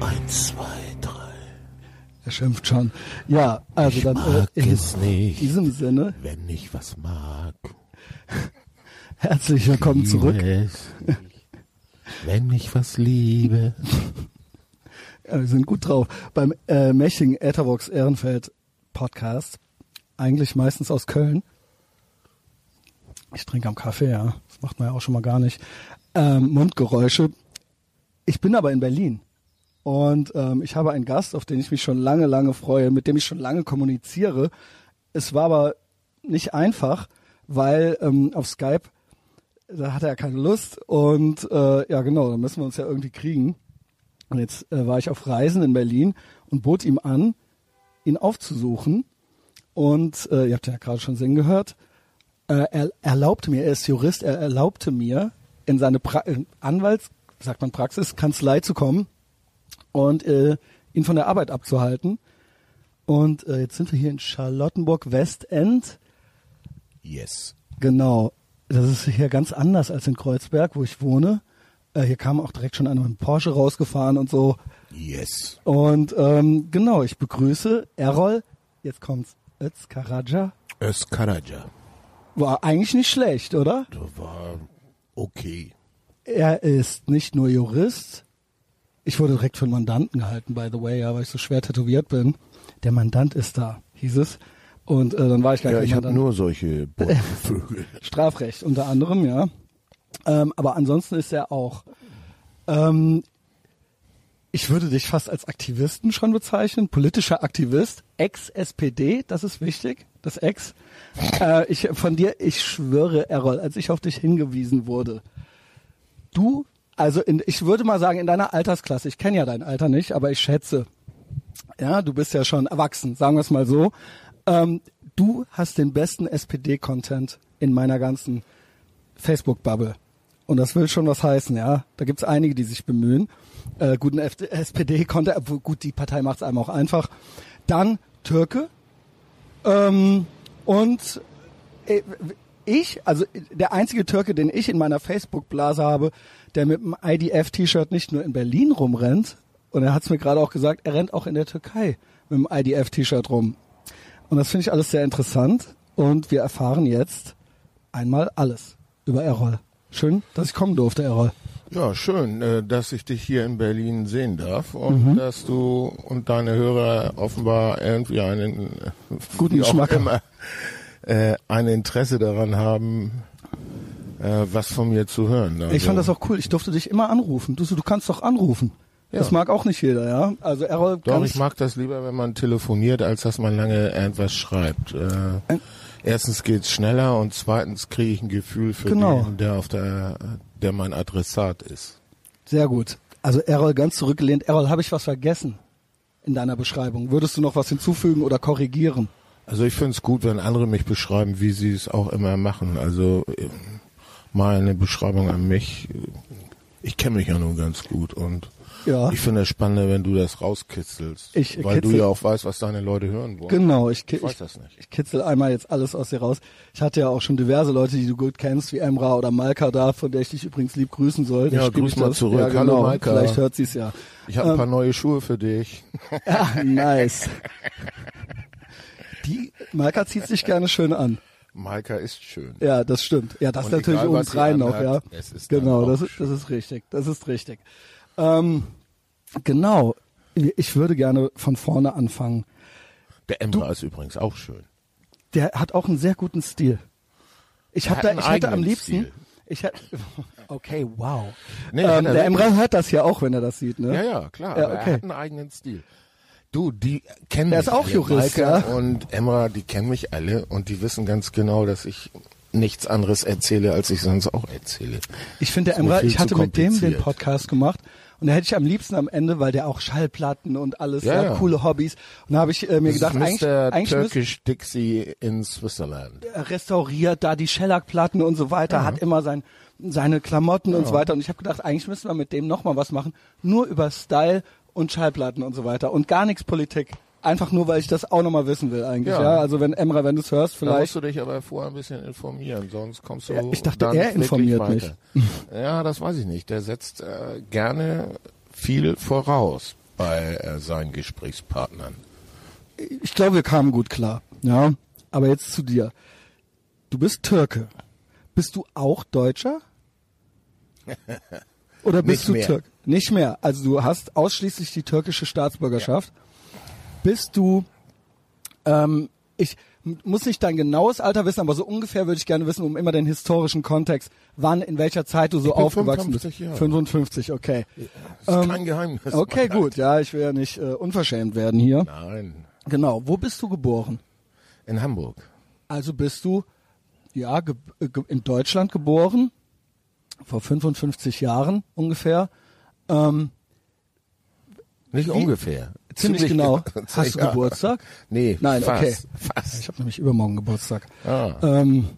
Eins, zwei, drei. Er schimpft schon. Ja, also Ich dann mag äh, in es nicht, diesem Sinne, wenn ich was mag. herzlich willkommen zurück. Wenn ich was liebe. Ja, wir sind gut drauf. Beim äh, Meching Etherbox Ehrenfeld Podcast, eigentlich meistens aus Köln. Ich trinke am Kaffee, ja. Das macht man ja auch schon mal gar nicht. Ähm, Mundgeräusche. Ich bin aber in Berlin. Und ähm, ich habe einen Gast, auf den ich mich schon lange, lange freue, mit dem ich schon lange kommuniziere. Es war aber nicht einfach, weil ähm, auf Skype, da hatte er keine Lust. Und äh, ja, genau, da müssen wir uns ja irgendwie kriegen. Und jetzt äh, war ich auf Reisen in Berlin und bot ihm an, ihn aufzusuchen. Und äh, ihr habt ja gerade schon singen gehört. Äh, er erlaubte mir, er ist Jurist, er erlaubte mir, in seine pra Anwalts, sagt man Praxis, Kanzlei zu kommen und äh, ihn von der Arbeit abzuhalten. Und äh, jetzt sind wir hier in Charlottenburg Westend. Yes. Genau. Das ist hier ganz anders als in Kreuzberg, wo ich wohne. Äh, hier kam auch direkt schon einer mit dem Porsche rausgefahren und so. Yes. Und ähm, genau, ich begrüße Errol. Jetzt kommt's. Özkaraja. Özkaraja. War eigentlich nicht schlecht, oder? War okay. Er ist nicht nur Jurist. Ich wurde direkt für einen Mandanten gehalten, by the way, ja, weil ich so schwer tätowiert bin. Der Mandant ist da, hieß es. Und äh, dann war ich gleich Ja, beim ich habe nur solche Vögel. Strafrecht unter anderem, ja. Ähm, aber ansonsten ist er auch. Ähm, ich würde dich fast als Aktivisten schon bezeichnen, politischer Aktivist, Ex-SPD, das ist wichtig, das Ex. Äh, ich von dir, ich schwöre, Errol, als ich auf dich hingewiesen wurde, du, also in, ich würde mal sagen in deiner Altersklasse, ich kenne ja dein Alter nicht, aber ich schätze, ja, du bist ja schon erwachsen, sagen wir es mal so. Ähm, du hast den besten SPD-Content in meiner ganzen Facebook-Bubble. Und das will schon was heißen, ja. Da gibt's einige, die sich bemühen. Äh, guten SPD-Content, gut, die Partei macht's einem auch einfach. Dann Türke. Ähm, und äh, ich, also der einzige Türke, den ich in meiner Facebook-Blase habe, der mit dem IDF-T-Shirt nicht nur in Berlin rumrennt, und er hat's mir gerade auch gesagt, er rennt auch in der Türkei mit dem IDF-T-Shirt rum. Und das finde ich alles sehr interessant. Und wir erfahren jetzt einmal alles über Errol. Schön, dass ich kommen durfte, Errol. Ja, schön, äh, dass ich dich hier in Berlin sehen darf und dass du und deine Hörer offenbar irgendwie einen äh, Guten Geschmack haben. Äh, ein Interesse daran haben, äh, was von mir zu hören. Also, Ich fand das auch cool. Ich durfte dich immer anrufen. Du, du kannst doch anrufen. Das Ja. mag auch nicht jeder, ja. Also Errol, Doch, ich mag das lieber, wenn man telefoniert, als dass man lange irgendwas schreibt. Äh, erstens geht's schneller und zweitens kriege ich ein Gefühl für Genau. den, der auf der, der mein Adressat ist. sehr gut. Also Errol, ganz zurückgelehnt. Errol, habe ich was vergessen in deiner Beschreibung? Würdest du noch was hinzufügen oder korrigieren? Also ich finde es gut, wenn andere mich beschreiben, wie sie es auch immer machen. Also äh, mal eine Beschreibung an mich. Ich kenne mich ja nun ganz gut und Ja. ich finde es spannender, wenn du das rauskitzelst. Ich weil du kitzel- ja auch weißt, was deine Leute hören wollen. Genau, ich, Ich weiß das nicht. ich kitzel einmal jetzt alles aus dir raus. Ich hatte ja auch schon diverse Leute, die du gut kennst, wie Emra oder Malka da, von der ich dich übrigens lieb grüßen soll. Ja, grüß mal das. zurück. Ja, Hallo, genau. Malka. Vielleicht hört sie es ja. Ich habe ein paar neue Schuhe für dich. Ja, nice. Die Malka zieht sich gerne schön an. Maika ist schön. Ja, das stimmt. Ja, das Und natürlich egal, sie obendrein noch, ja. genau, das ist, das ist richtig. Das ist richtig. Ähm, genau. Ich würde gerne von vorne anfangen. Der Emra ist übrigens auch schön. Der hat auch einen sehr guten Stil. Ich hab hat da, ich hätte am liebsten, Stil. ich hätte, okay, wow. Nee, ähm, er der. Emra hört das ja auch, wenn er das sieht, ne? Ja, ja, klar. Ja, okay. Er hat einen eigenen Stil. Du, die kennen Er mich ist auch alle. Jurist, Maika ja. und Emma, die kennen mich alle und die wissen ganz genau, dass ich nichts anderes erzähle, als ich sonst auch erzähle. Ich finde, der Emra, ich hatte mit dem den. Podcast gemacht und da hätte ich am liebsten am Ende, weil der auch Schallplatten und alles, Ja, ja, ja. coole Hobbys. Und da habe ich äh, mir Das gedacht, ist eigentlich, Mr. eigentlich Turkish Dixie in Switzerland. er restauriert da die Shellac-Platten und so weiter, hat immer sein, seine Klamotten und so weiter. Und ich habe gedacht, eigentlich müssen wir mit dem nochmal was machen, nur über Style und Schallplatten und so weiter und gar nichts Politik. Einfach nur, weil ich das auch nochmal wissen will eigentlich. Ja. Ja. Also wenn Emra, wenn du es hörst, Da musst vielleicht. du dich aber vorher ein bisschen informieren, sonst kommst du Ja, ich dachte, er informiert weiter. Ja, das weiß ich nicht. Der setzt äh, gerne viel voraus. bei äh, seinen Gesprächspartnern. Ich glaube, wir kamen gut klar. Ja, aber jetzt zu dir. Du bist Türke. Bist du auch Deutscher? Oder bist Nicht du mehr. Türk? Nicht mehr. Also du hast ausschließlich die türkische Staatsbürgerschaft. Bist du, ähm, ich muss nicht dein genaues Alter wissen, aber so ungefähr würde ich gerne wissen, um immer den historischen Kontext, wann, in welcher Zeit du so aufgewachsen 55 bist. Jahre. 55, okay. Das ist kein Geheimnis. Ähm, Okay, gut. Ja, ich will ja nicht äh, unverschämt werden hier. Nein, Genau. Wo bist du geboren? in Hamburg. Also bist du ja in Deutschland geboren, vor 55 Jahren ungefähr. Ähm, Nicht ungefähr. ziemlich genau. genau. Hast du. Geburtstag? Nee, Nein, fast, okay. Fast. Ich habe nämlich übermorgen Geburtstag. Ah. Ähm,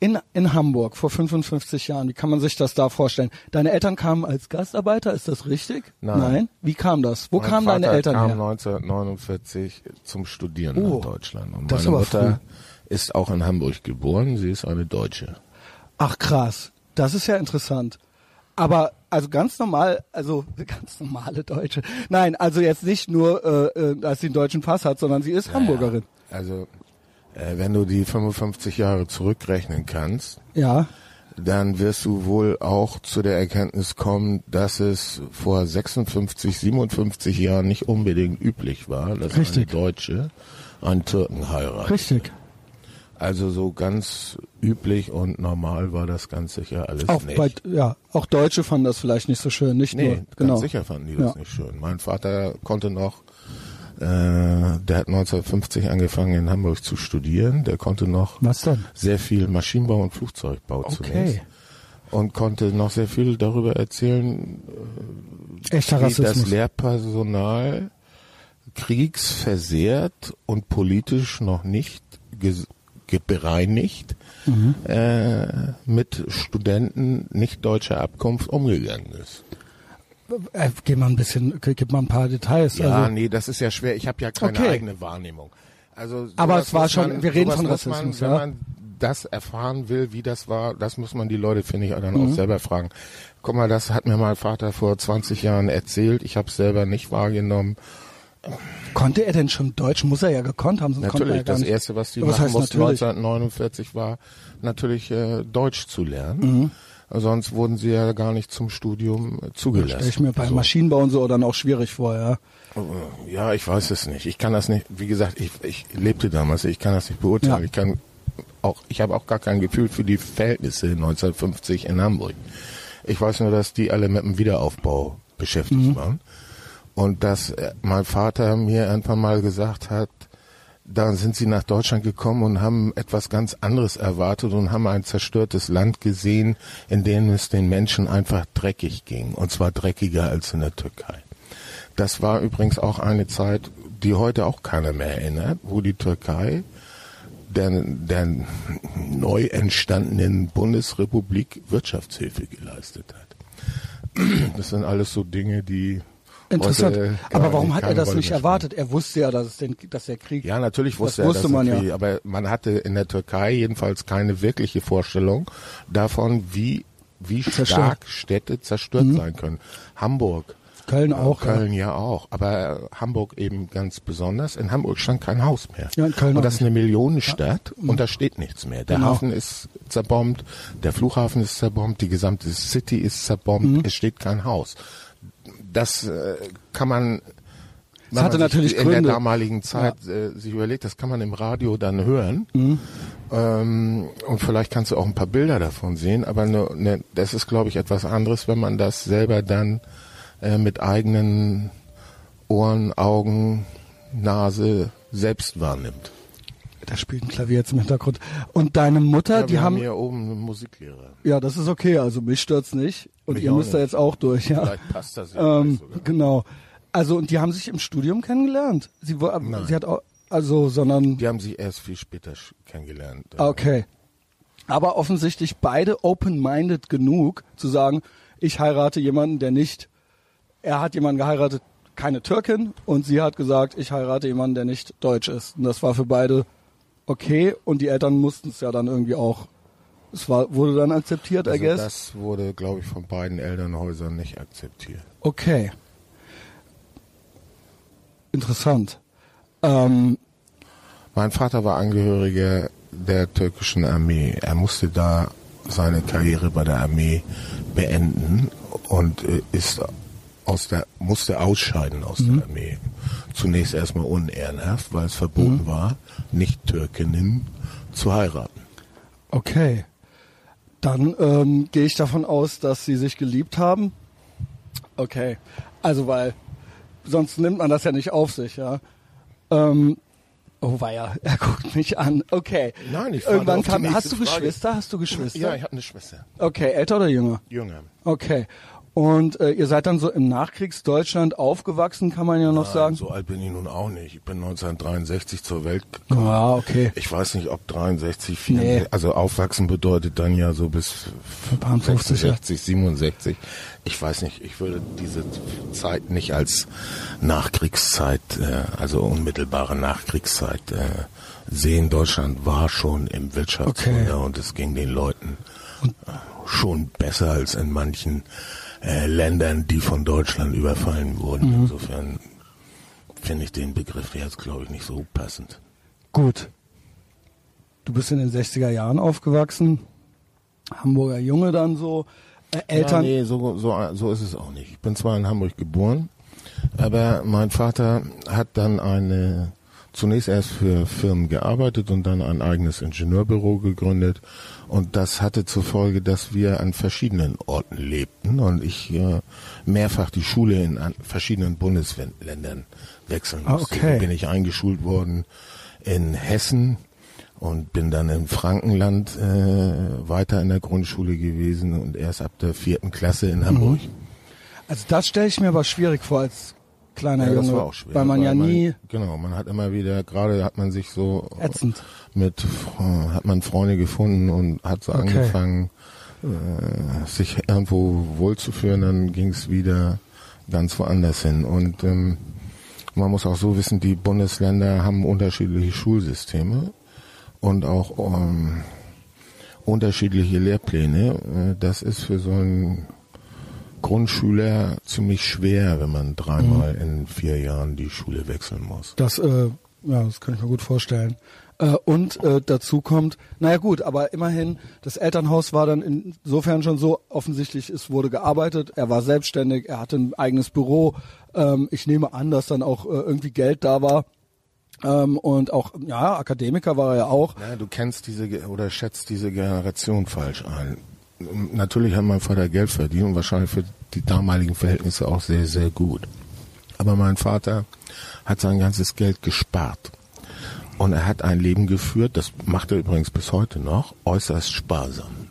in, in Hamburg vor 55 Jahren, wie kann man sich das da vorstellen? Deine Eltern kamen als Gastarbeiter, ist das richtig? Nein. Wie kam das? Wo Mein kamen deine Vater Eltern kam her? 1949 zum Studieren Oh, nach Deutschland. Und meine Mutter ist auch in Hamburg geboren. Sie ist eine Deutsche. Ach krass, das ist ja interessant. Aber also ganz normal, also ganz normale Deutsche. Nein, also jetzt nicht nur, äh, äh, dass sie einen deutschen Pass hat, sondern sie ist Hamburgerin. Also, äh, wenn du die 55 Jahre zurückrechnen kannst, Ja. dann wirst du wohl auch zu der Erkenntnis kommen, dass es vor 56, 57 Jahren nicht unbedingt üblich war, dass Richtig. eine Deutsche einen Türken heiratet. Richtig. Also so ganz üblich und normal war das ganz sicher alles Auch nicht. bei, ja, auch Deutsche fanden das vielleicht nicht so schön, nicht nee, nur, ganz genau. sicher fanden die das Ja. nicht schön. Mein Vater konnte noch, äh, der hat 1950 angefangen in Hamburg zu studieren, der konnte noch sehr viel Maschinenbau und Flugzeugbau zunächst. Okay. Und konnte noch sehr viel darüber erzählen, Echter wie das Rassismus. Lehrpersonal kriegsversehrt und politisch noch nicht bereinigt Mhm. äh, mit Studenten nicht deutscher Abkunft umgegangen ist. Äh, gib mal ein bisschen, gib mal ein paar Details. Ja, also, nee, das ist ja schwer. Ich habe ja keine Okay. eigene Wahrnehmung. Also Aber es war schon- man, wir reden von muss man, Rassismus, Wenn ja. man das erfahren will, wie das war, das muss man die Leute, finde ich, dann Mhm. auch selber fragen. Guck mal, das hat mir mein Vater vor 20 Jahren erzählt. Ich habe es selber nicht wahrgenommen. Konnte er denn schon Deutsch? Muss er ja gekonnt haben, sonst konnte er ja Natürlich, das erste, was die Was machen mussten natürlich? 1949 war, natürlich äh, Deutsch zu lernen. Mhm. Sonst wurden sie ja gar nicht zum Studium äh, zugelassen. Stell ich mir bei So. Maschinenbau und so dann auch schwierig vor, ja. Ja, ich weiß es nicht. Ich kann das nicht, wie gesagt, ich, ich lebte damals, ich kann das nicht beurteilen. Ja. Ich kann auch, ich habe auch gar kein Gefühl für die Verhältnisse 1950 in Hamburg. Ich weiß nur, dass die alle mit dem Wiederaufbau beschäftigt Mhm. waren. Und dass äh, mein Vater mir irgendwann mal gesagt hat, da sind sie nach Deutschland gekommen und haben etwas ganz anderes erwartet und haben ein zerstörtes Land gesehen, in dem es den Menschen einfach dreckig ging. Und zwar dreckiger als in der Türkei. Das war übrigens auch eine Zeit, die heute auch keiner mehr erinnert, wo die Türkei der, der neu entstandenen Bundesrepublik Wirtschaftshilfe geleistet hat. Das sind alles so Dinge, die Interessant. heute Aber warum hat er das Rolle nicht erwartet? Er wusste ja, dass, es den, dass der Krieg. ja, natürlich wusste Das er wusste das man ja. irgendwie, aber man hatte in der Türkei jedenfalls keine wirkliche Vorstellung davon, wie wie Zerstört. stark Städte zerstört Mhm. sein können. Hamburg, Köln auch. Köln ja auch, aber Hamburg eben ganz besonders. In Hamburg stand kein Haus mehr. Ja, in Köln und das ist eine Millionenstadt und da steht nichts mehr. Der Genau. Hafen ist zerbombt, der Flughafen ist zerbombt, die gesamte City ist zerbombt, Mhm. es steht kein Haus. Das äh, kann man wenn hatte natürlich in Gründe. der damaligen Zeit äh, sich überlegt, das kann man im Radio dann hören. Mhm. Ähm, und vielleicht kannst du auch ein paar Bilder davon sehen, aber ne, ne, das ist, glaube ich, etwas anderes, wenn man das selber dann äh, mit eigenen Ohren, Augen, Nase selbst wahrnimmt. Da spielt ein Klavier jetzt im Hintergrund. Und deine Mutter, Ja, die haben, hier oben einen Musiklehrer. ja, das ist okay, also mich stört's nicht. Und Mich ihr müsst da nicht. jetzt auch durch, ja. Vielleicht passt das ja Ähm, genau. Also, und die haben sich im Studium kennengelernt? Sie, Nein. sie hat auch, also, sondern, Die haben sich erst viel später kennengelernt. Ah, okay. Aber offensichtlich beide open-minded genug zu sagen, ich heirate jemanden, der nicht, er hat jemanden geheiratet, keine Türkin, und sie hat gesagt, ich heirate jemanden, der nicht deutsch ist. Und das war für beide okay, und die Eltern mussten es ja dann irgendwie auch, es war, wurde dann akzeptiert, I Also guess. das wurde, glaube ich, von beiden Elternhäusern nicht akzeptiert. Okay. interessant. Ähm, Mein Vater war Angehöriger der türkischen Armee. Er musste da seine Karriere bei der Armee beenden und äh, ist aus der musste ausscheiden aus der Armee. Zunächst erstmal unehrenhaft, weil es verboten war, nicht Türkinnen zu heiraten. okay. Dann ähm, gehe ich davon aus, dass sie sich geliebt haben. Okay. Also weil sonst nimmt man das ja nicht auf sich, ja. Ähm, oh weia, er guckt mich an. Okay. Nein, ich Irgendwann kam. Hast du Frage. Geschwister? Hast du Geschwister? Ja, ich habe eine Schwester, Okay, älter oder jünger? jünger. Okay. Und äh, ihr seid dann so im Nachkriegsdeutschland aufgewachsen, kann man ja noch sagen. So alt bin ich nun auch nicht. Ich bin 1963 zur Welt gekommen. Ah, okay. Ich weiß nicht, ob 63, 64, Nee. also aufwachsen bedeutet dann ja so bis paar 50, ja. 66, 67. Ich weiß nicht, ich würde diese Zeit nicht als Nachkriegszeit, äh, also unmittelbare Nachkriegszeit äh, sehen. Deutschland war schon im Wirtschaftswunder Okay. und es ging den Leuten äh, schon besser als in manchen äh, Ländern, die von Deutschland überfallen wurden. Mhm. Insofern finde ich den Begriff jetzt, glaube ich, nicht so passend. Gut. Du bist in den 60er Jahren aufgewachsen. Hamburger Junge dann so. Äh, Eltern. Ja, nee, so, so, so ist es auch nicht. Ich bin zwar in Hamburg geboren, aber mein Vater hat dann eine, zunächst erst für Firmen gearbeitet und dann ein eigenes Ingenieurbüro gegründet. Und das hatte zur Folge, dass wir an verschiedenen Orten lebten und ich äh, mehrfach die Schule in verschiedenen Bundesländern wechseln Ah, musste. okay. So bin ich eingeschult worden in Hessen und bin dann im Frankenland äh, weiter in der Grundschule gewesen und erst ab der vierten Klasse in Hamburg. Also das stelle ich mir aber schwierig vor als kleiner Ja, das Junge. war auch schwer. Weil man ja nie genau, man hat immer wieder, gerade hat man sich so ätzend. mit, äh, hat man Freunde gefunden und hat so Okay. angefangen, äh, sich irgendwo wohlzuführen, dann ging es wieder ganz woanders hin. Und ähm, man muss auch so wissen, die Bundesländer haben unterschiedliche Schulsysteme und auch ähm, unterschiedliche Lehrpläne. Äh, das ist für so einen Grundschüler ziemlich schwer, wenn man dreimal in vier Jahren die Schule wechseln muss. Das, äh, ja, das kann ich mir gut vorstellen. Äh, und äh, dazu kommt, naja gut, aber immerhin, das Elternhaus war dann insofern schon so offensichtlich, es wurde gearbeitet, er war selbstständig, er hatte ein eigenes Büro. Ähm, ich nehme an, dass dann auch äh, irgendwie Geld da war. Ähm, und auch, ja, Akademiker war er ja auch. Ja, du kennst diese oder schätzt diese Generation falsch ein. Natürlich hat mein Vater Geld verdient und wahrscheinlich für die damaligen Verhältnisse auch sehr, sehr gut. Aber mein Vater hat sein ganzes Geld gespart. Und er hat ein Leben geführt, das macht er übrigens bis heute noch, äußerst sparsam.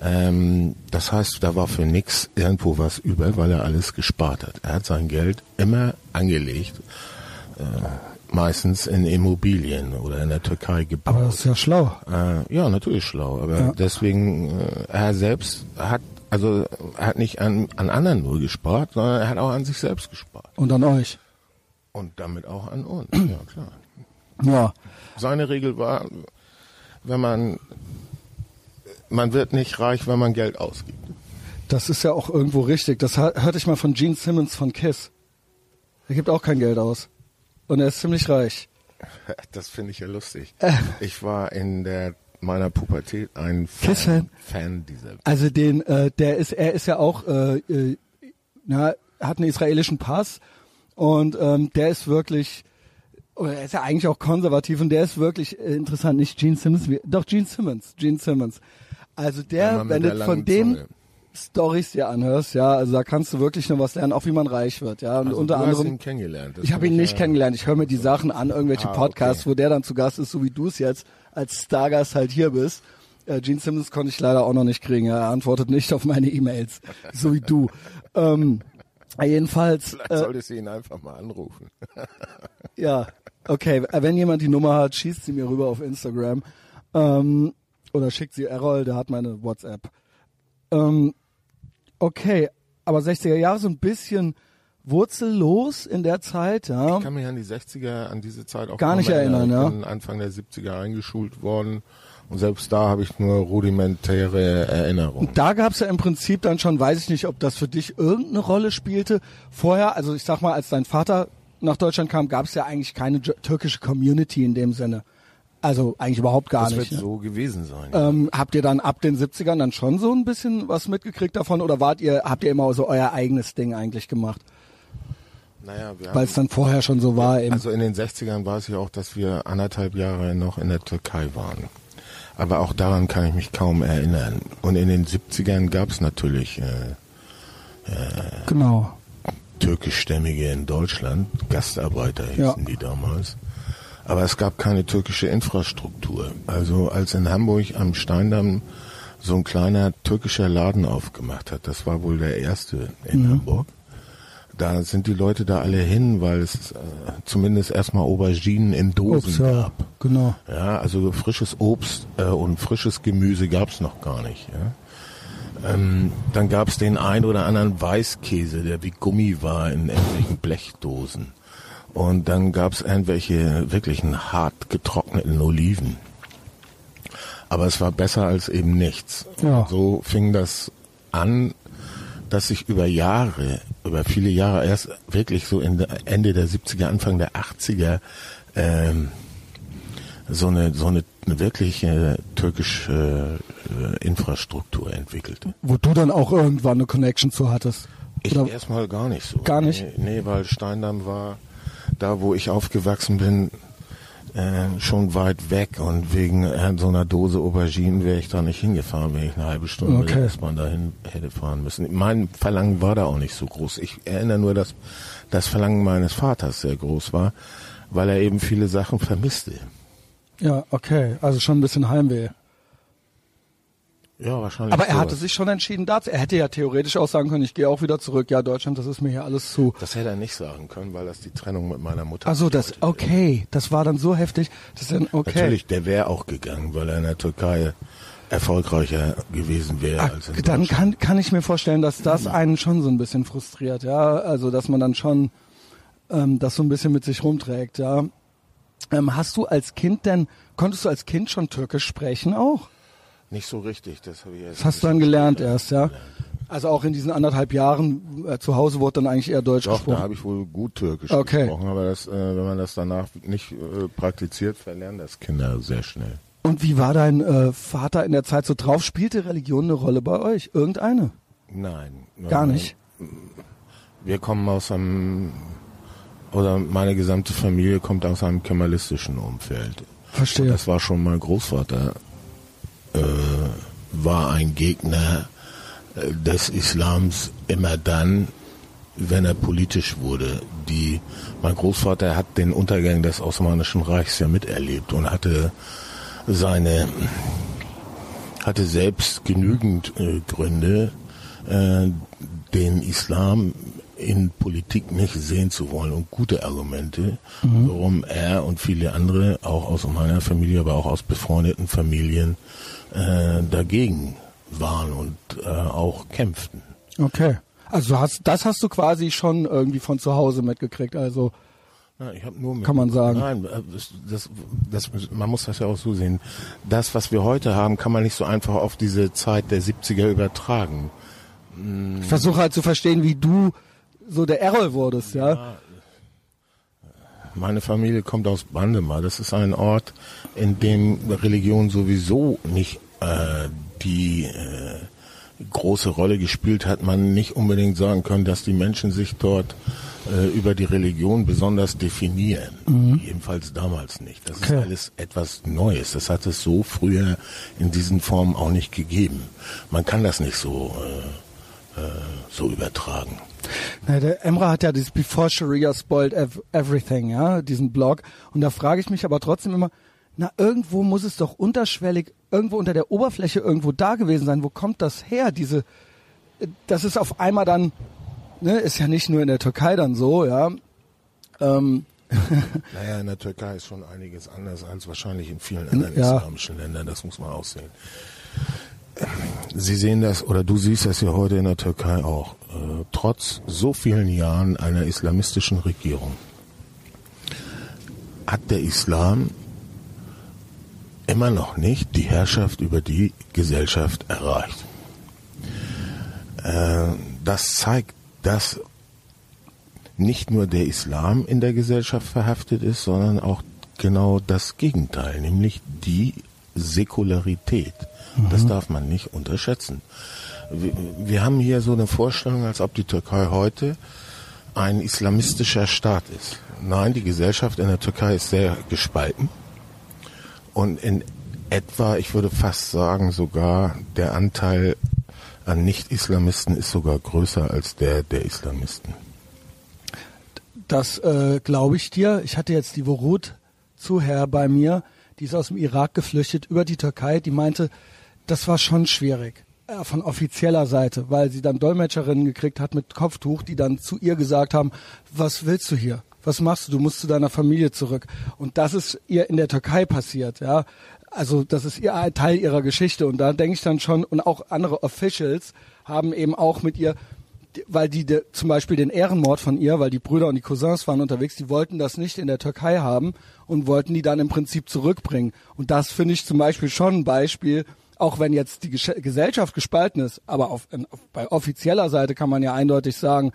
Ähm, das heißt, da war für nix irgendwo was über, weil er alles gespart hat. Er hat sein Geld immer angelegt, äh, meistens in Immobilien oder in der Türkei gebaut. Aber das ist ja schlau. Äh, ja, natürlich schlau, aber Ja. deswegen, äh, er selbst hat, also er hat nicht an, an anderen nur gespart, sondern er hat auch an sich selbst gespart. Und an euch. Und damit auch an uns, ja klar. Ja. Seine Regel war, wenn man, man wird nicht reich, wenn man Geld ausgibt. Das ist ja auch irgendwo richtig. Das hörte ich mal von Gene Simmons von Kiss. Er gibt auch kein Geld aus. Und er ist ziemlich reich. Das finde ich ja lustig. Äh. Ich war in der meiner Pubertät ein? Fan, Fan dieser Also den, äh, der ist, er ist ja auch, äh, äh, na, hat einen israelischen Pass und ähm, der ist wirklich, oder er ist ja eigentlich auch konservativ und der ist wirklich äh, interessant. Nicht Gene Simmons, wie, doch Gene Simmons, Gene Simmons. Also Der wenn du von dem Zunge. Stories dir anhörst, ja, also da kannst du wirklich noch was lernen, auch wie man reich wird, ja. Und Also unter du hast anderem. ihn kennengelernt. Das Ich habe ihn nicht ja- kennengelernt. Ich höre mir die Sachen an, irgendwelche Ah, Podcasts, okay. wo der dann zu Gast ist, so wie du es jetzt als Stargast halt hier bist. Äh, Gene Simmons konnte ich leider auch noch nicht kriegen. Er antwortet nicht auf meine E-Mails, so wie du. Ähm, äh, jedenfalls, Vielleicht äh, solltest du ihn einfach mal anrufen. ja, okay. äh, Wenn jemand die Nummer hat, schießt sie mir rüber auf Instagram ähm, oder schickt sie Errol, der hat meine WhatsApp. Ähm, okay, aber 60er Jahre so ein bisschen wurzellos in der Zeit, ja. Ich kann mich an die 60er, an diese Zeit auch Gar nicht erinnern, ja. Ich bin Anfang der 70er eingeschult worden und selbst da habe ich nur rudimentäre Erinnerungen. Da gab's ja im Prinzip dann schon, weiß ich nicht, ob das für dich irgendeine Rolle spielte. Vorher, also ich sag mal, als dein Vater nach Deutschland kam, gab es ja eigentlich keine türkische Community in dem Sinne. Also eigentlich überhaupt gar das nicht. Das wird ne? so gewesen sein. Ähm, habt ihr dann ab den 70ern dann schon so ein bisschen was mitgekriegt davon oder wart ihr, habt ihr immer so euer eigenes Ding eigentlich gemacht? Naja, Weil es dann vorher schon so war. Eben. Also in den 60ern war es ja auch, dass wir anderthalb Jahre noch in der Türkei waren. Aber auch daran kann ich mich kaum erinnern. Und in den 70ern gab es natürlich äh, äh, genau. türkischstämmige in Deutschland, Gastarbeiter hießen ja. die damals. Aber es gab keine türkische Infrastruktur. Also als in Hamburg am Steindamm so ein kleiner türkischer Laden aufgemacht hat, das war wohl der erste in mhm. Hamburg. Da sind die Leute da alle hin, weil es äh, zumindest erstmal Auberginen in Dosen Obst, ja, gab. Genau. Ja, also frisches Obst äh, und frisches Gemüse gab's noch gar nicht. Ja. Ähm, dann gab's den ein oder anderen Weißkäse, der wie Gummi war in irgendwelchen Blechdosen. Und dann gab's irgendwelche wirklichen hart getrockneten Oliven. Aber es war besser als eben nichts. Ja. So fing das an, dass sich über Jahre, über viele Jahre, erst wirklich so Ende der 70er, Anfang der 80er, ähm, so eine so eine, eine wirkliche türkische äh, Infrastruktur entwickelte. Wo du dann auch irgendwann eine Connection zu hattest? Ich erstmal gar nicht so. Gar nicht? Nee, nee, weil Steindamm war da, wo ich aufgewachsen bin, äh, schon weit weg und wegen äh, so einer Dose Auberginen wäre ich da nicht hingefahren, wenn ich eine halbe Stunde okay. mit S-Bahn dahin hätte fahren müssen. Mein Verlangen war da auch nicht so groß. Ich erinnere nur, dass das Verlangen meines Vaters sehr groß war, weil er eben viele Sachen vermisste. Ja, okay, also schon ein bisschen Heimweh. Ja, wahrscheinlich. Aber er hatte sich schon entschieden dazu. Er hätte ja theoretisch auch sagen können, ich gehe auch wieder zurück. Ja, Deutschland, das ist mir hier alles zu. Das hätte er nicht sagen können, weil das die Trennung mit meiner Mutter. Also das, okay, das war dann so heftig. Das dann okay. Natürlich, der wäre auch gegangen, weil er in der Türkei erfolgreicher gewesen wäre als in Dann kann kann ich mir vorstellen, dass das einen schon so ein bisschen frustriert. Ja, also dass man dann schon ähm, das so ein bisschen mit sich rumträgt. Ja. Ähm, hast du als Kind denn konntest du als Kind schon Türkisch sprechen auch? Nicht so richtig, das habe ich erst. Das hast du dann gelernt erst, ja? Also auch in diesen anderthalb Jahren äh, zu Hause wurde dann eigentlich eher Deutsch Doch, gesprochen. da habe ich wohl gut Türkisch okay. gesprochen, aber das, äh, wenn man das danach nicht äh, praktiziert, verlernen das Kinder sehr schnell. Und wie war dein äh, Vater in der Zeit so drauf? Spielte Religion eine Rolle bei euch? Irgendeine? Nein. Gar nicht? Wir kommen aus einem, oder meine gesamte Familie kommt aus einem kemalistischen Umfeld. Verstehe. Und das war schon mein Großvater äh, war ein Gegner äh, des Islams immer dann, wenn er politisch wurde. Die, mein Großvater hat den Untergang des Osmanischen Reichs ja miterlebt und hatte seine, hatte selbst genügend äh, Gründe, äh, den Islam in Politik nicht sehen zu wollen und gute Argumente, mhm. warum er und viele andere, auch aus meiner Familie, aber auch aus befreundeten Familien, äh, dagegen waren und äh, auch kämpften. Okay. Also hast, das hast du quasi schon irgendwie von zu Hause mitgekriegt, also ja, ich hab nur mit, kann man sagen. Nein, äh, das, das, man muss das ja auch so sehen. Das, was wir heute haben, kann man nicht so einfach auf diese Zeit der 70er übertragen. Ich versuche halt zu verstehen, wie du so der Errol wurdest, ja. ja. Meine Familie kommt aus Bandemar. Das ist ein Ort, in dem Religion sowieso nicht äh, die äh, große Rolle gespielt hat. Man nicht unbedingt sagen können, dass die Menschen sich dort äh, über die Religion besonders definieren. Mhm. Jedenfalls damals nicht. Das okay. ist alles etwas Neues. Das hat es so früher in diesen Formen auch nicht gegeben. Man kann das nicht so, äh, äh, so übertragen. Na, der Emra hat ja dieses Before Sharia Spoiled Everything, ja, diesen Blog. Und da frage ich mich aber trotzdem immer, na, irgendwo muss es doch unterschwellig, irgendwo unter der Oberfläche irgendwo da gewesen sein. Wo kommt das her? Diese, das ist auf einmal dann, ne, ist ja nicht nur in der Türkei dann so, ja. Ähm, naja, in der Türkei ist schon einiges anders als wahrscheinlich in vielen anderen ja. islamischen Ländern, das muss man auch sehen. Sie sehen das, oder du siehst das ja heute in der Türkei auch. Äh, trotz so vielen Jahren einer islamistischen Regierung hat der Islam immer noch nicht die Herrschaft über die Gesellschaft erreicht. Äh, das zeigt, dass nicht nur der Islam in der Gesellschaft verhaftet ist, sondern auch genau das Gegenteil, nämlich die Säkularität. Mhm. Das darf man nicht unterschätzen. Wir, wir haben hier so eine Vorstellung, als ob die Türkei heute ein islamistischer Staat ist. Nein, die Gesellschaft in der Türkei ist sehr gespalten. Und in etwa, ich würde fast sagen, sogar der Anteil an Nicht-Islamisten ist sogar größer als der der Islamisten. Das äh, glaube ich dir. Ich hatte jetzt die Vorut Zuher bei mir, die ist aus dem Irak geflüchtet über die Türkei, die meinte, das war schon schwierig äh, von offizieller Seite, weil sie dann Dolmetscherinnen gekriegt hat mit Kopftuch, die dann zu ihr gesagt haben, was willst du hier? Was machst du? Du musst zu deiner Familie zurück. Und das ist ihr in der Türkei passiert, ja. Also das ist ihr Teil ihrer Geschichte und da denke ich dann schon und auch andere Officials haben eben auch mit ihr weil die de, zum Beispiel den Ehrenmord von ihr, weil die Brüder und die Cousins waren unterwegs, die wollten das nicht in der Türkei haben und wollten die dann im Prinzip zurückbringen. Und das finde ich zum Beispiel schon ein Beispiel, auch wenn jetzt die Gesellschaft gespalten ist, aber auf, auf, bei offizieller Seite kann man ja eindeutig sagen,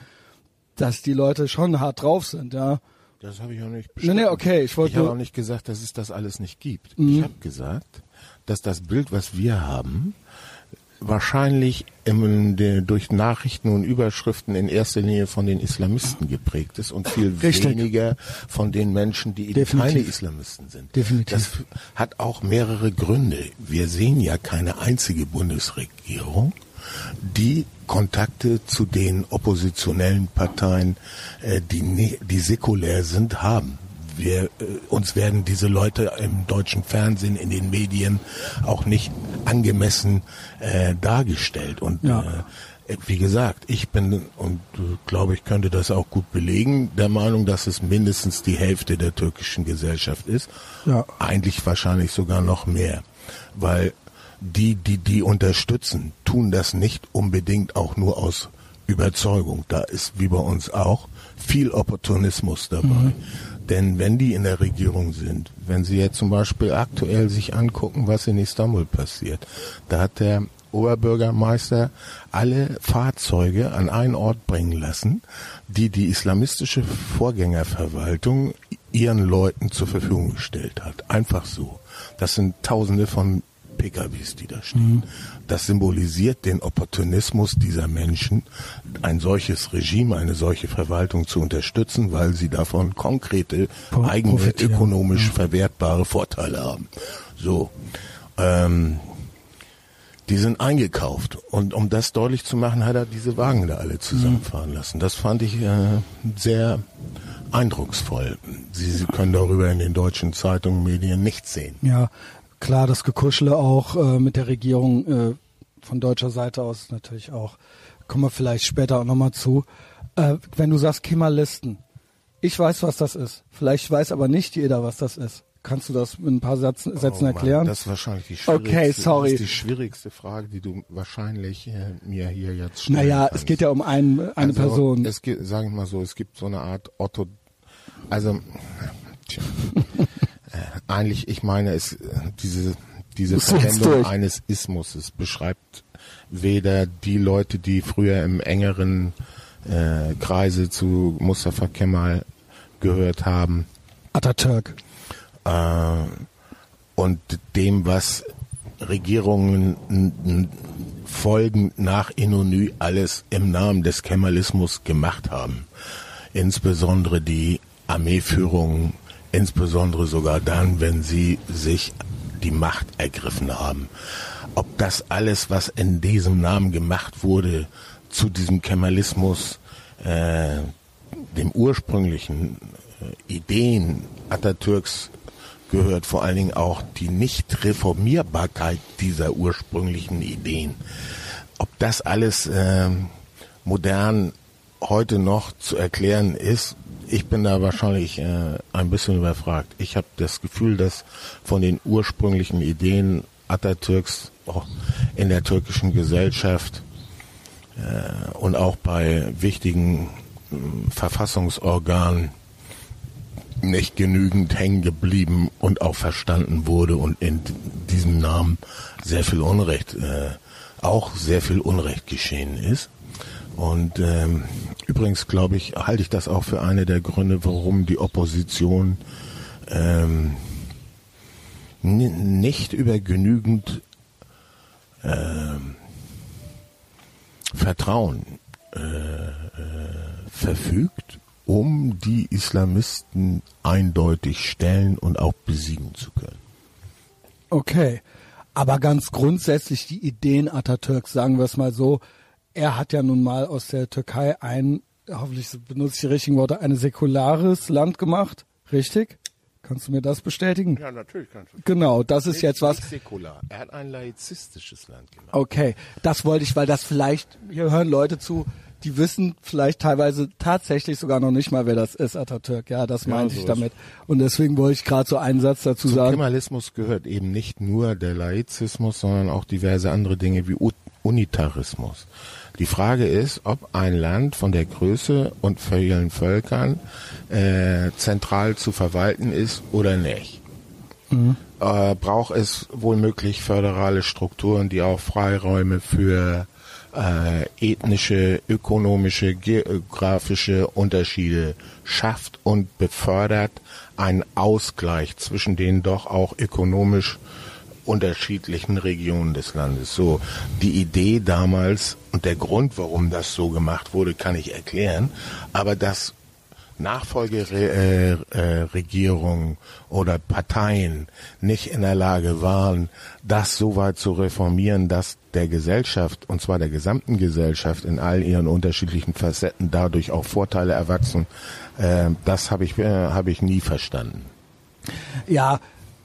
dass die Leute schon hart drauf sind, ja. Das habe ich auch nicht bestimmt. Nee, nee, okay. Ich, ich habe auch nicht gesagt, dass es das alles nicht gibt. Mhm. Ich habe gesagt, dass das Bild, was wir haben, wahrscheinlich im, de, durch Nachrichten und Überschriften in erster Linie von den Islamisten geprägt ist und viel Richtig. weniger von den Menschen, die eben keine Islamisten sind. Definitiv. Das hat auch mehrere Gründe. Wir sehen ja keine einzige Bundesregierung, die Kontakte zu den oppositionellen Parteien, äh, die, die säkulär sind, haben wir, äh, uns werden diese Leute im deutschen Fernsehen, in den Medien auch nicht angemessen äh, dargestellt. Und ja. äh, wie gesagt, ich bin und äh, glaube ich könnte das auch gut belegen, der Meinung, dass es mindestens die Hälfte der türkischen Gesellschaft ist. Ja. Eigentlich wahrscheinlich sogar noch mehr, weil die, die die unterstützen, tun das nicht unbedingt auch nur aus Überzeugung. Da ist wie bei uns auch viel Opportunismus dabei. Mhm. Denn wenn die in der Regierung sind, wenn Sie jetzt zum Beispiel aktuell sich angucken, was in Istanbul passiert, da hat der Oberbürgermeister alle Fahrzeuge an einen Ort bringen lassen, die die islamistische Vorgängerverwaltung ihren Leuten zur Verfügung gestellt hat. Einfach so. Das sind Tausende von PKWs, die da stehen. Mhm. Das symbolisiert den Opportunismus dieser Menschen, ein solches Regime, eine solche Verwaltung zu unterstützen, weil sie davon konkrete, eigene, ökonomisch ja. verwertbare Vorteile haben. So. Ähm, die sind eingekauft. Und um das deutlich zu machen, hat er diese Wagen da alle zusammenfahren lassen. Das fand ich äh, sehr eindrucksvoll. Sie, Sie können darüber in den deutschen Zeitungen, Medien nichts sehen. Ja, klar, das Gekuschele auch äh, mit der Regierung äh, von deutscher Seite aus natürlich auch. Kommen wir vielleicht später auch nochmal zu. Äh, wenn du sagst Kemalisten, ich weiß, was das ist. Vielleicht weiß aber nicht jeder, was das ist. Kannst du das mit ein paar Sätzen, Sätzen oh erklären? das ist wahrscheinlich die schwierigste, okay, sorry. Das ist die schwierigste Frage, die du wahrscheinlich äh, mir hier jetzt stellen Naja, kannst. es geht ja um ein, eine also, Person. Es geht, sage ich mal so, es gibt so eine Art Otto, also tja, eigentlich, ich meine, es, diese, diese Verwendung eines Ismus, es beschreibt weder die Leute, die früher im engeren äh, Kreise zu Mustafa Kemal gehört haben. Atatürk. Äh, und dem, was Regierungen folgend nach Inonü alles im Namen des Kemalismus gemacht haben. Insbesondere die Armeeführung insbesondere sogar dann, wenn sie sich die Macht ergriffen haben. Ob das alles, was in diesem Namen gemacht wurde, zu diesem Kemalismus, äh, dem ursprünglichen äh, Ideen Atatürks gehört, vor allen Dingen auch die Nicht-Reformierbarkeit dieser ursprünglichen Ideen. Ob das alles äh, modern heute noch zu erklären ist, ich bin da wahrscheinlich äh, ein bisschen überfragt. Ich habe das Gefühl, dass von den ursprünglichen Ideen Atatürks auch in der türkischen Gesellschaft äh, und auch bei wichtigen äh, Verfassungsorganen nicht genügend hängen geblieben und auch verstanden wurde und in diesem Namen sehr viel Unrecht äh, auch sehr viel Unrecht geschehen ist. Und ähm, übrigens glaube ich, halte ich das auch für eine der Gründe, warum die Opposition ähm, nicht über genügend ähm, Vertrauen äh, äh, verfügt, um die Islamisten eindeutig stellen und auch besiegen zu können. Okay, aber ganz grundsätzlich die Ideen Atatürks, sagen wir es mal so, er hat ja nun mal aus der Türkei ein, hoffentlich benutze ich die richtigen Worte, ein säkulares Land gemacht, richtig? Kannst du mir das bestätigen? Ja, natürlich kannst du. Genau, das ist jetzt was. säkular. Er hat ein laizistisches Land gemacht. Okay, das wollte ich, weil das vielleicht, hier hören Leute zu, die wissen vielleicht teilweise tatsächlich sogar noch nicht mal, wer das ist, Atatürk. Ja, das Ja, meinte so ich damit. Und deswegen wollte ich gerade so einen Satz dazu Zum sagen. Kemalismus gehört eben nicht nur der Laizismus, sondern auch diverse andere Dinge wie Unitarismus. Die Frage ist, ob ein Land von der Größe und vielen Völkern äh, zentral zu verwalten ist oder nicht. Äh, braucht es wohlmöglich föderale Strukturen, die auch Freiräume für äh, ethnische, ökonomische, geografische Unterschiede schafft und befördert einen Ausgleich zwischen den doch auch ökonomisch unterschiedlichen Regionen des Landes. So, die Idee damals und der Grund, warum das so gemacht wurde, kann ich erklären, aber dass Nachfolgeregierungen äh, Regierungen oder Parteien nicht in der Lage waren, das so weit zu reformieren, dass der Gesellschaft, und zwar der gesamten Gesellschaft in all ihren unterschiedlichen Facetten dadurch auch Vorteile erwachsen, äh, das habe ich, äh, habe ich nie verstanden. Ja,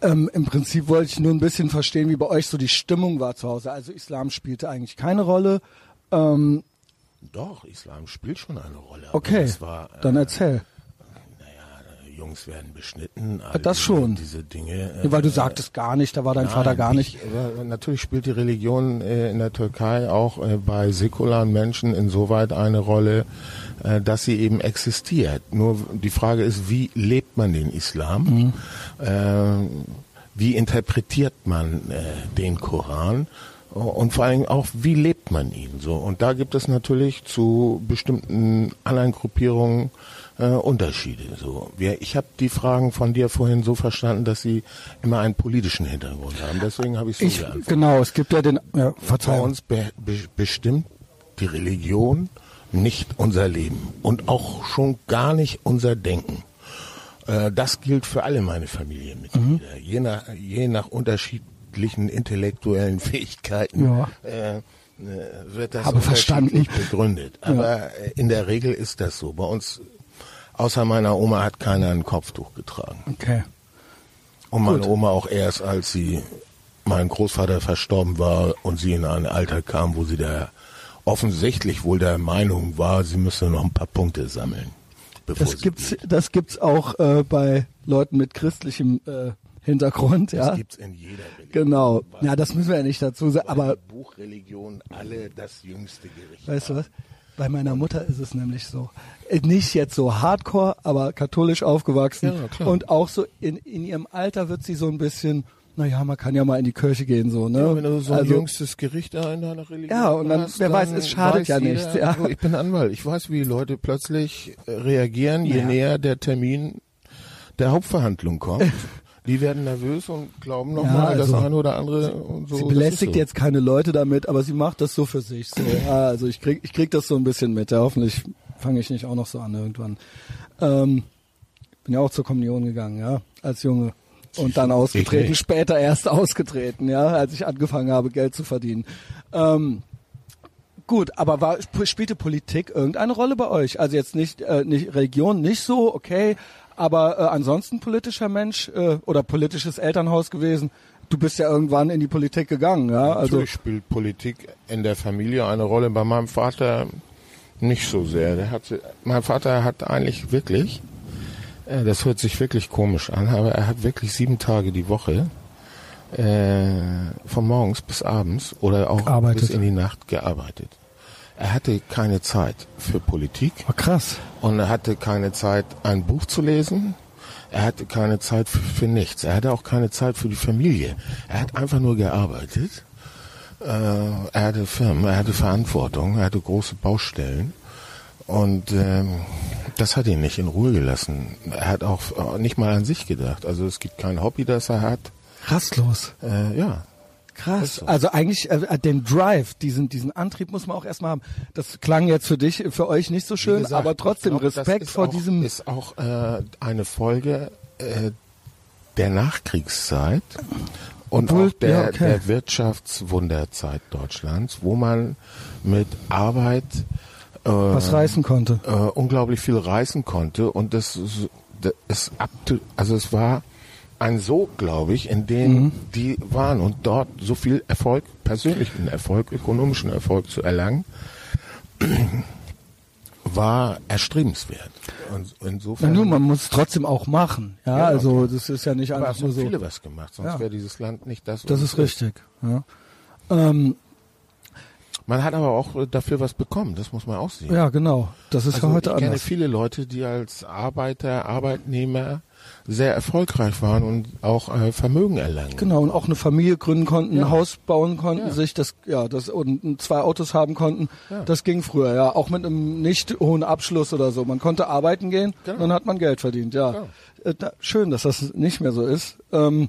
ähm, im Prinzip wollte ich nur ein bisschen verstehen, wie bei euch so die Stimmung war zu Hause. Also Islam spielte eigentlich keine Rolle. Ähm, Doch, Islam spielt schon eine Rolle. okay, war, äh, dann erzähl. Jungs werden beschnitten. all Das diese- schon. Diese Dinge. Ja, weil du äh, sagtest gar nicht, da war dein Nein, Vater gar nicht. Ich, natürlich spielt die Religion äh, in der Türkei auch äh, bei säkularen Menschen insoweit eine Rolle, äh, dass sie eben existiert. Nur die Frage ist, wie lebt man den Islam? Äh, wie interpretiert man äh, den Koran? Und vor allem auch, wie lebt man ihn so? Und da gibt es natürlich zu bestimmten anderen Gruppierungen äh, Unterschiede. So, wir, ich habe die Fragen von dir vorhin so verstanden, dass sie immer einen politischen Hintergrund haben. Deswegen habe ich so Ich, geantwortet. genau, es gibt ja den, ja, Bei Verzeihung. uns be be bestimmt die Religion nicht unser Leben und auch schon gar nicht unser Denken. Äh, das gilt für alle meine Familienmitglieder. Je, nach, je nach unterschiedlichen intellektuellen Fähigkeiten Ja. äh, äh, wird das Habe verstanden. begründet. Aber äh, in der Regel ist das so. Bei uns, außer meiner Oma, hat keiner ein Kopftuch getragen. Okay. Und meine Gut. Oma auch erst, als sie mein Großvater verstorben war und sie in ein Alter kam, wo sie da offensichtlich wohl der Meinung war, sie müsse noch ein paar Punkte sammeln. Bevor Das gibt's, geht. das gibt's auch äh, bei Leuten mit christlichem äh, Hintergrund, Das ja. gibt's in jeder Religion. Genau. Ja, das müssen wir ja nicht dazu sagen, aber Buchreligion alle das jüngste Gericht weißt du was? Bei meiner Mutter ist es nämlich so. Nicht jetzt so hardcore, aber katholisch aufgewachsen. Ja, klar. Und auch so in, in ihrem Alter wird sie so ein bisschen, naja, man kann ja mal in die Kirche gehen, so, ne? Ja, wenn du so ein also, jüngstes Gericht da in deiner Religion Ja, und dann- hast, wer weiß, dann es schadet weiß ja jeder, nichts, ja. Ich bin Anwalt. Ich weiß, wie Leute plötzlich reagieren, je Ja. näher der Termin der Hauptverhandlung kommt. Die werden nervös und glauben nochmal Ja, mal das also, eine oder andere und so. sie belästigt so. jetzt keine Leute damit, aber sie macht das so für sich. So. Ja, also ich krieg, ich krieg das so ein bisschen mit. Ja, hoffentlich fange ich nicht auch noch so an irgendwann. Ähm, bin ja auch zur Kommunion gegangen, ja, als Junge. Und dann ausgetreten, später erst ausgetreten, ja, als ich angefangen habe, Geld zu verdienen. Ähm, gut, aber war, sp- spielte Politik irgendeine Rolle bei euch? Also jetzt nicht, äh, nicht Religion, nicht so, okay, aber äh, ansonsten politischer Mensch äh, oder politisches Elternhaus gewesen. Du bist ja irgendwann in die Politik gegangen, ja. Also Natürlich spielt Politik in der Familie eine Rolle. Bei meinem Vater nicht so sehr. Der hat, mein Vater hat eigentlich wirklich, äh, das hört sich wirklich komisch an, aber er hat wirklich sieben Tage die Woche äh, von morgens bis abends oder auch Gearbeitet. bis in die Nacht gearbeitet. Er hatte keine Zeit für Politik war krass. und er hatte keine Zeit, ein Buch zu lesen. Er hatte keine Zeit für, für nichts. Er hatte auch keine Zeit für die Familie. Er hat einfach nur gearbeitet. Äh, er hatte Firmen, er hatte Verantwortung, er hatte große Baustellen. Und ähm, das hat ihn nicht in Ruhe gelassen. Er hat auch nicht mal an sich gedacht. Also es gibt kein Hobby, das er hat. Rastlos. Äh, ja. Krass. Also eigentlich äh, den Drive, diesen diesen Antrieb muss man auch erstmal haben. Das klang jetzt für dich, für euch nicht so schön, gesagt, aber trotzdem glaub, Respekt vor auch, diesem. Ist auch äh, eine Folge äh, der Nachkriegszeit und Obwohl, auch der, ja, okay. der Wirtschaftswunderzeit Deutschlands, wo man mit Arbeit äh, was reißen konnte, äh, unglaublich viel reißen konnte und das, das ist to, also es war ein Sog, glaube ich, in dem mhm. die waren und dort so viel Erfolg, persönlichen Erfolg, ökonomischen Erfolg zu erlangen, war erstrebenswert. Und insofern. Na nun, man muss es trotzdem auch machen. Ja, ja also okay. das ist ja nicht einfach nur so. viele was gemacht, sonst ja. wäre dieses Land nicht das. Das ist richtig. Ja. Ähm, man hat aber auch dafür was bekommen, das muss man auch sehen. Ja, genau. Das ist also ja heute ich anders. Ich kenne viele Leute, die als Arbeiter, Arbeitnehmer sehr erfolgreich waren und auch äh, Vermögen erlangen. Genau, und auch eine Familie gründen konnten, ja. ein Haus bauen konnten, ja. sich das, ja, das und zwei Autos haben konnten. Ja. Das ging früher, ja, auch mit einem nicht hohen Abschluss oder so. Man konnte arbeiten gehen, genau. dann hat man Geld verdient, ja. Genau. Äh, da, schön, dass das nicht mehr so ist. Ähm,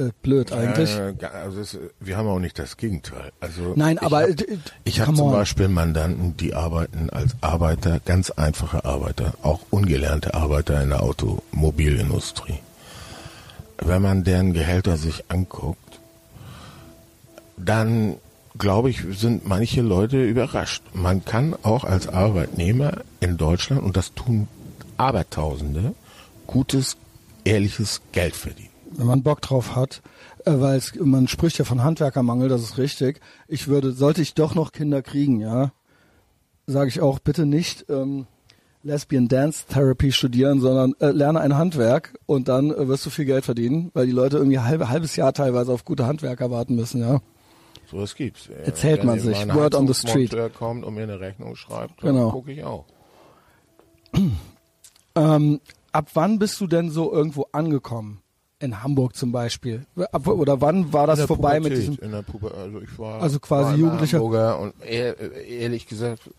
äh, blöd eigentlich. Äh, also es, wir haben auch nicht das Gegenteil. Also Nein, aber hab, ich habe zum. Beispiel Mandanten, die arbeiten als Arbeiter, ganz einfache Arbeiter, auch ungelernte Arbeiter in der Automobilindustrie. Wenn man deren Gehälter sich anguckt, dann glaube ich, sind manche Leute überrascht. Man kann auch als Arbeitnehmer in Deutschland, und das tun Abertausende, gutes, ehrliches Geld verdienen wenn man Bock drauf hat, äh, weil man spricht ja von Handwerkermangel, das ist richtig. Ich würde, sollte ich doch noch Kinder kriegen, ja, sage ich auch bitte nicht ähm, Lesbian Dance Therapy studieren, sondern äh, lerne ein Handwerk und dann äh, wirst du viel Geld verdienen, weil die Leute irgendwie halbe, halbes Jahr teilweise auf gute Handwerker warten müssen, ja. So was gibt's. Erzählt Wenn man sich. Word on the street. Kommt und mir eine Rechnung schreibt, dann genau. gucke ich auch. ähm, ab wann bist du denn so irgendwo angekommen? In Hamburg zum Beispiel? Oder wann war das vorbei Pubertät, mit diesem? In der Puber also ich war also quasi war Jugendlicher Hamburger und ehrlich gesagt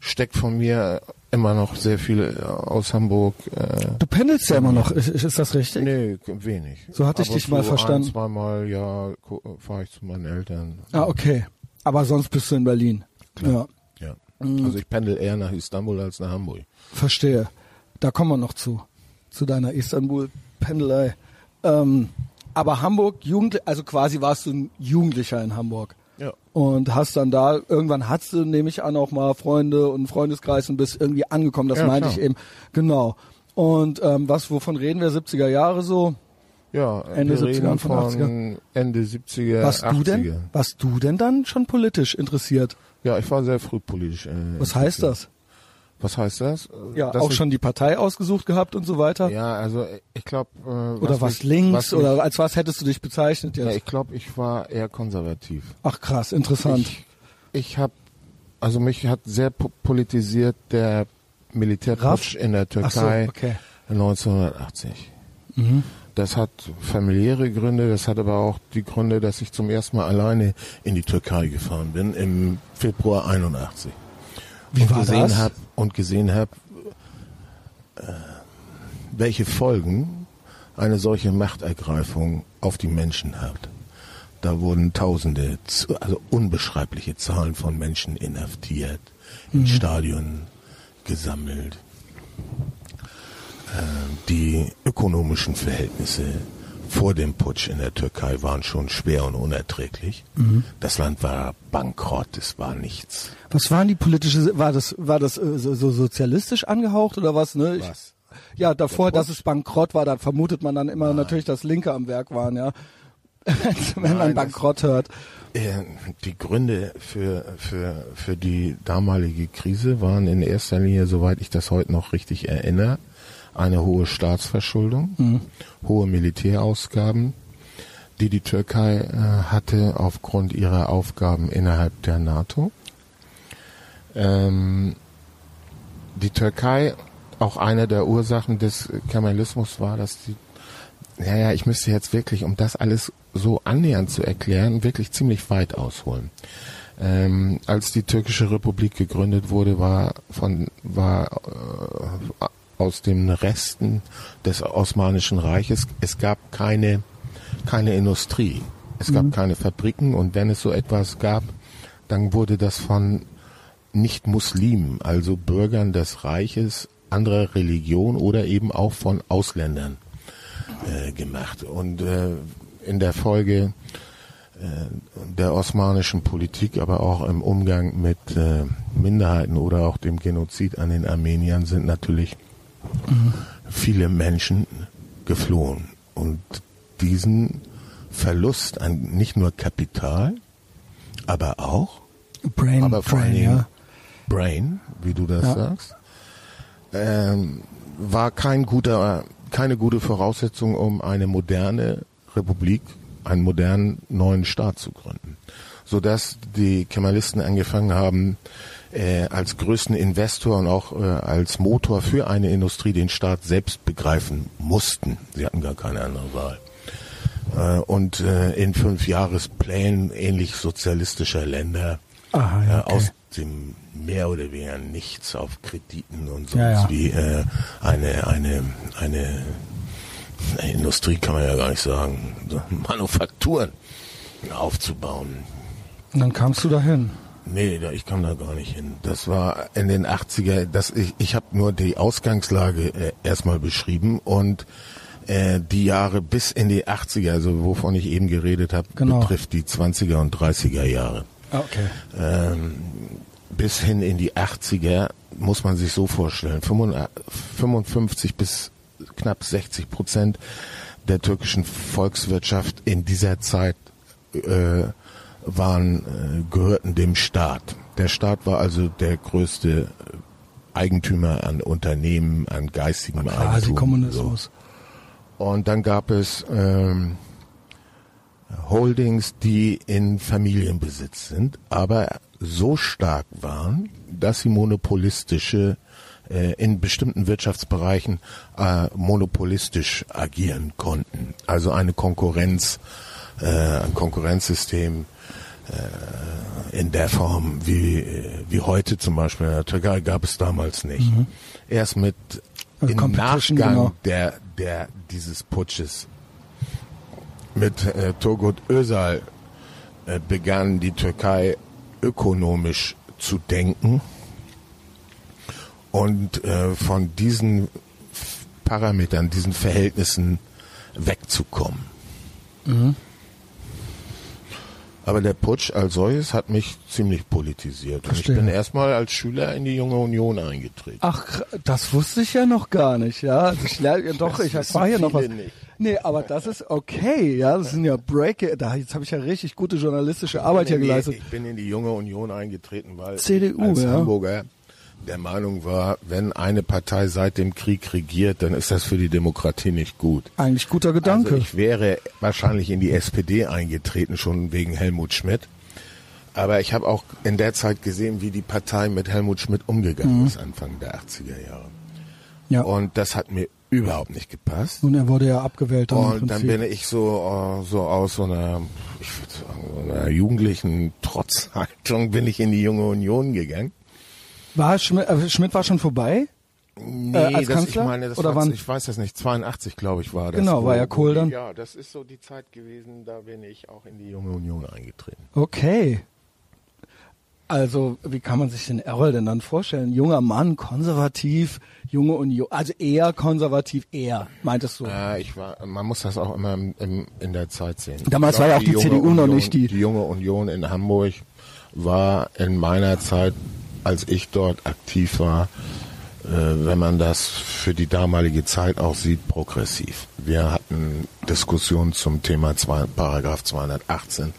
steckt von mir immer noch sehr viel äh, aus Hamburg. Äh, du pendelst ja immer noch, ist, ist das richtig? Nee, wenig. So hatte ich dich mal verstanden. Ein, zweimal ja fahre ich zu meinen Eltern. Ah, okay. Aber sonst bist du in Berlin. Klar. Ja. ja. Mhm. Also ich pendel eher nach Istanbul als nach Hamburg. Verstehe. Da kommen wir noch zu. Zu deiner Istanbul-Pendelei. Ähm, aber Hamburg, Jugend, also quasi warst du ein Jugendlicher in Hamburg. Ja. Und hast dann da, irgendwann hast du, nehme ich an, auch mal Freunde und Freundeskreis und bist irgendwie angekommen. Das ja, meinte klar. ich eben. Genau. Und ähm, was, wovon reden wir? 70er Jahre so? Ja, Ende 70er, Anfang 80er. Ende 70er, warst 80er. Du denn, warst du denn dann schon politisch interessiert? Ja, ich war sehr früh politisch. Äh, was heißt das? Was heißt das? Ja, Dass auch schon die Partei ausgesucht gehabt und so weiter. Ja, also ich glaube. Äh, oder was, links was oder als was hättest du dich bezeichnet jetzt? Ja, ich glaube, ich war eher konservativ. Ach krass, interessant. Ich, ich habe, also mich hat sehr politisiert der Militärputsch in der Türkei so, okay. 1980. Mhm. Das hat familiäre Gründe, das hat aber auch die Gründe, dass ich zum ersten Mal alleine in die Türkei gefahren bin im Februar 81. Wie und war gesehen das? Hab, und gesehen habe, äh, welche Folgen eine solche Machtergreifung auf die Menschen hat. Da wurden Tausende, also unbeschreibliche Zahlen von Menschen inhaftiert, mhm. in Stadien gesammelt. Äh, die ökonomischen Verhältnisse vor dem Putsch in der Türkei waren schon schwer und unerträglich. Mhm. Das Land war bankrott, es war nichts. Was waren die politische, war das, war das äh, so, so sozialistisch angehaucht oder was? Ne? Ich, was? Ja, davor, dass es bankrott war, da vermutet man dann immer Nein. natürlich, dass Linke am Werk waren, ja. Wenn Nein, man bankrott hört. Äh, die Gründe für, für, für die damalige Krise waren in erster Linie, soweit ich das heute noch richtig erinnere, eine hohe Staatsverschuldung, mhm. hohe Militärausgaben, die die Türkei äh, hatte aufgrund ihrer Aufgaben innerhalb der NATO. Ähm, die Türkei, auch eine der Ursachen des Kemalismus war, dass die ja, ja, ich müsste jetzt wirklich, um das alles so annähernd zu erklären, wirklich ziemlich weit ausholen. Ähm, als die türkische Republik gegründet wurde, war von war äh, aus den Resten des Osmanischen Reiches. Es gab keine keine Industrie, es gab mhm. keine Fabriken. Und wenn es so etwas gab, dann wurde das von Nicht-Muslimen, also Bürgern des Reiches anderer Religion oder eben auch von Ausländern äh, gemacht. Und äh, in der Folge äh, der osmanischen Politik, aber auch im Umgang mit äh, Minderheiten oder auch dem Genozid an den Armeniern sind natürlich mhm. viele Menschen geflohen. Und diesen Verlust an nicht nur Kapital, aber auch Brain, aber vor Brain, ja. Brain, wie du das Ja. sagst, ähm, war kein guter, keine gute Voraussetzung, um eine moderne Republik einen modernen neuen Staat zu gründen. Sodass die Kemalisten angefangen haben, äh, als größten Investor und auch äh, als Motor für eine Industrie den Staat selbst begreifen mussten. Sie hatten gar keine andere Wahl. Äh, und äh, in fünf Jahresplänen ähnlich sozialistischer Länder Aha, ja, äh, okay. aus dem mehr oder weniger nichts auf Krediten und sonst Ja, ja. wie äh, eine eine eine Industrie kann man ja gar nicht sagen, Manufakturen aufzubauen. Und dann kamst du dahin. Nee, da, ich kam da gar nicht hin. Das war in den 80er, das, ich, ich habe nur die Ausgangslage äh, erstmal beschrieben und äh, die Jahre bis in die 80er, also wovon ich eben geredet habe, Genau. betrifft die 20er und 30er Jahre. Ah, Okay. Ähm, bis hin in die 80er muss man sich so vorstellen. 55 bis knapp 60 Prozent der türkischen Volkswirtschaft in dieser Zeit äh, waren, äh, gehörten dem Staat. Der Staat war also der größte Eigentümer an Unternehmen, an geistigem Quasi Eigentum. Kommunismus. So. Und dann gab es ähm, Holdings, die in Familienbesitz sind, aber so stark waren, dass sie monopolistische äh, in bestimmten Wirtschaftsbereichen äh, monopolistisch agieren konnten. Also eine Konkurrenz, äh, ein Konkurrenzsystem äh, in der Form wie, äh, wie heute zum Beispiel in der Türkei gab es damals nicht. Erst mit Also im Nachgang genau. der, der dieses Putsches mit äh, Turgut Özal äh, begann die Türkei ökonomisch zu denken und äh, von diesen Parametern, diesen Verhältnissen wegzukommen. Mhm. Aber der Putsch als solches hat mich ziemlich politisiert. Und ich bin erstmal als Schüler in die Junge Union eingetreten. Ach, das wusste ich ja noch gar nicht, ja. Also ich lerne, ja, doch, ich war hier noch was. nicht. Nee, aber das ist okay, ja. Das sind ja Break, da, jetzt habe ich ja richtig gute journalistische Arbeit hier in die- geleistet. Ich bin in die Junge Union eingetreten, weil CDU, als ja. Hamburger der Meinung war, wenn eine Partei seit dem Krieg regiert, dann ist das für die Demokratie nicht gut. Eigentlich guter Gedanke. Also ich wäre wahrscheinlich in die SPD eingetreten, schon wegen Helmut Schmidt. Aber ich habe auch in der Zeit gesehen, wie die Partei mit Helmut Schmidt umgegangen ist, Anfang der 80er Jahre. Mhm. ja. Und das hat mir überhaupt nicht gepasst. Und er wurde ja abgewählt. Und dann bin ich so, äh, so aus so einer, ich würde sagen, so einer jugendlichen Trotzhaltung bin ich in die junge Union gegangen. War Schmidt, äh, Schmidt war schon vorbei? Nee, als das, Kanzler? ich meine, das Oder war, wann? ich weiß das nicht, 82 glaube ich war das. Genau, war ja Kohl dann. Ja, das ist so die Zeit gewesen, da bin ich auch in die junge Union eingetreten. Okay. Also, wie kann man sich den Errol denn dann vorstellen? Junger Mann, konservativ, junge Union, also eher konservativ, eher, meintest du? Äh, ich war, man muss das auch immer im, im, in der Zeit sehen. Damals Ich war ja auch die junge CDU noch Union, nicht die- Die junge Union in Hamburg war in meiner Zeit, als ich dort aktiv war, äh, wenn man das für die damalige Zeit auch sieht, progressiv. Wir hatten Diskussionen zum Thema zwei, Paragraph 218.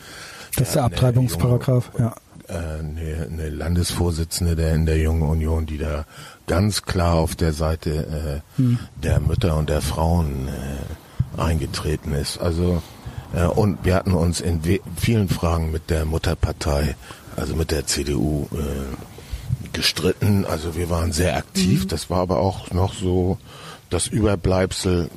das ist der eine Abtreibungsparagraph, ja. äh, eine, eine Landesvorsitzende der in der Jungen Union, die da ganz klar auf der Seite äh, Hm. der Mütter und der Frauen äh, eingetreten ist. Also äh, und wir hatten uns in vielen Fragen mit der Mutterpartei, also mit der CDU äh, gestritten. Also wir waren sehr aktiv. Mhm. Das war aber auch noch so das Überbleibsel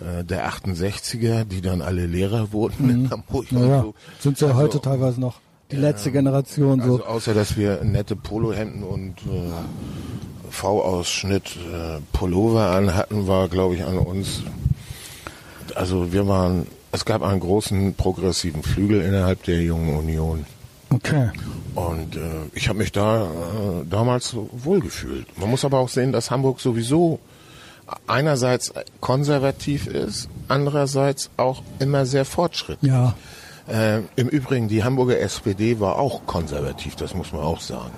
äh, der 68er, die dann alle Lehrer wurden in Hamburg. Naja, so. sind sie ja Also, heute teilweise noch. Die letzte Generation so. Also außer, dass wir nette Polohemden und äh, V-Ausschnitt äh, Pullover anhatten, war, glaube ich, an uns. Also wir waren, es gab einen großen progressiven Flügel innerhalb der Jungen Union. Okay. Und äh, ich habe mich da äh, damals wohlgefühlt. Man muss aber auch sehen, dass Hamburg sowieso einerseits konservativ ist, andererseits auch immer sehr fortschrittlich. Ja. Äh, Im Übrigen, die Hamburger SPD war auch konservativ, das muss man auch sagen.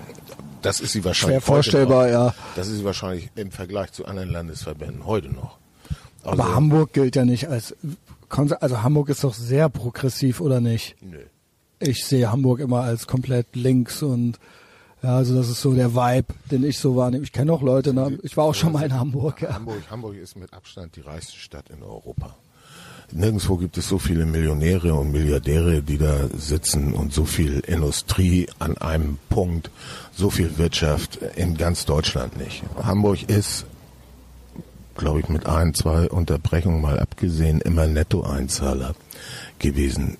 Das ist sie wahrscheinlich Schwer vorstellbar, noch. ja. Das ist sie wahrscheinlich im Vergleich zu anderen Landesverbänden heute noch. Also, Aber Hamburg gilt ja nicht als also Hamburg ist doch sehr progressiv oder nicht? Nö. Ich sehe Hamburg immer als komplett links und ja, also das ist so der Vibe, den ich so wahrnehme. Ich kenne auch Leute, ne? ich war auch schon mal in Hamburg. Ja. Hamburg, Hamburg ist mit Abstand die reichste Stadt in Europa. Nirgendwo gibt es so viele Millionäre und Milliardäre, die da sitzen und so viel Industrie an einem Punkt, so viel Wirtschaft in ganz Deutschland nicht. Hamburg ist, glaube ich, mit ein, zwei Unterbrechungen mal abgesehen, immer Nettoeinzahler gewesen.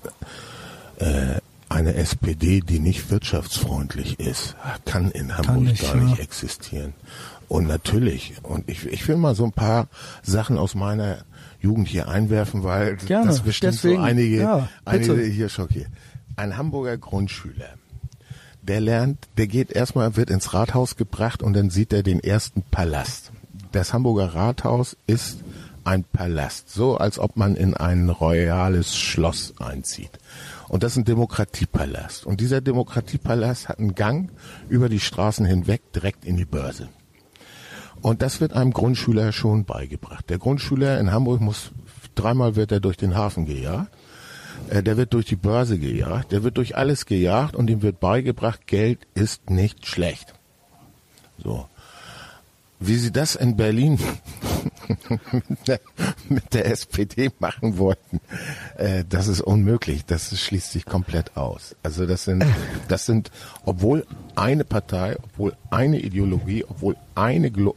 Äh, eine SPD, die nicht wirtschaftsfreundlich ist, kann in Hamburg nicht, gar nicht ja. existieren. Und natürlich, und ich, ich will mal so ein paar Sachen aus meiner Jugend hier einwerfen, weil Gerne, das bestimmt deswegen, so einige, ja, einige hier schockiert. Ein Hamburger Grundschüler, der lernt, der geht erstmal, wird ins Rathaus gebracht und dann sieht er den ersten Palast. Das Hamburger Rathaus ist ein Palast, so als ob man in ein royales Schloss einzieht. Und das ist ein Demokratiepalast. Und dieser Demokratiepalast hat einen Gang über die Straßen hinweg direkt in die Börse. Und das wird einem Grundschüler schon beigebracht. Der Grundschüler in Hamburg muss, dreimal wird er durch den Hafen gejagt. Äh, Der wird durch die Börse gejagt. Der wird durch alles gejagt und ihm wird beigebracht, Geld ist nicht schlecht. So. Wie sie das in Berlin mit, der, SPD machen wollten, äh, das ist unmöglich. Das schließt sich komplett aus. Also das sind, das sind, obwohl eine Partei, obwohl eine Ideologie, obwohl eine Glo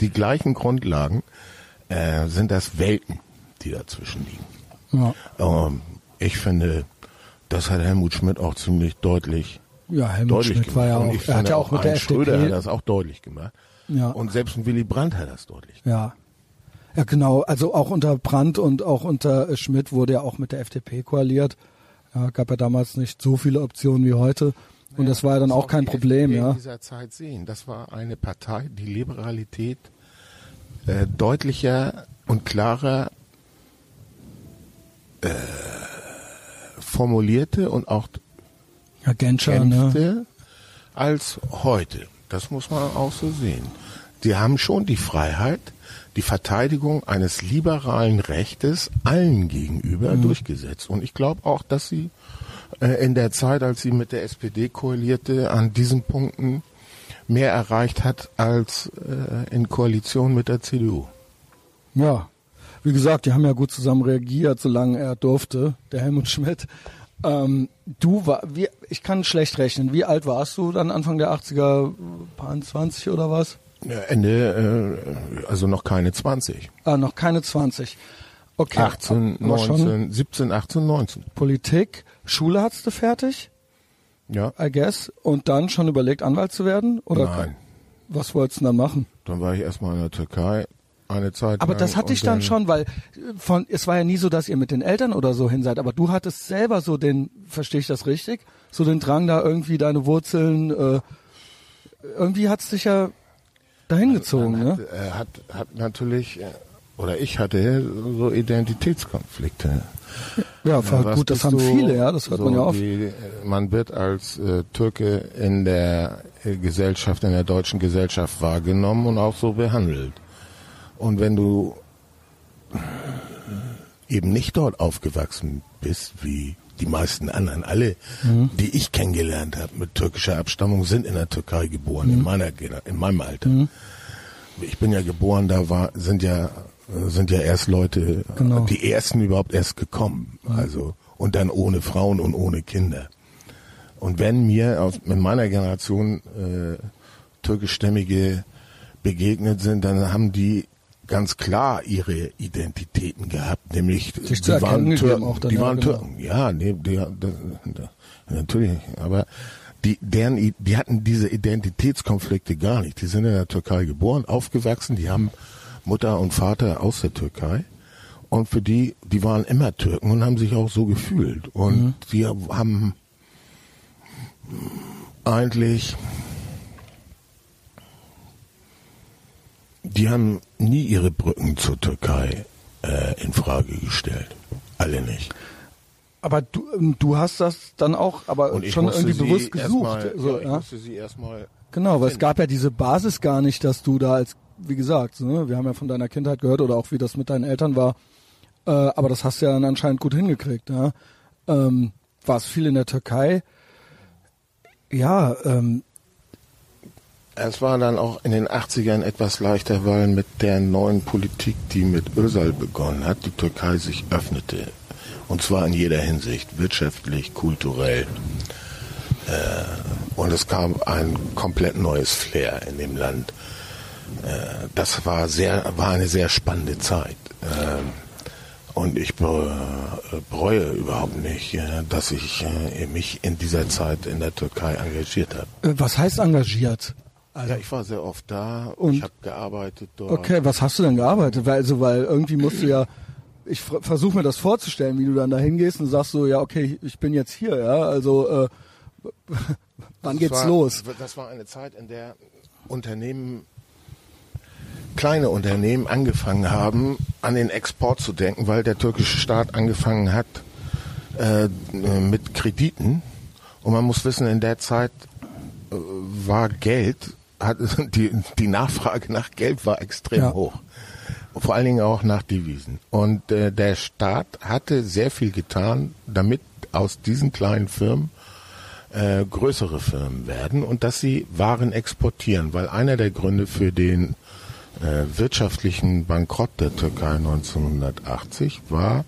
die gleichen Grundlagen, äh, sind das Welten, die dazwischen liegen. Ja, Ähm, ich finde, das hat Helmut Schmidt auch ziemlich deutlich ja Helmut deutlich Schmidt war ja gemacht. auch, er hat ja auch mit der ein Schröder hat FDP, das auch deutlich gemacht. Ja. Und selbst ein Willy Brandt hat das deutlich gemacht. ja. Ja, genau. Also auch unter Brandt und auch unter Schmidt wurde ja auch mit der FDP koaliert. Ja, gab ja damals nicht so viele Optionen wie heute. Und das war ja dann auch kein Problem, FDP ja. in dieser Zeit sehen. Das war eine Partei, die Liberalität äh, deutlicher und klarer äh, formulierte und auch Ja, Genscher, ne? kämpfte als heute. Das muss man auch so sehen. Die haben schon die Freiheit, die Verteidigung eines liberalen Rechtes allen gegenüber durchgesetzt. Und ich glaube auch, dass sie äh, in der Zeit, als sie mit der SPD koalierte, an diesen Punkten mehr erreicht hat als äh, in Koalition mit der CDU. Ja. Wie gesagt, die haben ja gut zusammen reagiert, solange er durfte, der Helmut Schmidt. Ähm, du war, wie, ich kann schlecht rechnen. Wie alt warst du dann Anfang der 80er? Paar 20 oder was? Ja, Ende, äh, also noch keine 20. Ah, noch keine 20. Okay. 18, Aber schon 19, 17, 18, 19. Politik. Schule hattest du fertig, Ja. I guess. Und dann schon überlegt, Anwalt zu werden? Oder Nein. was wolltest du dann machen? Dann war ich erstmal in der Türkei eine Zeit Aber das hatte ich dann schon, weil äh, von es war ja nie so, dass ihr mit den Eltern oder so hin seid, aber du hattest selber so den, verstehe ich das richtig, so den Drang da irgendwie deine Wurzeln, äh, irgendwie hat's dich ja dahin gezogen, Man ne? hat, äh, hat, hat natürlich, äh, oder ich hatte so Identitätskonflikte. Ja, Ja, gut, das haben viele, ja, das hört so man ja oft. Die, äh, man wird als äh, Türke in der Gesellschaft, in der deutschen Gesellschaft wahrgenommen und auch so behandelt. Und wenn du eben nicht dort aufgewachsen bist, wie die meisten anderen, alle, Mhm. die ich kennengelernt habe mit türkischer Abstammung, sind in der Türkei geboren, Mhm. in meiner in meinem Alter. Ich bin ja geboren, da war sind ja sind ja erst Leute, Genau. die ersten überhaupt erst gekommen, also und dann ohne Frauen und ohne Kinder. Und wenn mir aus, in meiner Generation äh, türkischstämmige begegnet sind, dann haben die ganz klar ihre Identitäten gehabt, nämlich Sich die waren Türken. die ja, waren genau. Türken. Ja, nee, die, die, natürlich, aber die, deren, die hatten diese Identitätskonflikte gar nicht. Die sind in der Türkei geboren, aufgewachsen, die haben Mutter und Vater aus der Türkei. Und für die, die waren immer Türken und haben sich auch so gefühlt. Und Mhm. die haben eigentlich, die haben nie ihre Brücken zur Türkei äh, in Frage gestellt. Alle nicht. Aber du, ähm, du hast das dann auch, aber schon irgendwie bewusst gesucht. Erstmal, so, ja, ich ja? musste sie erstmal Genau, weil es finden. gab ja diese Basis gar nicht, dass du da als, wie gesagt, ne, wir haben ja von deiner Kindheit gehört oder auch wie das mit deinen Eltern war, äh, aber das hast du ja dann anscheinend gut hingekriegt. Ja? Ähm, warst viel in der Türkei. Ja, ähm, Es war dann auch in den 80ern etwas leichter, weil mit der neuen Politik, die mit Özal begonnen hat, die Türkei sich öffnete. Und zwar in jeder Hinsicht, wirtschaftlich, kulturell. Äh, und es kam ein komplett neues Flair in dem Land. Äh, das war sehr, war eine sehr spannende Zeit. Ähm, und ich bere- bereue überhaupt nicht, äh, dass ich äh, mich in dieser Zeit in der Türkei engagiert habe. äh, was heißt engagiert? Ja, ich war sehr oft da. Und- ich habe gearbeitet dort. Okay, was hast du denn gearbeitet? Weil, also, weil irgendwie musst du ja, ich versuche mir das vorzustellen, wie du dann da hingehst und sagst so, ja, okay, ich bin jetzt hier, ja, also, äh, wann Das geht's war, los? Das war eine Zeit, in der Unternehmen, kleine Unternehmen angefangen haben, an den Export zu denken, weil der türkische Staat angefangen hat äh, mit Krediten. Und man muss wissen, in der Zeit äh, war Geld, hat, die, die Nachfrage nach Geld war extrem Ja. hoch. Vor allen Dingen auch nach Devisen. Und äh, der Staat hatte sehr viel getan, damit aus diesen kleinen Firmen äh, größere Firmen werden und dass sie Waren exportieren, weil einer der Gründe für den äh, wirtschaftlichen Bankrott der Türkei 1980 war,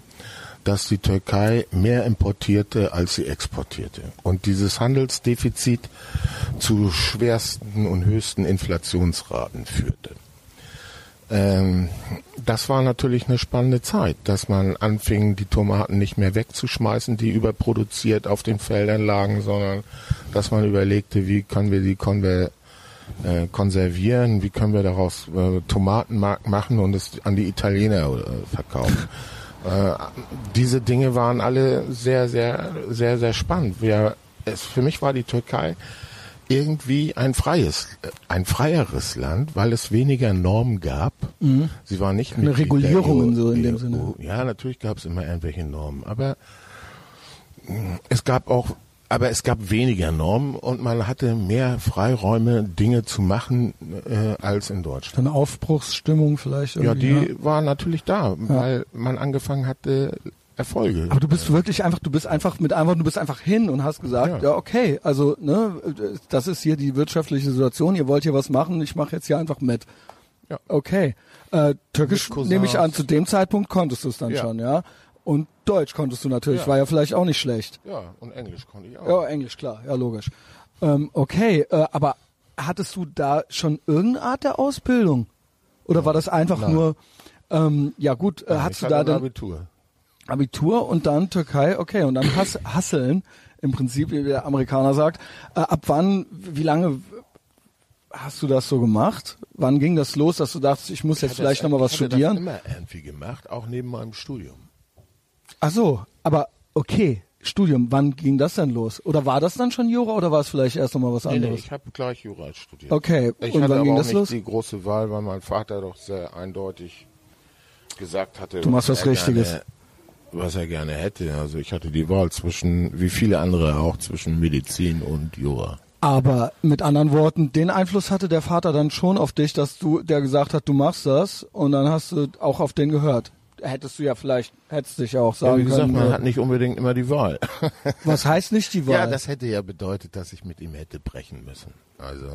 dass die Türkei mehr importierte, als sie exportierte. Und dieses Handelsdefizit zu schwersten und höchsten Inflationsraten führte. Ähm, das war natürlich eine spannende Zeit, dass man anfing, die Tomaten nicht mehr wegzuschmeißen, die überproduziert auf den Feldern lagen, sondern dass man überlegte, wie können wir die konver äh, konservieren, wie können wir daraus äh, Tomatenmark machen und es an die Italiener äh, verkaufen. Äh, diese Dinge waren alle sehr, sehr, sehr, sehr spannend. Wir, es, für mich war die Türkei irgendwie ein freies, äh, ein freieres Land, weil es weniger Normen gab. Sie war nicht Regulierungen EU so in dem EU. Sinne. Ja, natürlich gab es immer irgendwelche Normen, aber mh, es gab auch, aber es gab weniger Normen und man hatte mehr Freiräume, Dinge zu machen äh, als in Deutschland. Eine Aufbruchsstimmung vielleicht Ja, die war natürlich da, weil man angefangen hatte, Erfolge. Aber du bist wirklich einfach, du bist einfach mit einfach, du bist einfach hin und hast gesagt, ja, Ja. okay, also ne, das ist hier die wirtschaftliche Situation, ihr wollt hier was machen, ich mache jetzt hier einfach mit. Ja. Okay. Äh, Türkisch nehme ich an, zu dem Zeitpunkt konntest du es dann Ja. schon, ja. Und Deutsch konntest du natürlich, Ja. war ja vielleicht auch nicht schlecht. ja, und Englisch konnte ich auch. Ja, Englisch, klar, ja, logisch. Ähm, okay, äh, aber hattest du da schon irgendeine Art der Ausbildung? Oder war das einfach Nein. nur, ähm, ja gut, äh, Nein, hattest ich du da dann Abitur. Abitur und dann Türkei, okay, und dann Hass, Hasseln, im Prinzip, wie der Amerikaner sagt. Äh, ab wann, wie lange hast du das so gemacht? Wann ging das los, dass du dachtest, ich muss jetzt Ich vielleicht hatte nochmal was ich studieren? Das immer irgendwie gemacht, auch neben meinem Studium. Ach so, aber okay, Studium, wann ging das denn los? Oder war das dann schon Jura oder war es vielleicht erst nochmal was Nee, nee, anderes? ich habe gleich Jura studiert. Okay, Ich und hatte wann aber ging auch das nicht los? die große Wahl, weil mein Vater doch sehr eindeutig gesagt hatte, Du machst was er Richtiges. Gerne, was er gerne hätte. Also ich hatte die Wahl zwischen, wie viele andere auch, zwischen Medizin und Jura. Aber mit anderen Worten, den Einfluss hatte der Vater dann schon auf dich, dass du, der gesagt hat, du machst das und dann hast du auch auf den gehört. Hättest du ja vielleicht, hättest dich ja auch Ja, sagen wie gesagt, können. man hat nicht unbedingt immer die Wahl. was heißt nicht die Wahl? Ja, das hätte ja bedeutet, dass ich mit ihm hätte brechen müssen. Also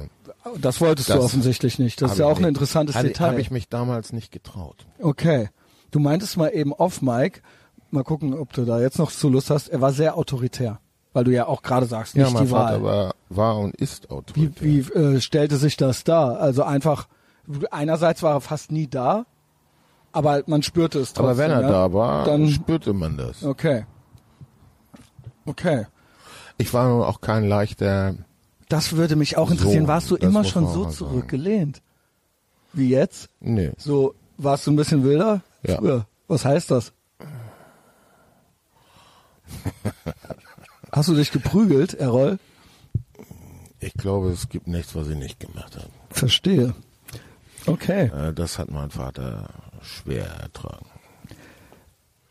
Das wolltest du Das offensichtlich nicht. Das hab ist ja auch ein interessantes hatte- Detail. Habe ich mich damals nicht getraut. okay. Du meintest mal eben off, Mike. Mal gucken, ob du da jetzt noch zu Lust hast. Er war sehr autoritär, weil du ja auch gerade sagst, nicht ja, mein die Vater Wahl. war, war und ist Wie, autoritär. wie äh, stellte sich das dar? Also einfach, einerseits war er fast nie da, aber man spürte es trotzdem. Aber wenn er ja? da war, dann spürte man das. okay. Okay. Ich war nun auch kein leichter, Das würde mich auch interessieren. So, Warst du immer schon so mal sagen. zurückgelehnt? Wie jetzt? nee. So, warst du ein bisschen wilder? Ja. Früher. Was heißt das? Hast du dich geprügelt, Errol? Ich glaube, es gibt nichts, was ich nicht gemacht habe. Verstehe. Okay. Äh, Das hat mein Vater schwer ertragen.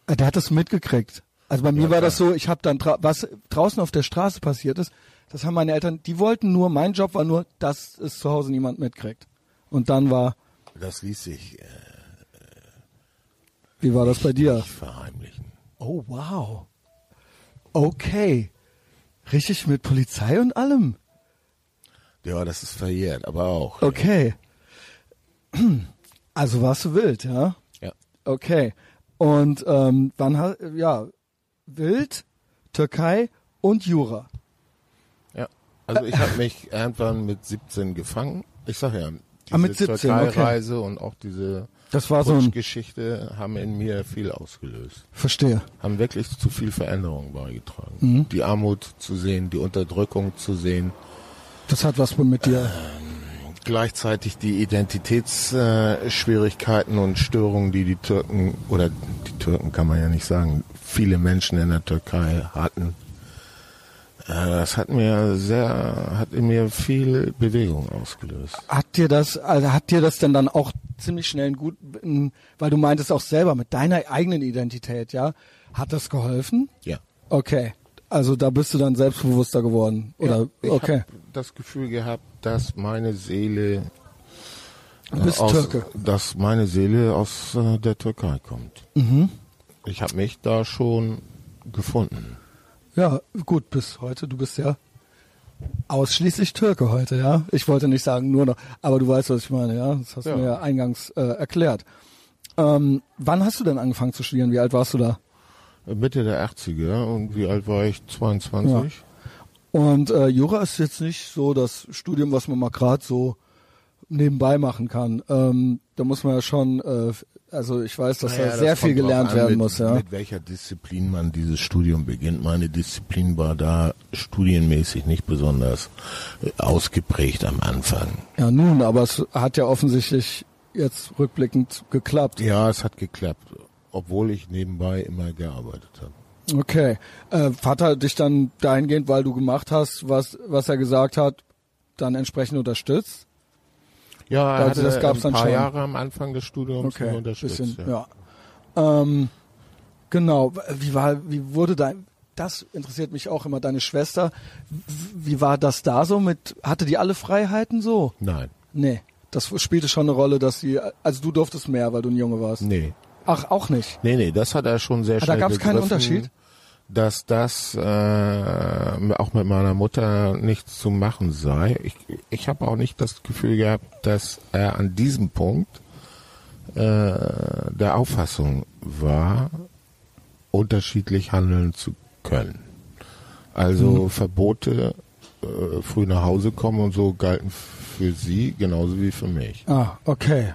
Ah, Der hat das mitgekriegt. Also bei mir Ja, war das so, ich habe dann was draußen auf der Straße passiert ist, das haben meine Eltern, die wollten nur, mein Job war nur, dass es zu Hause niemand mitkriegt. Und dann war, Das ließ sich äh, wie war das bei dir? nicht verheimlichen. Oh wow. Okay. Richtig mit Polizei und allem. Ja, das ist verjährt, aber auch. Okay. Also warst du wild, ja? Ja. Okay. Und ähm, wann hat ja wild, Türkei und Jura. Ja. Also ich habe mich irgendwann mit 17 gefangen. Ich sag ja, diese Ah, mit 17, okay. Türkei-Reise und auch diese Das war so ein Geschichte haben in mir viel ausgelöst. Verstehe. Haben wirklich zu viel Veränderung beigetragen. Mhm. Die Armut zu sehen, die Unterdrückung zu sehen, Das hat was mit dir. Gleichzeitig die Identitätsschwierigkeiten Schwierigkeiten und Störungen, die die Türken oder die Türken kann man ja nicht sagen, viele Menschen in der Türkei hatten. Äh, das hat mir sehr, hat in mir viel Bewegung ausgelöst. Hat dir das, also hat dir das denn dann auch ziemlich schnell einen guten, weil du meintest auch selber mit deiner eigenen Identität, ja, hat das geholfen? Ja. Okay. Also da bist du dann selbstbewusster geworden, oder? ich okay. habe das Gefühl gehabt, dass meine Seele bist aus, dass meine Seele aus äh, der Türkei kommt. Mhm. Ich habe mich da schon gefunden. Ja, gut, bis heute. Du bist ja ausschließlich Türke heute, ja. Ich wollte nicht sagen nur noch, aber du weißt, was ich meine, ja. Das hast Ja. du mir ja eingangs äh, erklärt. Ähm, wann hast du denn angefangen zu studieren? Wie alt warst du da? Mitte der 80er und wie alt war ich? 22? Und äh, Jura ist jetzt nicht so das Studium, was man mal gerade so nebenbei machen kann. Ähm, da muss man ja schon, äh, also ich weiß, dass Naja, da sehr das viel gelernt an, werden mit, muss, ja. Mit welcher Disziplin man dieses Studium beginnt. Meine Disziplin war da studienmäßig nicht besonders äh, ausgeprägt am Anfang. Ja, nun, aber es hat ja offensichtlich jetzt rückblickend geklappt. Ja, es hat geklappt, obwohl ich nebenbei immer gearbeitet habe. Okay. Äh, Vater hat dich dann dahingehend, weil du gemacht hast, was, was er gesagt hat, dann entsprechend unterstützt? Ja, er Also das gab's ein dann paar schon. Jahre am Anfang des Studiums Okay, unterstützt. bisschen, ja. ja. Ähm, genau. Wie war, wie wurde dein, das interessiert mich auch immer, deine Schwester. Wie war das da so mit, hatte die alle Freiheiten so? Nein, Nee. Das spielte schon eine Rolle, dass sie, also du durftest mehr, weil du ein Junge warst. nee. Ach, auch nicht. Nee, nee, das hat er schon sehr Ah, da schnell gab's keinen Unterschied? Dass das äh, auch mit meiner Mutter nichts zu machen sei. Ich, ich habe auch nicht das Gefühl gehabt, dass er an diesem Punkt äh, der Auffassung war, unterschiedlich handeln zu können. Also Mhm. Verbote, äh, früh nach Hause kommen und so galten für sie genauso wie für mich. Ah, okay.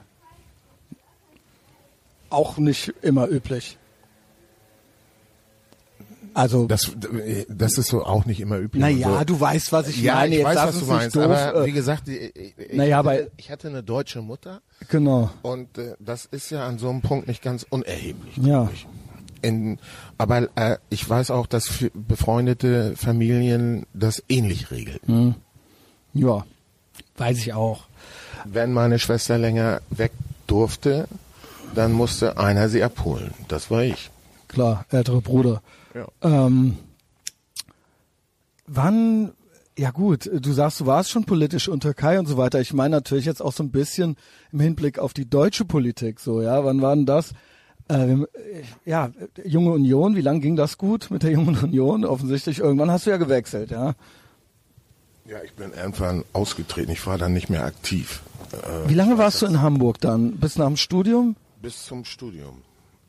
Auch nicht immer üblich. Also, Das, das ist so auch nicht immer üblich. naja, so. du weißt, was ich ja, meine. ich Jetzt weiß, was du meinst. doof, aber äh, wie gesagt, ich, Naja, aber- hatte, ich hatte eine deutsche Mutter genau. und äh, das ist ja an so einem Punkt nicht ganz unerheblich. Ja. ich. In, aber äh, ich weiß auch, dass befreundete Familien das ähnlich regeln. Ja, weiß ich auch. Wenn meine Schwester länger weg durfte, dann musste einer sie abholen. Das war ich. Klar, ältere Bruder. Ja. Ähm, wann, ja gut, du sagst, du warst schon politisch und Türkei und so weiter. Ich meine natürlich jetzt auch so ein bisschen im Hinblick auf die deutsche Politik, so, ja. Wann war denn das? Äh, wir- ja, Junge Union, wie lange ging das gut mit der Jungen Union? Offensichtlich, irgendwann hast du ja gewechselt, ja. Ja, ich bin irgendwann ausgetreten. Ich war dann nicht mehr aktiv. Äh, Wie lange warst du in Hamburg dann? Bis nach dem Studium? Bis zum Studium.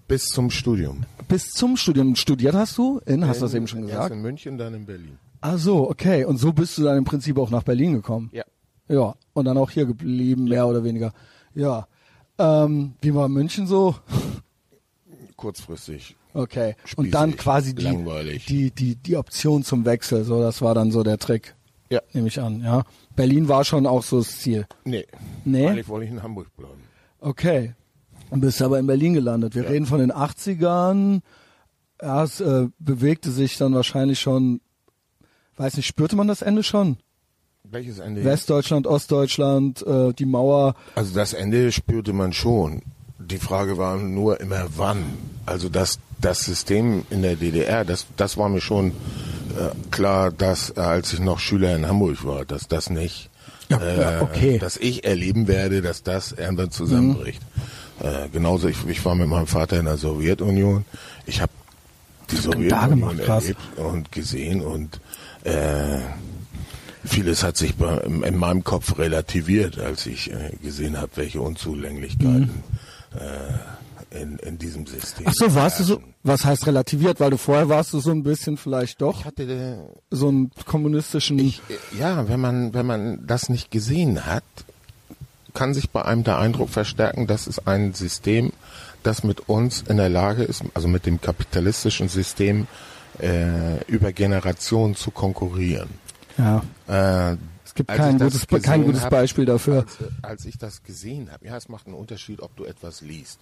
Bis zum Studium. Bis zum Studium. Studiert hast du? In, hast du das In- eben schon Erst gesagt? in München, dann in Berlin. Ach so, okay. Und so bist du dann im Prinzip auch nach Berlin gekommen? Ja. Ja, und dann auch hier geblieben, mehr oder weniger. Ja. Ähm, wie war München so? Kurzfristig. Okay. Und dann Spießig, quasi die, langweilig. die, die, die Option zum Wechsel. So, das war dann so der Trick. Ja. Nehme ich an, ja. Berlin war schon auch so das Ziel. Nee. Nee? Eigentlich wollte ich in Hamburg bleiben. Okay. Dann bist aber in Berlin gelandet. Wir Ja. reden von den 80ern. Ja, es äh, bewegte sich dann wahrscheinlich schon, weiß nicht, spürte man das Ende schon? Welches Ende? Westdeutschland, Ostdeutschland, äh, die Mauer. Also das Ende spürte man schon. Die Frage war nur immer wann. Also das, das System in der DDR, das, das war mir schon äh, klar, dass äh, als ich noch Schüler in Hamburg war, dass das nicht, Ja, äh, okay. dass ich erleben werde, dass das irgendwann zusammenbricht. Äh, genauso, ich, ich war mit meinem Vater in der Sowjetunion. Ich habe die Sowjetunion gemacht? Erlebt und gesehen und äh, vieles hat sich bei, in, in meinem Kopf relativiert, als ich äh, gesehen habe, welche Unzulänglichkeiten äh, in, in diesem System. Mhm. Ach so, warst du so, was heißt relativiert? Weil du vorher warst du so ein bisschen vielleicht doch Ich hatte äh, so einen kommunistischen, ich, äh, ja, wenn man wenn man das nicht gesehen hat, kann sich bei einem der Eindruck verstärken, dass es ein System, das mit uns in der Lage ist, also mit dem kapitalistischen System äh, über Generationen zu konkurrieren. ja. Äh, Es gibt kein gutes, kein gutes hab, Beispiel dafür. Als, als ich das gesehen habe, ja, es macht einen Unterschied, ob du etwas liest.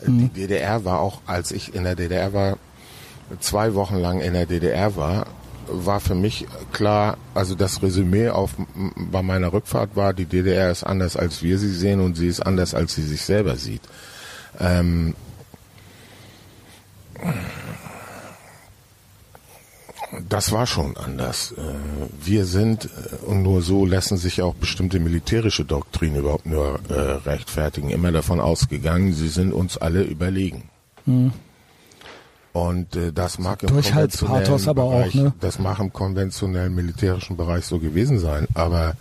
Äh, Mhm. Die DDR war auch, als ich in der DDR war, zwei Wochen lang in der DDR war, war für mich klar, also das Resümee auf bei meiner Rückfahrt war, die DDR ist anders als wir sie sehen und sie ist anders als sie sich selber sieht. Ähm, Das war schon anders. Äh, Wir sind, äh, und nur so lassen sich auch bestimmte militärische Doktrinen überhaupt nur äh, rechtfertigen, immer davon ausgegangen, sie sind uns alle überlegen. Und äh, das mag im Durchhaltspathos konventionellen aber auch, Bereich, ne? das mag im konventionellen militärischen Bereich so gewesen sein, aber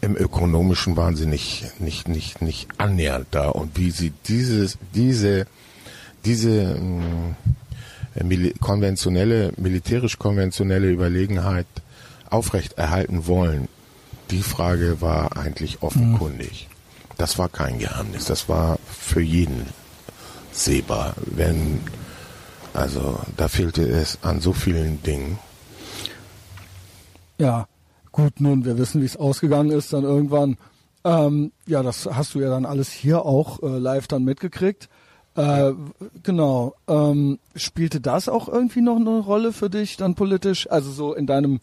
im ökonomischen waren sie nicht, nicht, nicht, nicht annähernd da. Und wie sie dieses, diese, diese mh, mili konventionelle, militärisch konventionelle Überlegenheit aufrechterhalten wollen, die Frage war eigentlich offenkundig. Das war kein Geheimnis, das war für jeden sehbar. Wenn, also da fehlte es an so vielen Dingen. Ja, gut, nun, wir wissen, wie es ausgegangen ist dann irgendwann. Ähm, ja, das hast du ja dann alles hier auch äh, live dann mitgekriegt. Äh, Genau. Ähm, spielte das auch irgendwie noch eine Rolle für dich dann politisch? Also so in deinem,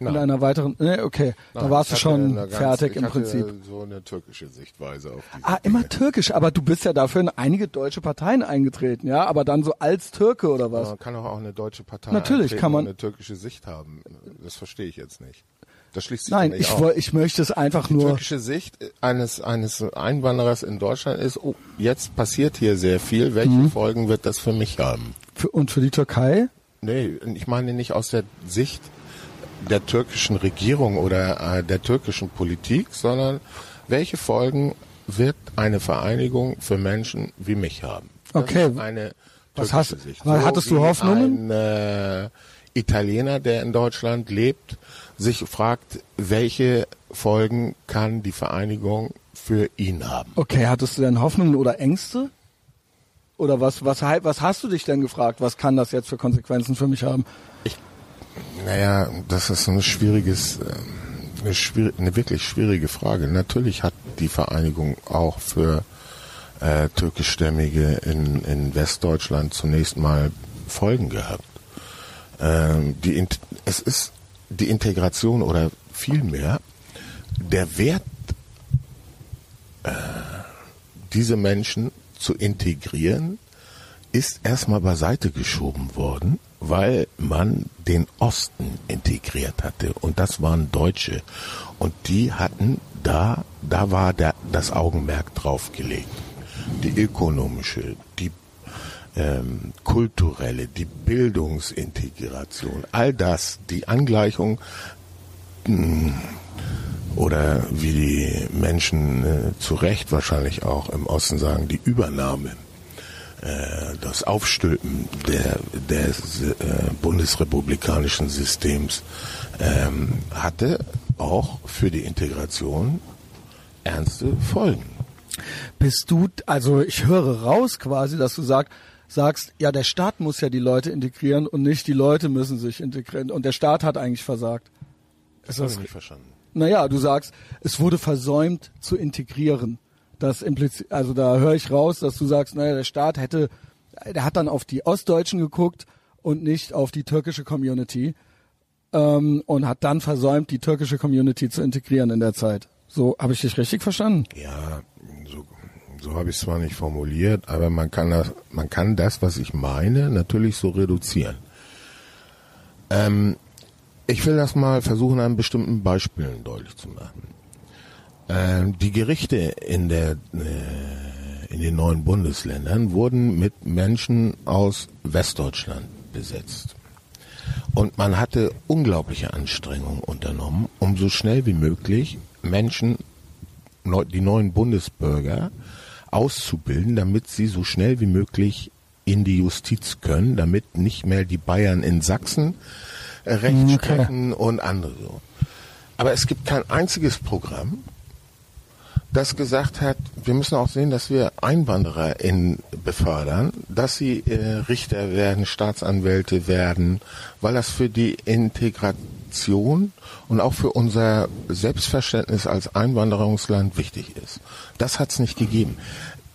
in Nein. deiner weiteren, ne, okay, da Nein, warst ich du schon ganz- fertig im Prinzip. so eine türkische Sichtweise auf diese Ah, immer Dinge. türkisch, aber du bist ja dafür in einige deutsche Parteien eingetreten, ja, aber dann so als Türke oder was? Man kann auch eine deutsche Partei Natürlich kann man- eine türkische Sicht haben. Das verstehe ich jetzt nicht. Das schließt sich Nein, ich, woll- ich möchte es einfach Die nur. türkische Sicht eines, eines Einwanderers in Deutschland ist, oh, jetzt passiert hier sehr viel. Welche Mhm. Folgen wird das für mich haben? Für, und für die Türkei? Nee, ich meine nicht aus der Sicht der türkischen Regierung oder äh, der türkischen Politik, sondern welche Folgen wird eine Vereinigung für Menschen wie mich haben? Das Okay. eine Was hast- Sicht. weil hattest du wie Hoffnungen? Ein äh, Italiener, der in Deutschland lebt, sich fragt, welche Folgen kann die Vereinigung für ihn haben? Okay, hattest du denn Hoffnungen oder Ängste? Oder was, was, was hast du dich denn gefragt? Was kann das jetzt für Konsequenzen für mich haben? Naja, das ist ein schwieriges, ähm, eine, schwierig, eine wirklich schwierige Frage. Natürlich hat die Vereinigung auch für äh, türkischstämmige in, in Westdeutschland zunächst mal Folgen gehabt. Ähm, die, es ist die Integration oder vielmehr der Wert, äh, diese Menschen zu integrieren, ist erstmal beiseite geschoben worden, weil man den Osten integriert hatte. Und das waren Deutsche. Und die hatten da, da war der, das Augenmerk drauf gelegt. Die ökonomische, die ähm, kulturelle, die Bildungsintegration, all das, die Angleichung mh, oder wie die Menschen äh, zu Recht wahrscheinlich auch im Osten sagen, die Übernahme das Aufstülpen der, des äh, bundesrepublikanischen Systems ähm, hatte auch für die Integration ernste Folgen. Bist du, also ich höre raus quasi, dass du sagst, sagst, ja, der Staat muss ja die Leute integrieren und nicht die Leute müssen sich integrieren und der Staat hat eigentlich versagt. Das habe ich nicht verstanden. Naja, du sagst, es wurde versäumt zu integrieren. Das impliziert, also da höre ich raus, dass du sagst, naja, der Staat hätte, der hat dann auf die Ostdeutschen geguckt und nicht auf die türkische Community ähm, und hat dann versäumt, die türkische Community zu integrieren in der Zeit. So habe ich dich richtig verstanden? Ja, so, so habe ich es zwar nicht formuliert, aber man kann das, man kann das, was ich meine, natürlich so reduzieren. Ähm, ich will das mal versuchen, an bestimmten Beispielen deutlich zu machen. Ähm, die Gerichte in der äh, in den neuen Bundesländern wurden mit Menschen aus Westdeutschland besetzt. Und man hatte unglaubliche Anstrengungen unternommen, um so schnell wie möglich Menschen, die neuen Bundesbürger, auszubilden, damit sie so schnell wie möglich in die Justiz können, damit nicht mehr die Bayern in Sachsen äh, Recht sprechen okay. und andere so. Aber es gibt kein einziges Programm, das gesagt hat, wir müssen auch sehen, dass wir Einwanderer in befördern, dass sie äh, Richter werden, Staatsanwälte werden, weil das für die Integration und auch für unser Selbstverständnis als Einwanderungsland wichtig ist. Das hat es nicht gegeben.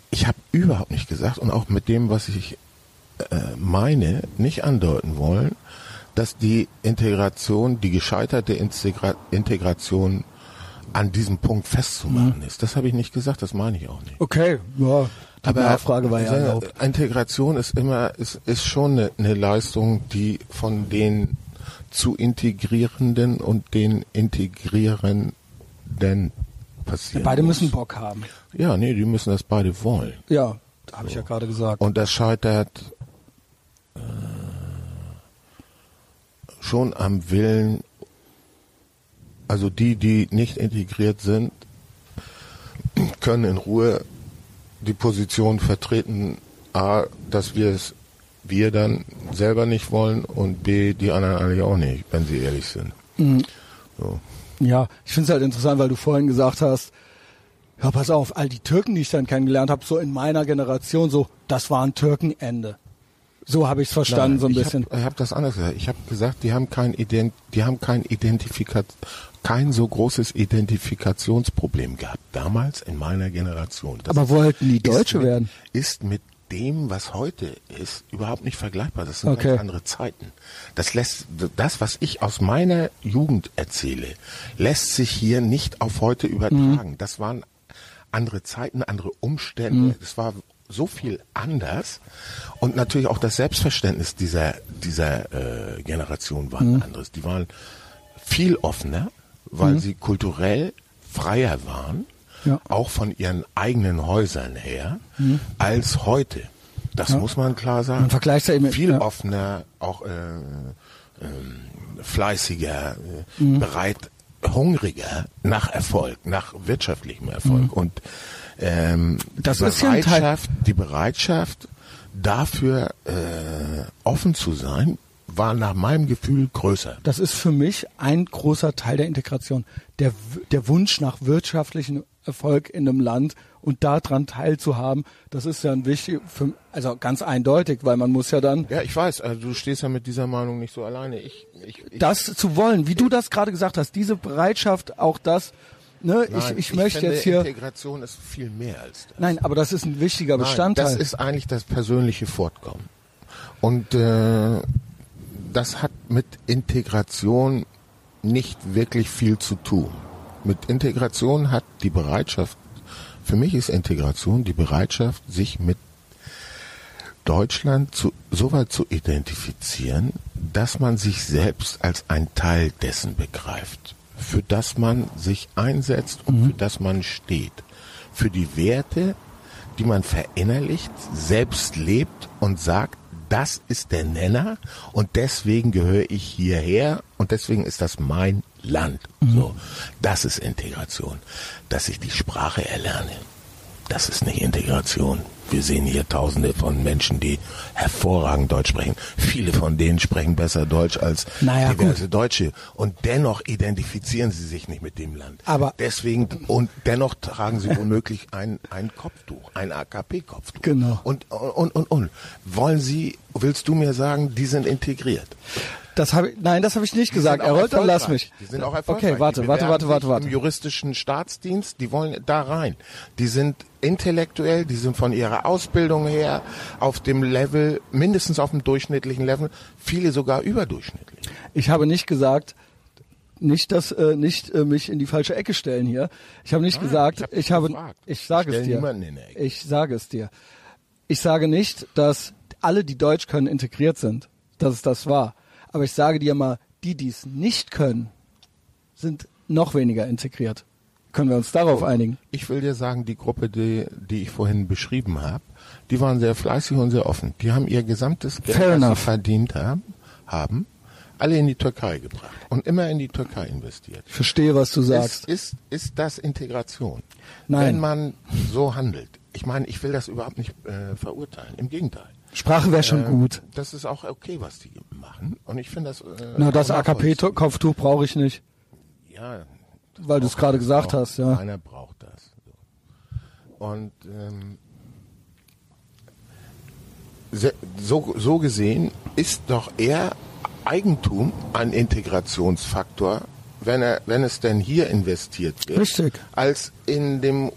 Ich habe überhaupt nicht gesagt und auch mit dem, was ich äh, meine, nicht andeuten wollen, dass die Integration, die gescheiterte Integra Integration an diesem Punkt festzumachen mhm. ist. Das habe ich nicht gesagt, das meine ich auch nicht. Okay, ja. Die Aber Nachfrage war ja erlaubt. Integration ist immer, ist, ist schon eine, eine Leistung, die von den zu integrierenden und den integrierenden passieren. Ja, beide muss. müssen Bock haben. Ja, nee, die müssen das beide wollen. Ja, habe so. ich ja gerade gesagt. Und das scheitert äh, schon am Willen also die, die nicht integriert sind, können in Ruhe die Position vertreten, a, dass wir es wir dann selber nicht wollen und b, die anderen eigentlich auch nicht, wenn sie ehrlich sind. Mhm. So. Ja, ich finde es halt interessant, weil du vorhin gesagt hast, ja, pass auf, all die Türken, die ich dann kennengelernt habe, so in meiner Generation, so, das war ein Türkenende. So habe ich es verstanden, Nein, so ein ich bisschen. Hab, ich habe das anders gesagt. Ich habe gesagt, die haben kein Ident, die haben kein Identifikat, kein so großes Identifikationsproblem gehabt. Damals in meiner Generation. Das Aber wollten die Deutsche mit, werden? Ist mit dem, was heute ist, überhaupt nicht vergleichbar. Das sind okay. ganz andere Zeiten. Das lässt, das, was ich aus meiner Jugend erzähle, lässt sich hier nicht auf heute übertragen. Mhm. Das waren andere Zeiten, andere Umstände. Es mhm. war so viel anders und natürlich auch das Selbstverständnis dieser dieser äh, Generation war mhm. anderes. Die waren viel offener, weil mhm. sie kulturell freier waren, ja. auch von ihren eigenen Häusern her, mhm. als heute. Das ja. muss man klar sagen. Man vergleicht ja eben viel ja. offener, auch äh, äh, fleißiger, mhm. bereit, hungriger nach Erfolg, nach wirtschaftlichem Erfolg mhm. und ähm, das die Bereitschaft, die Bereitschaft dafür äh, offen zu sein, war nach meinem Gefühl größer. Das ist für mich ein großer Teil der Integration. Der, der Wunsch nach wirtschaftlichem Erfolg in einem Land und daran teilzuhaben, das ist ja ein wichtig, für, also ganz eindeutig, weil man muss ja dann. Ja, ich weiß, also du stehst ja mit dieser Meinung nicht so alleine. Ich, ich, ich das zu wollen, wie du das gerade gesagt hast, diese Bereitschaft, auch das, ne, Nein, ich, ich möchte jetzt hier. Integration ist viel mehr als das. Nein, aber das ist ein wichtiger Bestandteil. Nein, das ist eigentlich das persönliche Fortkommen. Und äh, das hat mit Integration nicht wirklich viel zu tun. Mit Integration hat die Bereitschaft, für mich ist Integration die Bereitschaft, sich mit Deutschland zu, so weit zu identifizieren, dass man sich selbst als ein Teil dessen begreift, für das man sich einsetzt und mhm. für das man steht, für die Werte, die man verinnerlicht, selbst lebt und sagt, das ist der Nenner und deswegen gehöre ich hierher und deswegen ist das mein Land. Mhm. So, das ist Integration. Dass ich die Sprache erlerne, das ist nicht Integration. Wir sehen hier Tausende von Menschen, die hervorragend Deutsch sprechen. Viele von denen sprechen besser Deutsch als Naja, diverse Deutsche. Und dennoch identifizieren sie sich nicht mit dem Land. Aber- deswegen und dennoch tragen sie womöglich ein ein Kopftuch, ein AKP-Kopftuch. Genau. Und und und und wollen Sie? Willst du mir sagen, die sind integriert? Das habe ich, nein, das habe ich nicht Die gesagt. sind auch Errol, dann lass mich. Die sind auch erfolgreich. Okay, warte, warte, warte, warte, warte. Im juristischen Staatsdienst, die wollen da rein. Die sind intellektuell, die sind von ihrer Ausbildung her auf dem Level, mindestens auf dem durchschnittlichen Level, viele sogar überdurchschnittlich. Ich habe nicht gesagt, nicht das, äh, nicht äh, mich in die falsche Ecke stellen hier. Ich habe nicht Nein, gesagt, ich hab ich, habe, gefragt. ich sage es dir. Ich sage es dir. Ich sage nicht, dass alle, die Deutsch können, integriert sind. Dass es das war. Aber ich sage dir mal, die, die es nicht können, sind noch weniger integriert. Können wir uns darauf einigen? Ich will dir sagen, die Gruppe, die, die ich vorhin beschrieben habe, die waren sehr fleißig und sehr offen. Die haben ihr gesamtes Geld, Fair das enough. sie verdient haben, haben, alle in die Türkei gebracht und immer in die Türkei investiert. Ich verstehe, was du sagst. Ist, ist, ist das Integration? Nein. Wenn man so handelt. Ich meine, ich will das überhaupt nicht äh, verurteilen. Im Gegenteil. Sprache wäre schon Ähm, gut. Das ist auch okay, was die machen. Und ich finde das. Äh, Na, das. AKP-Kopftuch brauche ich nicht, Ja. Weil du es gerade gesagt braucht- hast, ja. Keiner braucht das. So. Und ähm, so, so gesehen ist doch eher Eigentum ein Integrationsfaktor, wenn er, wenn es denn hier investiert wird, Richtig. als in dem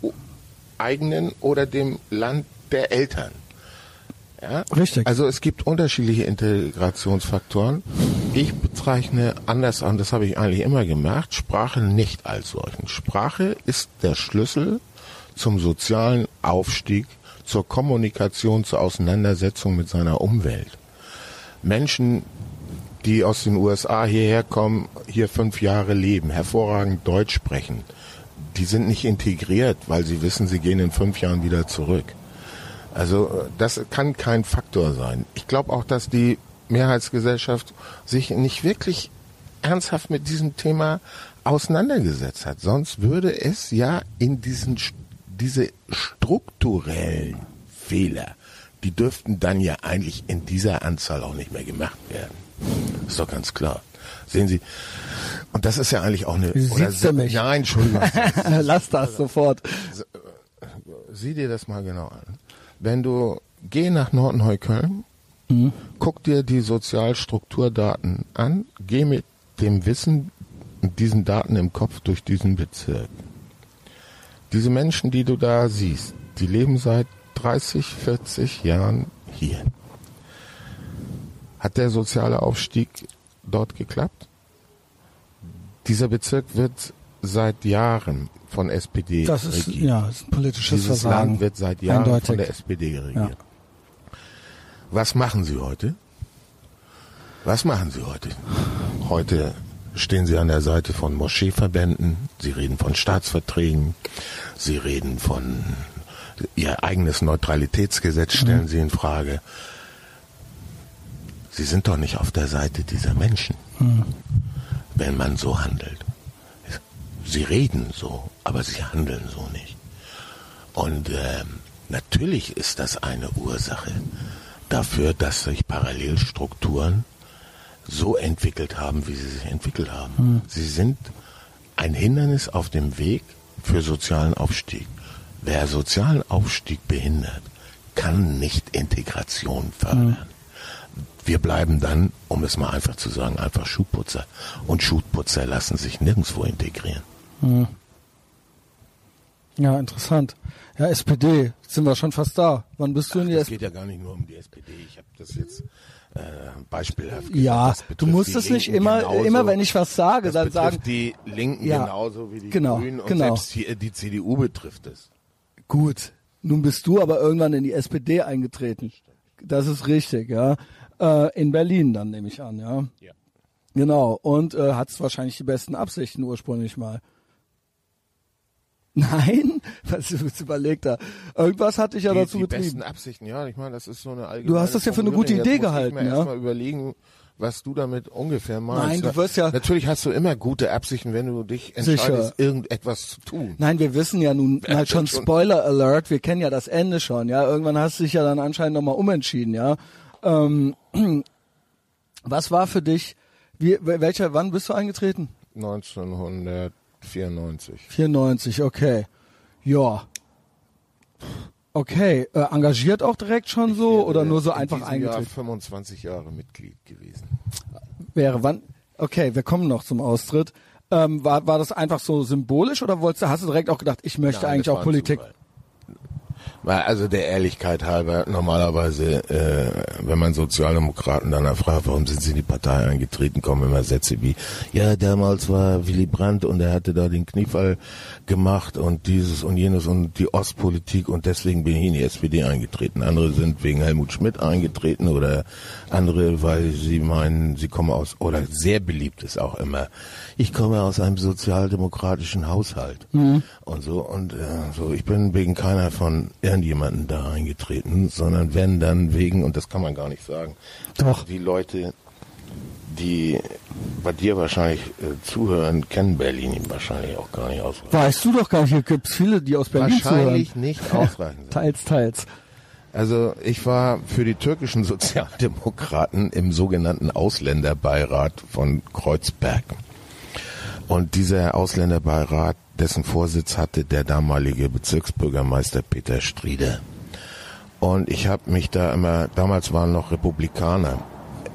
eigenen oder dem Land der Eltern. Ja? Richtig. Also es gibt unterschiedliche Integrationsfaktoren. Ich bezeichne anders an, das habe ich eigentlich immer gemacht, Sprache nicht als solchen. Sprache ist der Schlüssel zum sozialen Aufstieg, zur Kommunikation, zur Auseinandersetzung mit seiner Umwelt. Menschen, die aus den USA hierher kommen, hier fünf Jahre leben, hervorragend Deutsch sprechen, die sind nicht integriert, weil sie wissen, sie gehen in fünf Jahren wieder zurück. Also äh, das kann kein Faktor sein. Ich glaube auch, dass die Mehrheitsgesellschaft sich nicht wirklich ernsthaft mit diesem Thema auseinandergesetzt hat. Sonst würde es ja in diesen diese strukturellen Fehler, die dürften dann ja eigentlich in dieser Anzahl auch nicht mehr gemacht werden. Ist doch ganz klar. Sehen Sie, und das ist ja eigentlich auch eine. Oder du mich? Nein, Entschuldigung. Lass das sofort. Sieh dir das mal genau an. Wenn du geh nach Nordneukölln, guck dir die Sozialstrukturdaten an, geh mit dem Wissen und diesen Daten im Kopf durch diesen Bezirk. Diese Menschen, die du da siehst, die leben seit 30, 40 Jahren hier. Hat der soziale Aufstieg dort geklappt? Dieser Bezirk wird seit Jahren von SPD Das ist, regiert. ja, ist ein politisches Dieses Versagen. Land wird seit Jahren Eindeutig. von der SPD regiert. Ja. Was machen Sie heute? Was machen Sie heute? Heute stehen Sie an der Seite von Moscheeverbänden, Sie reden von Staatsverträgen, Sie reden von Ihr eigenes Neutralitätsgesetz stellen Mhm. Sie in Frage. Sie sind doch nicht auf der Seite dieser Menschen, Mhm. wenn man so handelt. Sie reden so, aber sie handeln so nicht. Und ähm, natürlich ist das eine Ursache dafür, dass sich Parallelstrukturen so entwickelt haben, wie sie sich entwickelt haben. Sie sind ein Hindernis auf dem Weg für sozialen Aufstieg. Wer sozialen Aufstieg behindert, kann nicht Integration fördern. Wir bleiben dann, um es mal einfach zu sagen, einfach Schuhputzer. Und Schuhputzer lassen sich nirgendwo integrieren. Ja, interessant. Ja, SPD, sind wir schon fast da. Wann bist du in die SPD? geht ja gar nicht nur um die SPD. Ich habe das jetzt äh, beispielhaft. Ja, du musst es nicht immer, genauso. immer wenn ich was sage, das dann sagen, die Linken Ja, genauso wie die genau, Grünen und genau. selbst die, die CDU betrifft es. gut, nun bist du aber irgendwann in die SPD eingetreten. Das ist richtig, ja. Äh, in Berlin dann nehme ich an, ja. Ja. Genau. Und äh, hattest wahrscheinlich die besten Absichten ursprünglich mal. Nein? Was überlegt da? Irgendwas hatte ich ja die, dazu die betrieben. besten Absichten, ja, ich meine, das ist so eine allgemeine Du hast das ja für eine gute. Idee Jetzt muss gehalten, ich mir ja? erstmal überlegen, was du damit ungefähr meinst. Nein, du wirst ja- Natürlich hast du immer gute Absichten, wenn du dich entscheidest, irgendetwas zu tun. Nein, wir wissen ja nun Ja, halt schon. Spoiler Alert, wir kennen ja das Ende schon, ja. Irgendwann hast du dich ja dann anscheinend nochmal umentschieden, ja. Ähm, was war für dich, wie, welcher, wann bist du eingetreten? 1994. 94, okay. Ja. Okay, äh, engagiert auch direkt schon so oder nur so In einfach eingetreten? Jahr 25 Jahre Mitglied gewesen. Wäre wann? Okay, wir kommen noch zum Austritt. Ähm, war, war das einfach so symbolisch oder wolltest du, hast du direkt auch gedacht, ich möchte Nein, eigentlich auch Politik? Zufall. Weil Also der Ehrlichkeit halber, normalerweise, äh, wenn man Sozialdemokraten danach fragt, warum sind sie in die Partei eingetreten, kommen immer Sätze wie, ja, damals war Willy Brandt und er hatte da den Kniefall gemacht und dieses und jenes und die Ostpolitik und deswegen bin ich in die SPD eingetreten. Andere sind wegen Helmut Schmidt eingetreten oder andere, weil sie meinen, sie kommen aus, oder sehr beliebt ist auch immer, ich komme aus einem sozialdemokratischen Haushalt und so und äh, so. Ich bin wegen keiner von irgendjemanden da eingetreten, sondern wenn dann wegen und das kann man gar nicht sagen. Doch. Die Leute, die bei dir wahrscheinlich äh, zuhören, kennen Berlin wahrscheinlich auch gar nicht ausreichend. Weißt du doch gar nicht, hier gibt's viele, die aus Berlin Wahrscheinlich zuhören. nicht ausreichend. sind. Teils, teils. Also ich war für die türkischen Sozialdemokraten im sogenannten Ausländerbeirat von Kreuzberg. Und dieser Ausländerbeirat, dessen Vorsitz hatte der damalige Bezirksbürgermeister Peter Strieder. Und ich habe mich da immer, damals waren noch Republikaner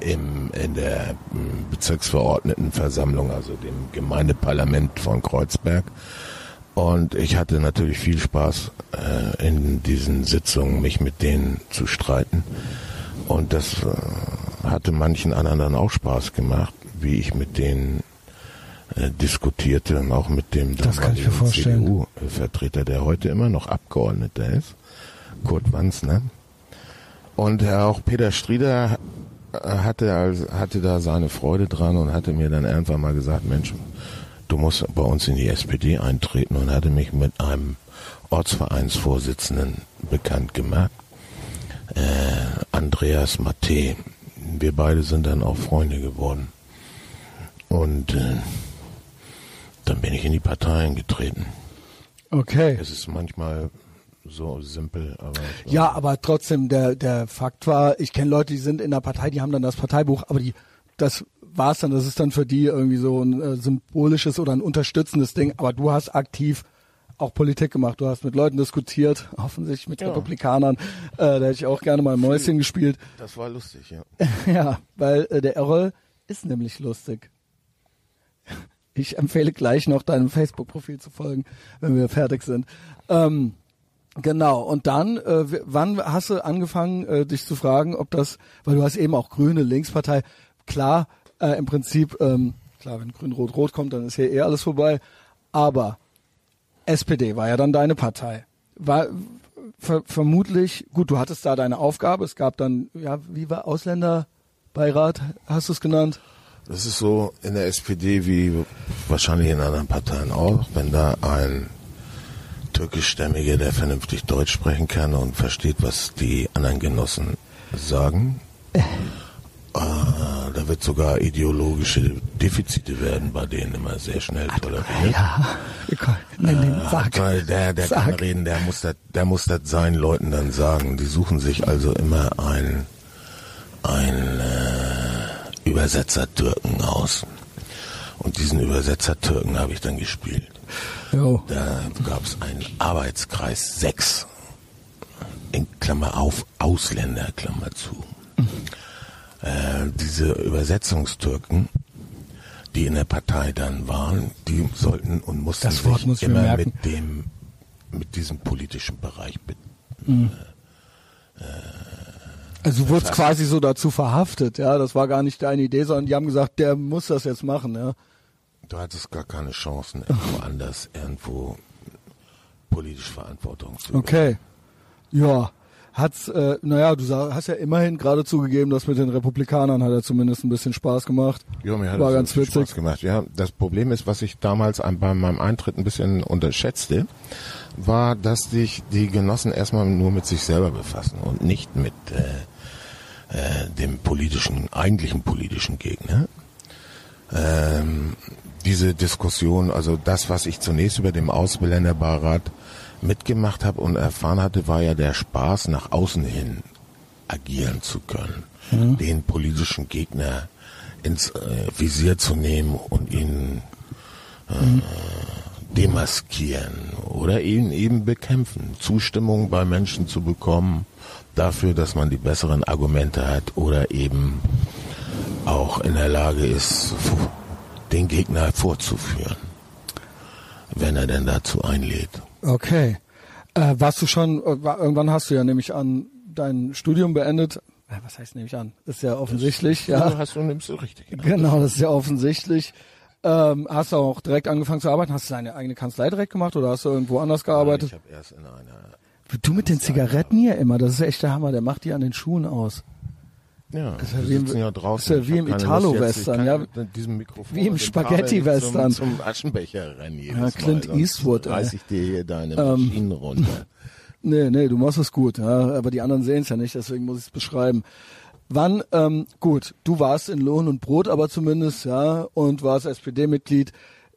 im, in der mm, Bezirksverordnetenversammlung, also dem Gemeindeparlament von Kreuzberg. Und ich hatte natürlich viel Spaß äh, in diesen Sitzungen, mich mit denen zu streiten. Und das äh, hatte manchen anderen dann auch Spaß gemacht, wie ich mit denen äh, diskutierte und auch mit dem. CDU-Vertreter, der heute immer noch Abgeordneter ist, Kurt Wanzner. Und auch Peter Strieder hatte, hatte da seine Freude dran und hatte mir dann irgendwann mal gesagt, Mensch, du musst bei uns in die SPD eintreten und hatte mich mit einem Ortsvereinsvorsitzenden bekannt gemacht, äh, Andreas Matte. Wir beide sind dann auch Freunde geworden. Und äh, dann bin ich in die Partei eingetreten. Okay. Es ist manchmal so simpel, aber Ja, aber trotzdem, der, der Fakt war, ich kenne Leute, die sind in der Partei, die haben dann das Parteibuch, aber die, das war's dann, das ist dann für die irgendwie so ein äh, symbolisches oder ein unterstützendes Ding, aber du hast aktiv auch Politik gemacht, du hast mit Leuten diskutiert, offensichtlich mit Ja. Republikanern, äh, da hätte ich auch gerne mal Mäuschen gespielt. das war lustig, ja. ja, weil äh, der Errol ist nämlich lustig. Ich empfehle gleich noch deinem Facebook-Profil zu folgen, wenn wir fertig sind. Ähm, genau. Und dann, äh, wann hast du angefangen, äh, dich zu fragen, ob das, weil du hast eben auch Grüne, Linkspartei, klar, äh, im Prinzip, ähm, klar, wenn Grün-Rot-Rot kommt, dann ist hier eh alles vorbei. Aber SPD war ja dann deine Partei. War ver vermutlich, gut, du hattest da deine Aufgabe, es gab dann, ja, wie war Ausländerbeirat, hast du es genannt? Das ist so in der SPD wie wahrscheinlich in anderen Parteien auch, wenn da ein türkischstämmiger, der vernünftig Deutsch sprechen kann und versteht, was die anderen Genossen sagen. Äh, da wird sogar ideologische Defizite werden bei denen immer sehr schnell toleriert. Ja, nenn den, sag. Weil der, der kann Sag. reden, der muss das, der muss das seinen Leuten dann sagen. Die suchen sich also immer einen, einen äh, Übersetzer-Türken aus. Und diesen Übersetzer-Türken habe ich dann gespielt. Jo. Da gab es einen Arbeitskreis 6. In Klammer auf, Ausländer, Klammer zu. Äh, diese Übersetzungstürken, die in der Partei dann waren, die sollten und mussten Das Wort sich muss immer mit dem, mit diesem politischen Bereich be Also du wurdest quasi so dazu verhaftet, ja, das war gar nicht deine Idee, sondern die haben gesagt, der muss das jetzt machen, ja. Du hattest gar keine Chancen, irgendwo anders, irgendwo politisch Verantwortung zu Okay. Ja. Hat's, äh, naja, du sag, hast ja immerhin gerade zugegeben, dass mit den Republikanern hat er zumindest ein bisschen Spaß gemacht. Ja, mir hat War ganz witzig. Spaß gemacht. Ja, das Problem ist, was ich damals an, bei meinem Eintritt ein bisschen unterschätzte, war, dass sich die Genossen erstmal nur mit sich selber befassen und nicht mit äh, dem politischen, eigentlichen politischen Gegner. Ähm, diese Diskussion, also das, was ich zunächst über dem Ausländerbeirat mitgemacht habe und erfahren hatte, war ja der Spaß, nach außen hin agieren zu können, mhm. den politischen Gegner ins äh, Visier zu nehmen und ihn äh, mhm. demaskieren oder ihn eben bekämpfen, Zustimmung bei Menschen zu bekommen dafür, dass man die besseren Argumente hat oder eben auch in der Lage ist, den Gegner vorzuführen, wenn er denn dazu einlädt. Okay. Äh, warst du schon, äh, irgendwann hast du ja nämlich an dein Studium beendet. Äh, was heißt nehme ich an? Ist ja offensichtlich. Das, ja, hast du nimmst du richtig. Genau, das ist ja offensichtlich. Ähm, hast du auch direkt angefangen zu arbeiten? Hast du deine eigene Kanzlei direkt gemacht oder hast du irgendwo anders gearbeitet? ich habe erst in einer. Du mit den Zigaretten hier immer, das ist echt der Hammer. Der macht die an den Schuhen aus. Ja, das ist ja wie im, ja draußen. Ist ja wie im Italo-Western, ja. Wie im Spaghetti-Western. Zum, zum Aschenbecher jedes ja, Clint Mal, Eastwood. Reiß ich dir hier deine ähm, Maschinen runter. Nee, nee, du machst es gut, ja, aber die anderen sehen es ja nicht, deswegen muss ich es beschreiben. Wann, ähm, gut, du warst in Lohn und Brot aber zumindest, ja, und warst SPD-Mitglied.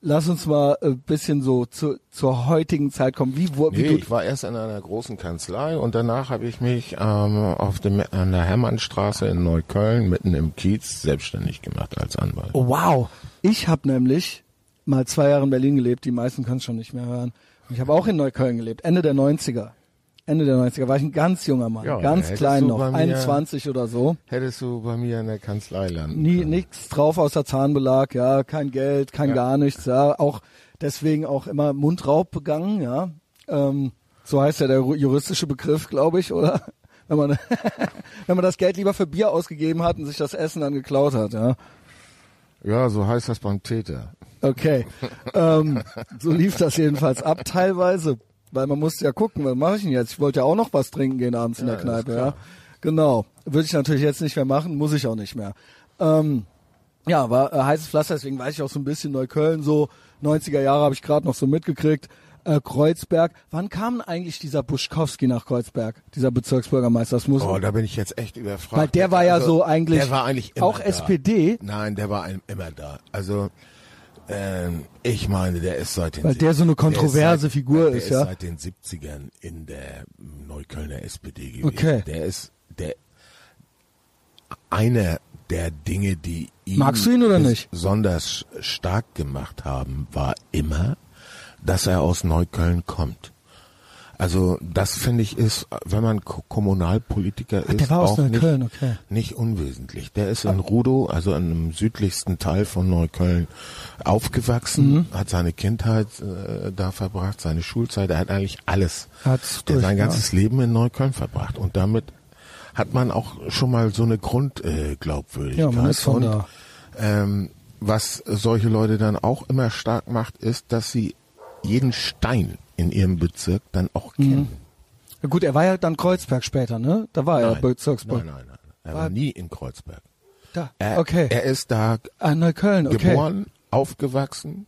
Lass uns mal ein bisschen so zu, zur heutigen Zeit kommen. Wie, wo, nee, wie du ich war erst in einer großen Kanzlei und danach habe ich mich ähm, auf dem an der Hermannstraße in Neukölln mitten im Kiez selbstständig gemacht als Anwalt. Oh, wow, ich habe nämlich mal zwei Jahre in Berlin gelebt. Die meisten können es schon nicht mehr hören. Ich habe auch in Neukölln gelebt, Ende der 90er. Ende der 90er war ich ein ganz junger Mann, ja, ganz klein noch, 21 oder so. Hättest du bei mir in der Kanzlei landen Nie nichts drauf außer Zahnbelag, ja, kein Geld, kein ja. gar nichts, ja, auch deswegen auch immer Mundraub begangen, ja. Ähm, so heißt ja der juristische Begriff, glaube ich, oder? Wenn man wenn man das Geld lieber für Bier ausgegeben hat und sich das Essen dann geklaut hat, ja. Ja, so heißt das beim Täter. Okay. ähm, so lief das jedenfalls ab teilweise weil man muss ja gucken, was mache ich denn jetzt? Ich wollte ja auch noch was trinken gehen abends in der Kneipe, ja. Genau. Würde ich natürlich jetzt nicht mehr machen, muss ich auch nicht mehr. Ähm, ja, war äh, heißes Pflaster, deswegen weiß ich auch so ein bisschen Neukölln, so 90er Jahre habe ich gerade noch so mitgekriegt. Äh, Kreuzberg. Wann kam eigentlich dieser Buschkowski nach Kreuzberg, dieser Bezirksbürgermeister? Das muss oh, da bin ich jetzt echt überfragt. Weil der war ja also, so eigentlich, der war eigentlich auch da. SPD. Nein, der war immer da. Also ähm, ich meine, der ist seit den Weil der so eine kontroverse seit, Figur der ist, ja. seit den 70ern in der Neuköllner SPD gewesen. Okay. Der ist der einer der Dinge, die ihn, Magst du ihn oder nicht? besonders stark gemacht haben, war immer, dass er aus Neukölln kommt. Also das finde ich ist, wenn man Kommunalpolitiker Ach, ist, auch nicht, okay. nicht unwesentlich. Der ist in Rudow, also im südlichsten Teil von Neukölln, aufgewachsen, mhm. hat seine Kindheit äh, da verbracht, seine Schulzeit, er hat eigentlich alles, Hat's der sein ganzes Leben in Neukölln verbracht und damit hat man auch schon mal so eine Grundglaubwürdigkeit. Äh, ja, man ist von und, da. Ähm, was solche Leute dann auch immer stark macht, ist, dass sie jeden Stein in ihrem Bezirk dann auch mhm. kennen. Ja, gut, er war ja dann Kreuzberg später, ne? Da war nein, er Bezirksbürger. Nein, nein, nein. Er war, war nie in Kreuzberg. Da, er, okay. Er ist da ah, Neukölln, okay. geboren, aufgewachsen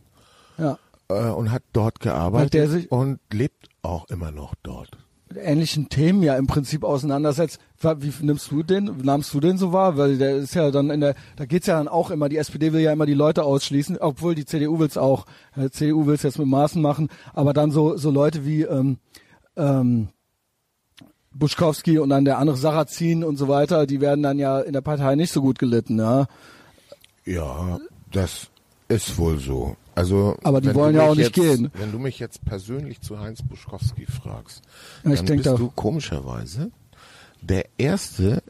ja. äh, und hat dort gearbeitet der sich und lebt auch immer noch dort. Ähnlichen Themen ja im Prinzip auseinandersetzt. Wie nimmst du den, nahmst du den so wahr? Weil der ist ja dann in der, da geht's ja dann auch immer, die SPD will ja immer die Leute ausschließen, obwohl die CDU will's auch. Die CDU will's jetzt mit Maßen machen, aber dann so, so Leute wie, ähm, ähm, Buschkowski und dann der andere Sarrazin und so weiter, die werden dann ja in der Partei nicht so gut gelitten, ja. Ja, das ist wohl so. Also, aber die wollen ja auch nicht jetzt, gehen. Wenn du mich jetzt persönlich zu Heinz Buschkowski fragst, ja, dann bist du komischerweise der erste.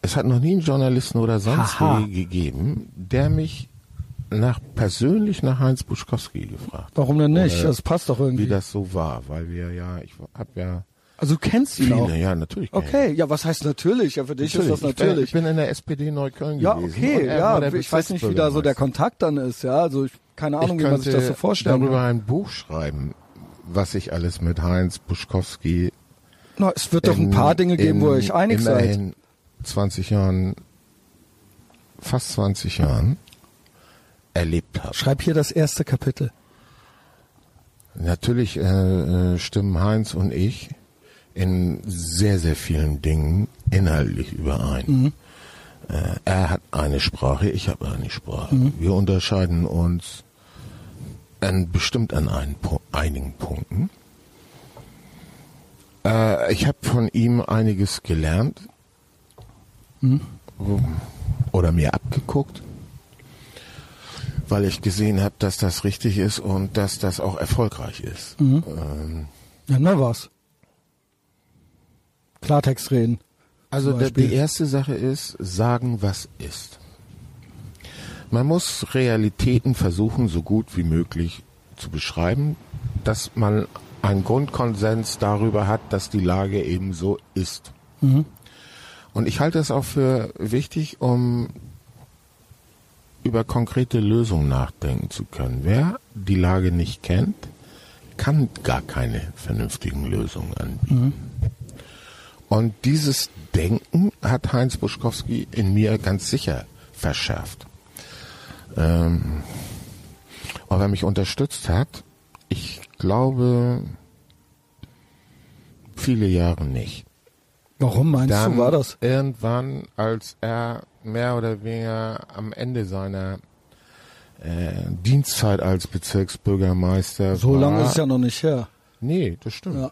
Es hat noch nie einen Journalisten oder sonst wie gegeben, der mich nach persönlich nach Heinz Buschkowski gefragt. Warum denn nicht? das passt doch irgendwie. Wie das so war, weil wir ja, ich habe ja also du kennst ihn Viele, auch? ja, natürlich. Okay, ja, was heißt natürlich? Ja, für dich natürlich. ist das natürlich. Ich bin in der SPD Neukölln ja, gewesen. Okay, ja, ich weiß nicht, wie da so der Kontakt dann ist, ja, also ich, keine Ahnung, ich wie man sich das so vorstellt. darüber ein Buch schreiben, was ich alles mit Heinz Buschkowski Na, es wird doch ein paar Dinge geben, wo ihr euch einig seid. 20 Jahren, fast 20 Jahren erlebt habe. Schreib hier das erste Kapitel. Natürlich äh, äh stimmen Heinz und ich in sehr, sehr vielen Dingen inhaltlich überein. Äh, er hat eine Sprache, ich habe eine Sprache. Wir unterscheiden uns an, bestimmt an ein, einigen Punkten. Äh, ich habe von ihm einiges gelernt oder mir abgeguckt, weil ich gesehen habe, dass das richtig ist und dass das auch erfolgreich ist. Ähm, Ja, na was? Klartext reden. Also der, die erste Sache ist, sagen, was ist. Man muss Realitäten versuchen, so gut wie möglich zu beschreiben, dass man einen Grundkonsens darüber hat, dass die Lage eben so ist. Und ich halte es auch für wichtig, um über konkrete Lösungen nachdenken zu können. Wer die Lage nicht kennt, kann gar keine vernünftigen Lösungen anbieten. Und dieses Denken hat Heinz Buschkowski in mir ganz sicher verschärft. Ähm, ob er mich unterstützt hat, ich glaube viele Jahre nicht. Warum meinst Dann du, war das? irgendwann, als er mehr oder weniger am Ende seiner äh, Dienstzeit als Bezirksbürgermeister So war, lange ist es ja noch nicht her. Nee, das stimmt. Ja.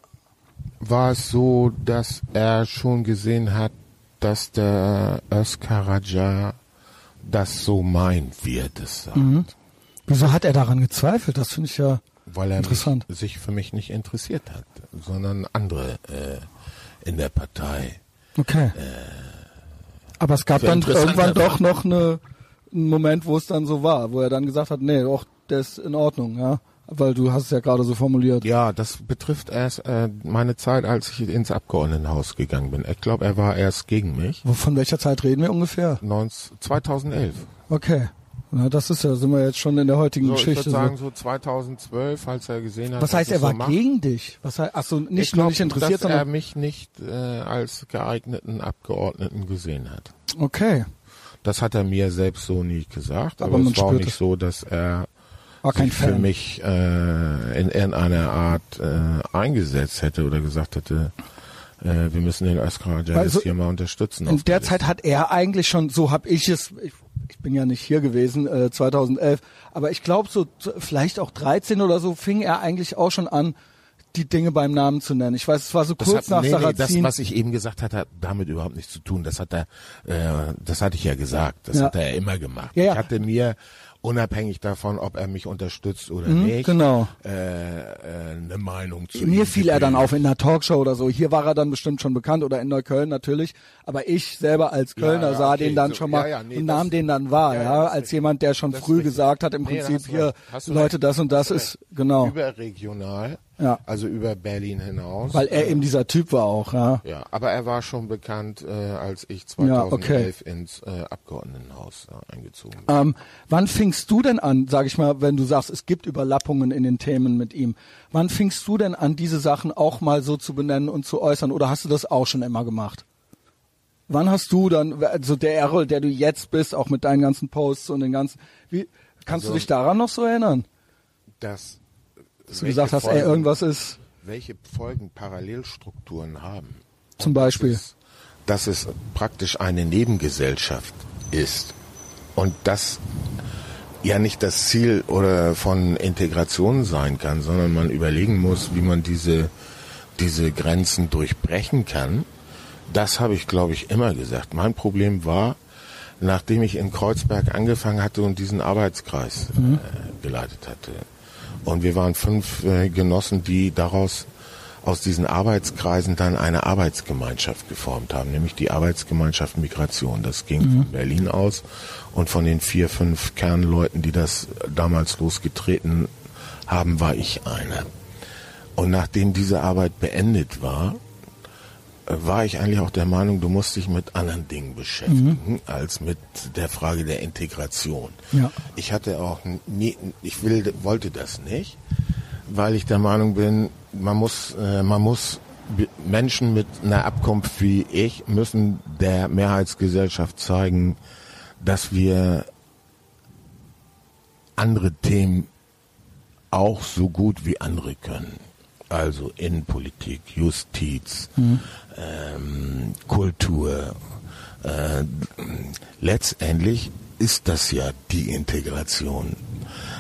War es so, dass er schon gesehen hat, dass der Özkaraja das so meint, wie er das sagt. Mhm. Wieso hat er daran gezweifelt? Das finde ich ja. Weil er Interessant. mich, sich für mich nicht interessiert hat, sondern andere äh, in der Partei. Okay. Aber es gab dann irgendwann doch noch eine, einen Moment, wo es dann so war, wo er dann gesagt hat, nee, doch, der ist in Ordnung, ja. Weil du hast es ja gerade so formuliert. Ja, das betrifft erst äh, meine Zeit, als ich ins Abgeordnetenhaus gegangen bin. Ich glaube, er war erst gegen mich. Von welcher Zeit reden wir ungefähr? 19, 2011. Okay. Na, das ist ja, sind wir jetzt schon in der heutigen So, ich Geschichte. würde sagen so. so 2012, als er gesehen hat. Was heißt, er war so gegen dich? Was heißt, ach so, nicht ich nur glaub, nicht interessiert, dass er sondern, mich nicht äh, als geeigneten Abgeordneten gesehen hat. okay. Das hat er mir selbst so nie gesagt, Aber aber, es war auch nicht so, dass er War kein für mich äh, in irgendeiner Art äh, eingesetzt hätte oder gesagt hätte, äh, wir müssen den Özkan Also, hier mal unterstützen. In der Zeit hat er eigentlich schon, so habe ich es, ich, ich bin ja nicht hier gewesen, äh, 2011, aber ich glaube so vielleicht auch 13 oder so fing er eigentlich auch schon an, die Dinge beim Namen zu nennen. Ich weiß, es war so Das kurz hat, nach nee, nee, das, Sarrazin. was ich eben gesagt hatte, hat damit überhaupt nichts zu tun. Das hat er, äh, das hatte ich ja gesagt. Das Ja. hat er immer gemacht. Ja, ja. Ich hatte mir unabhängig davon, ob er mich unterstützt oder Mhm, nicht, genau. äh, äh, eine Meinung zu Mir fiel er dann auf in einer Talkshow oder so. Hier war er dann bestimmt schon bekannt oder in Neukölln natürlich. Aber ich selber als Kölner ja, sah okay, den dann so, schon mal ja, ja, nee, und das- nahm den dann wahr, ja, ja, ja, das als jemand, der schon Das früh gesagt hat, im Nee, Prinzip hier, Leute, das und das ist, genau. Überregional, Ja. also über Berlin hinaus. Weil er eben dieser Typ war auch, ja. ja, aber er war schon bekannt, äh, als ich Ja, okay. 2011 ins äh, Abgeordnetenhaus äh, eingezogen bin. Ähm, wann fingst du denn an, sag ich mal, wenn du sagst, es gibt Überlappungen in den Themen mit ihm, wann fingst du denn an, diese Sachen auch mal so zu benennen und zu äußern oder hast du das auch schon immer gemacht? Wann hast du dann, also der Errol, der du jetzt bist, auch mit deinen ganzen Posts und den ganzen, wie, kannst Also- du dich daran noch so erinnern? Das, Dass du gesagt hast, ey, Folgen- irgendwas ist, welche Folgen Parallelstrukturen haben. zum Beispiel. Dass es, dass es praktisch eine Nebengesellschaft ist und das ja nicht das Ziel oder von Integration sein kann, sondern man überlegen muss, wie man diese diese Grenzen durchbrechen kann. Das habe ich, glaube ich, immer gesagt. Mein Problem war, nachdem ich in Kreuzberg angefangen hatte und diesen Arbeitskreis äh, geleitet hatte. Und wir waren fünf äh, Genossen, die daraus aus diesen Arbeitskreisen dann eine Arbeitsgemeinschaft geformt haben, nämlich die Arbeitsgemeinschaft Migration. Das ging von Berlin aus und von den vier, fünf Kernleuten, die das damals losgetreten haben, war ich einer. Und nachdem diese Arbeit beendet war, war ich eigentlich auch der Meinung, du musst dich mit anderen Dingen beschäftigen als mit der Frage der Integration. Ja. Ich hatte auch nie, ich will, wollte das nicht, weil ich der Meinung bin, man muss, äh, man muss Menschen mit einer Abkunft wie ich müssen der Mehrheitsgesellschaft zeigen, dass wir andere Themen auch so gut wie andere können. also Innenpolitik, Justiz, ähm, Kultur, äh, letztendlich ist das ja die Integration.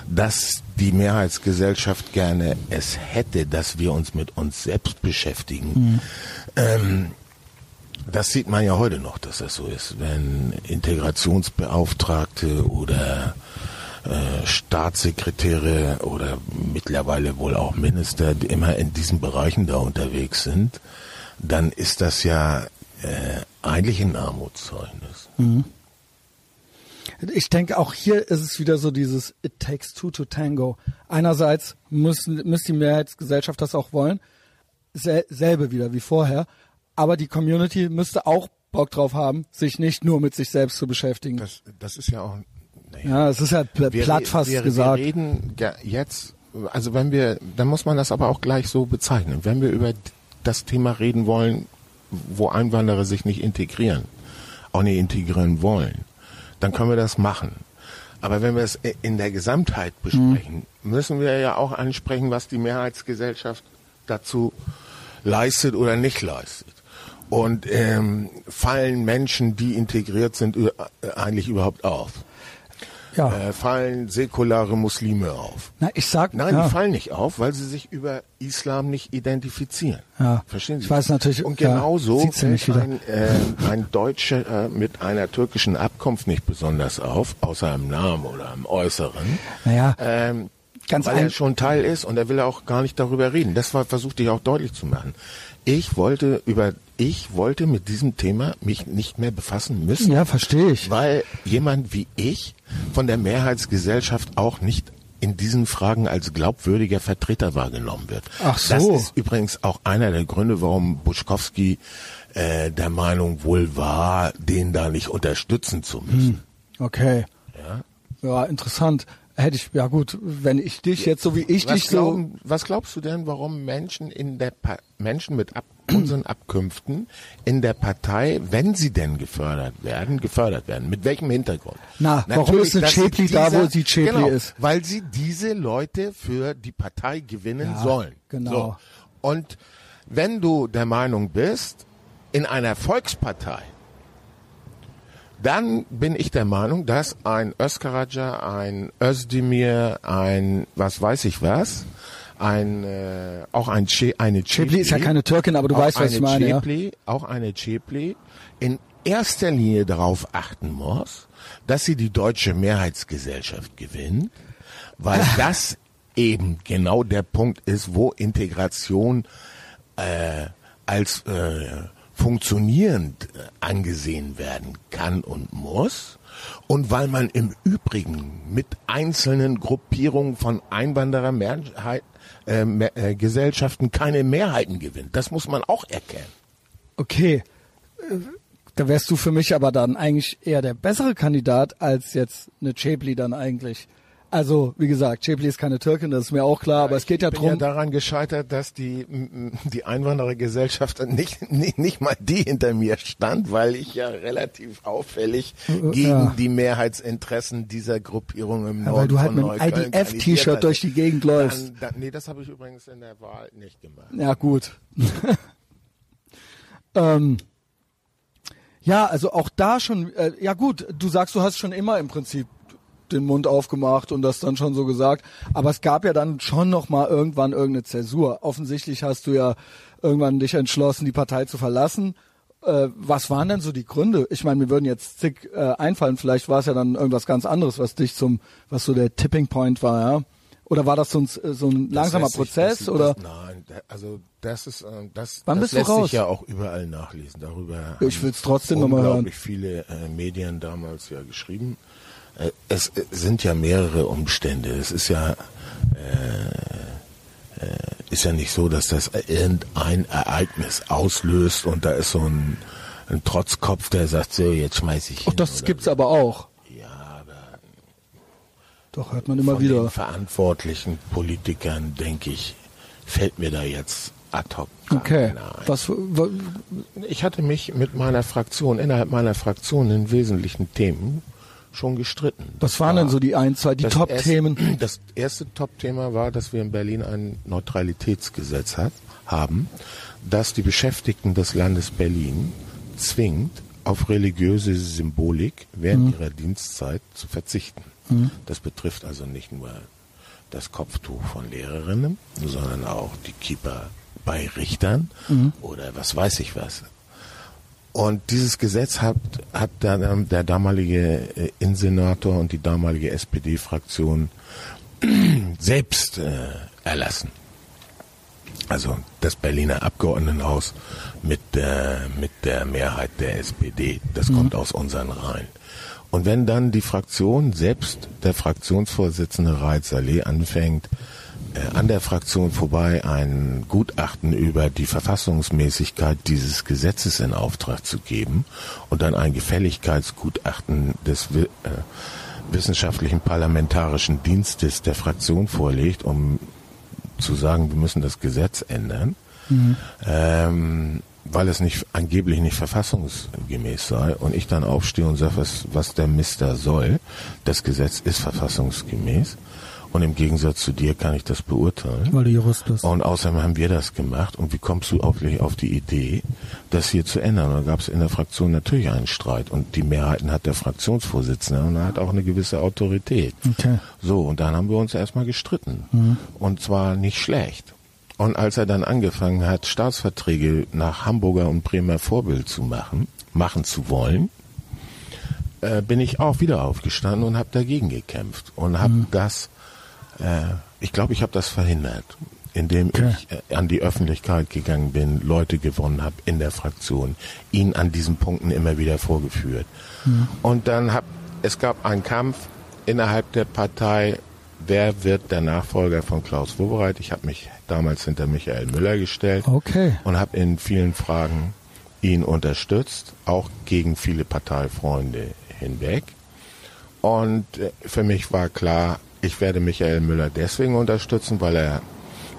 Dass die Mehrheitsgesellschaft gerne es hätte, dass wir uns mit uns selbst beschäftigen, ähm, das sieht man ja heute noch, dass das so ist. Wenn Integrationsbeauftragte oder äh, Staatssekretäre oder mittlerweile wohl auch Minister die immer in diesen Bereichen da unterwegs sind, dann ist das ja äh, eigentlich ein Armutszeugnis. Ich denke, auch hier ist es wieder so dieses It takes two to tango. Einerseits müssen, muss die Mehrheitsgesellschaft das auch wollen, sel selbe wieder wie vorher, aber die Community müsste auch Bock drauf haben, sich nicht nur mit sich selbst zu beschäftigen. Das, das ist ja auch. Naja. ja, es ist ja pl Wir platt fast wir, gesagt. Wir reden ja jetzt, also wenn wir, dann muss man das aber auch gleich so bezeichnen. Wenn wir über das Thema reden wollen, wo Einwanderer sich nicht integrieren, auch nicht integrieren wollen, dann können wir das machen. Aber wenn wir es in der Gesamtheit besprechen, müssen wir ja auch ansprechen, was die Mehrheitsgesellschaft dazu leistet oder nicht leistet. Und ähm, fallen Menschen, die integriert sind, eigentlich überhaupt auf? Ja. Äh, fallen säkulare Muslime auf? Na, ich sag, Nein, ja. die fallen nicht auf, weil sie sich über Islam nicht identifizieren. Ja. Verstehen Sie? Ich weiß natürlich, Und genauso ja fällt ein, äh, ein Deutscher äh, mit einer türkischen Abkunft nicht besonders auf, außer im Namen oder im Äußeren. Naja, Ähm, Ganz weil er schon Teil ist und er will auch gar nicht darüber reden. Das war, versuchte ich auch deutlich zu machen. Ich wollte über, ich wollte mit diesem Thema mich nicht mehr befassen müssen. ja, verstehe ich. Weil jemand wie ich von der Mehrheitsgesellschaft auch nicht in diesen Fragen als glaubwürdiger Vertreter wahrgenommen wird. Ach so. Das ist übrigens auch einer der Gründe, warum Buschkowski äh, der Meinung wohl war, den da nicht unterstützen zu müssen. Okay. Ja. Ja, interessant. Hätte ich, ja gut, wenn ich dich jetzt so wie ich Was, dich so, glauben, was glaubst du denn, warum Menschen in der pa Menschen mit Ab unseren Abkünften in der Partei, wenn sie denn gefördert werden, gefördert werden? Mit welchem Hintergrund? Na, warum ist sie Chepli da, wo sie Chepli genau, ist? Weil sie diese Leute für die Partei gewinnen Ja, sollen. genau. So. Und wenn du der Meinung bist, in einer Volkspartei, dann bin ich der Meinung, dass ein Özkaraca, ein Özdemir, ein was weiß ich was, ein äh, auch ein che, eine Chepli ist ja keine Türkin, aber du weißt, was ich meine, ja. Chepli, Auch eine Chepli in erster Linie darauf achten muss, dass sie die deutsche Mehrheitsgesellschaft gewinnt, weil das eben genau der Punkt ist, wo Integration äh, als äh, funktionierend äh, angesehen werden kann und muss. Und weil man im Übrigen mit einzelnen Gruppierungen von Einwanderergesellschaften äh, Mehr- äh, Gesellschaften keine Mehrheiten gewinnt. Das muss man auch erkennen. okay, äh, da wärst du für mich aber dann eigentlich eher der bessere Kandidat als jetzt eine Chepli dann eigentlich. Also, wie gesagt, Chepli ist keine Türkin, das ist mir auch klar, aber es geht ja ich bin drum. ja daran gescheitert, dass die, die Einwanderergesellschaft nicht, nicht, nicht mal die hinter mir stand, weil ich ja relativ auffällig gegen Ja. die Mehrheitsinteressen dieser Gruppierung im Ja, Norden weil du halt mit einem IDF-T-Shirt durch die Gegend läufst. Dann, dann, nee, das habe ich übrigens in der Wahl nicht gemacht. Ja, gut. ähm, ja, also auch da schon, äh, ja gut, du sagst, du hast schon immer im Prinzip den Mund aufgemacht und das dann schon so gesagt, aber es gab ja dann schon noch mal irgendwann irgendeine Zäsur. Offensichtlich hast du ja irgendwann dich entschlossen, die Partei zu verlassen. Äh, was waren denn so die Gründe? Ich meine, mir würden jetzt zig äh, einfallen, vielleicht war es ja dann irgendwas ganz anderes, was dich zum, was so der Tipping Point war, ja? Oder war das so ein, so ein langsamer Das Prozess das, oder? Das, nein, also das ist äh, das, Wann das lässt raus? sich ja auch überall nachlesen. Darüber Ich will's trotzdem noch mal hören. unglaublich viele äh, Medien damals ja geschrieben. Äh, es äh, sind ja mehrere Umstände. Es ist ja äh, äh, ist ja nicht so, dass das irgendein Ereignis auslöst und da ist so ein, ein Trotzkopf, der sagt so, jetzt schmeiß ich hin das oder gibt's so. aber auch. Ja, aber Doch, hört man immer von wieder. den verantwortlichen Politikern, denke ich, fällt mir da jetzt ad hoc Okay. keiner ein. Was, wa- Ich hatte mich mit meiner Fraktion, innerhalb meiner Fraktion in wesentlichen Themen schon gestritten. Was waren denn so die ein, zwei, die das Top-Themen? erste- Das erste Top-Thema war, dass wir in Berlin ein Neutralitätsgesetz hat, haben, das die Beschäftigten des Landes Berlin zwingt, auf religiöse Symbolik während ihrer Dienstzeit zu verzichten. Das betrifft also nicht nur das Kopftuch von Lehrerinnen, sondern auch die Kippa bei Richtern oder was weiß ich was. Und dieses Gesetz hat, hat dann der damalige äh, Innensenator und die damalige SPD-Fraktion selbst äh, erlassen. Also das Berliner Abgeordnetenhaus mit der, mit der Mehrheit der SPD. Das kommt aus unseren Reihen. Und wenn dann die Fraktion selbst, der Fraktionsvorsitzende Raid Saleh anfängt, äh, an der Fraktion vorbei ein Gutachten über die Verfassungsmäßigkeit dieses Gesetzes in Auftrag zu geben und dann ein Gefälligkeitsgutachten des äh, wissenschaftlichen parlamentarischen Dienstes der Fraktion vorlegt, um zu sagen, wir müssen das Gesetz ändern, ähm, weil es nicht angeblich nicht verfassungsgemäß sei und ich dann aufstehe und sage, was, was der Mister soll. Das Gesetz ist verfassungsgemäß und im Gegensatz zu dir kann ich das beurteilen. Weil du Jurist bist. Und außerdem haben wir das gemacht. Und wie kommst du auf, auf die Idee, das hier zu ändern? Und da gab es in der Fraktion natürlich einen Streit. Und die Mehrheiten hat der Fraktionsvorsitzende und er hat auch eine gewisse Autorität. Okay. So, und dann haben wir uns erstmal gestritten. Und zwar nicht schlecht. Und als er dann angefangen hat, Staatsverträge nach Hamburger und Bremer Vorbild zu machen, machen zu wollen, äh, bin ich auch wieder aufgestanden und habe dagegen gekämpft und habe das, äh, ich glaube, ich habe das verhindert, indem Okay. ich äh, an die Öffentlichkeit gegangen bin, Leute gewonnen habe in der Fraktion, ihn an diesen Punkten immer wieder vorgeführt. Und dann hab, es gab einen Kampf innerhalb der Partei, wer wird der Nachfolger von Klaus Wowereit? Ich habe mich damals hinter Michael Müller gestellt Okay. und habe in vielen Fragen ihn unterstützt, auch gegen viele Parteifreunde hinweg. Und äh, für mich war klar, ich werde Michael Müller deswegen unterstützen, weil er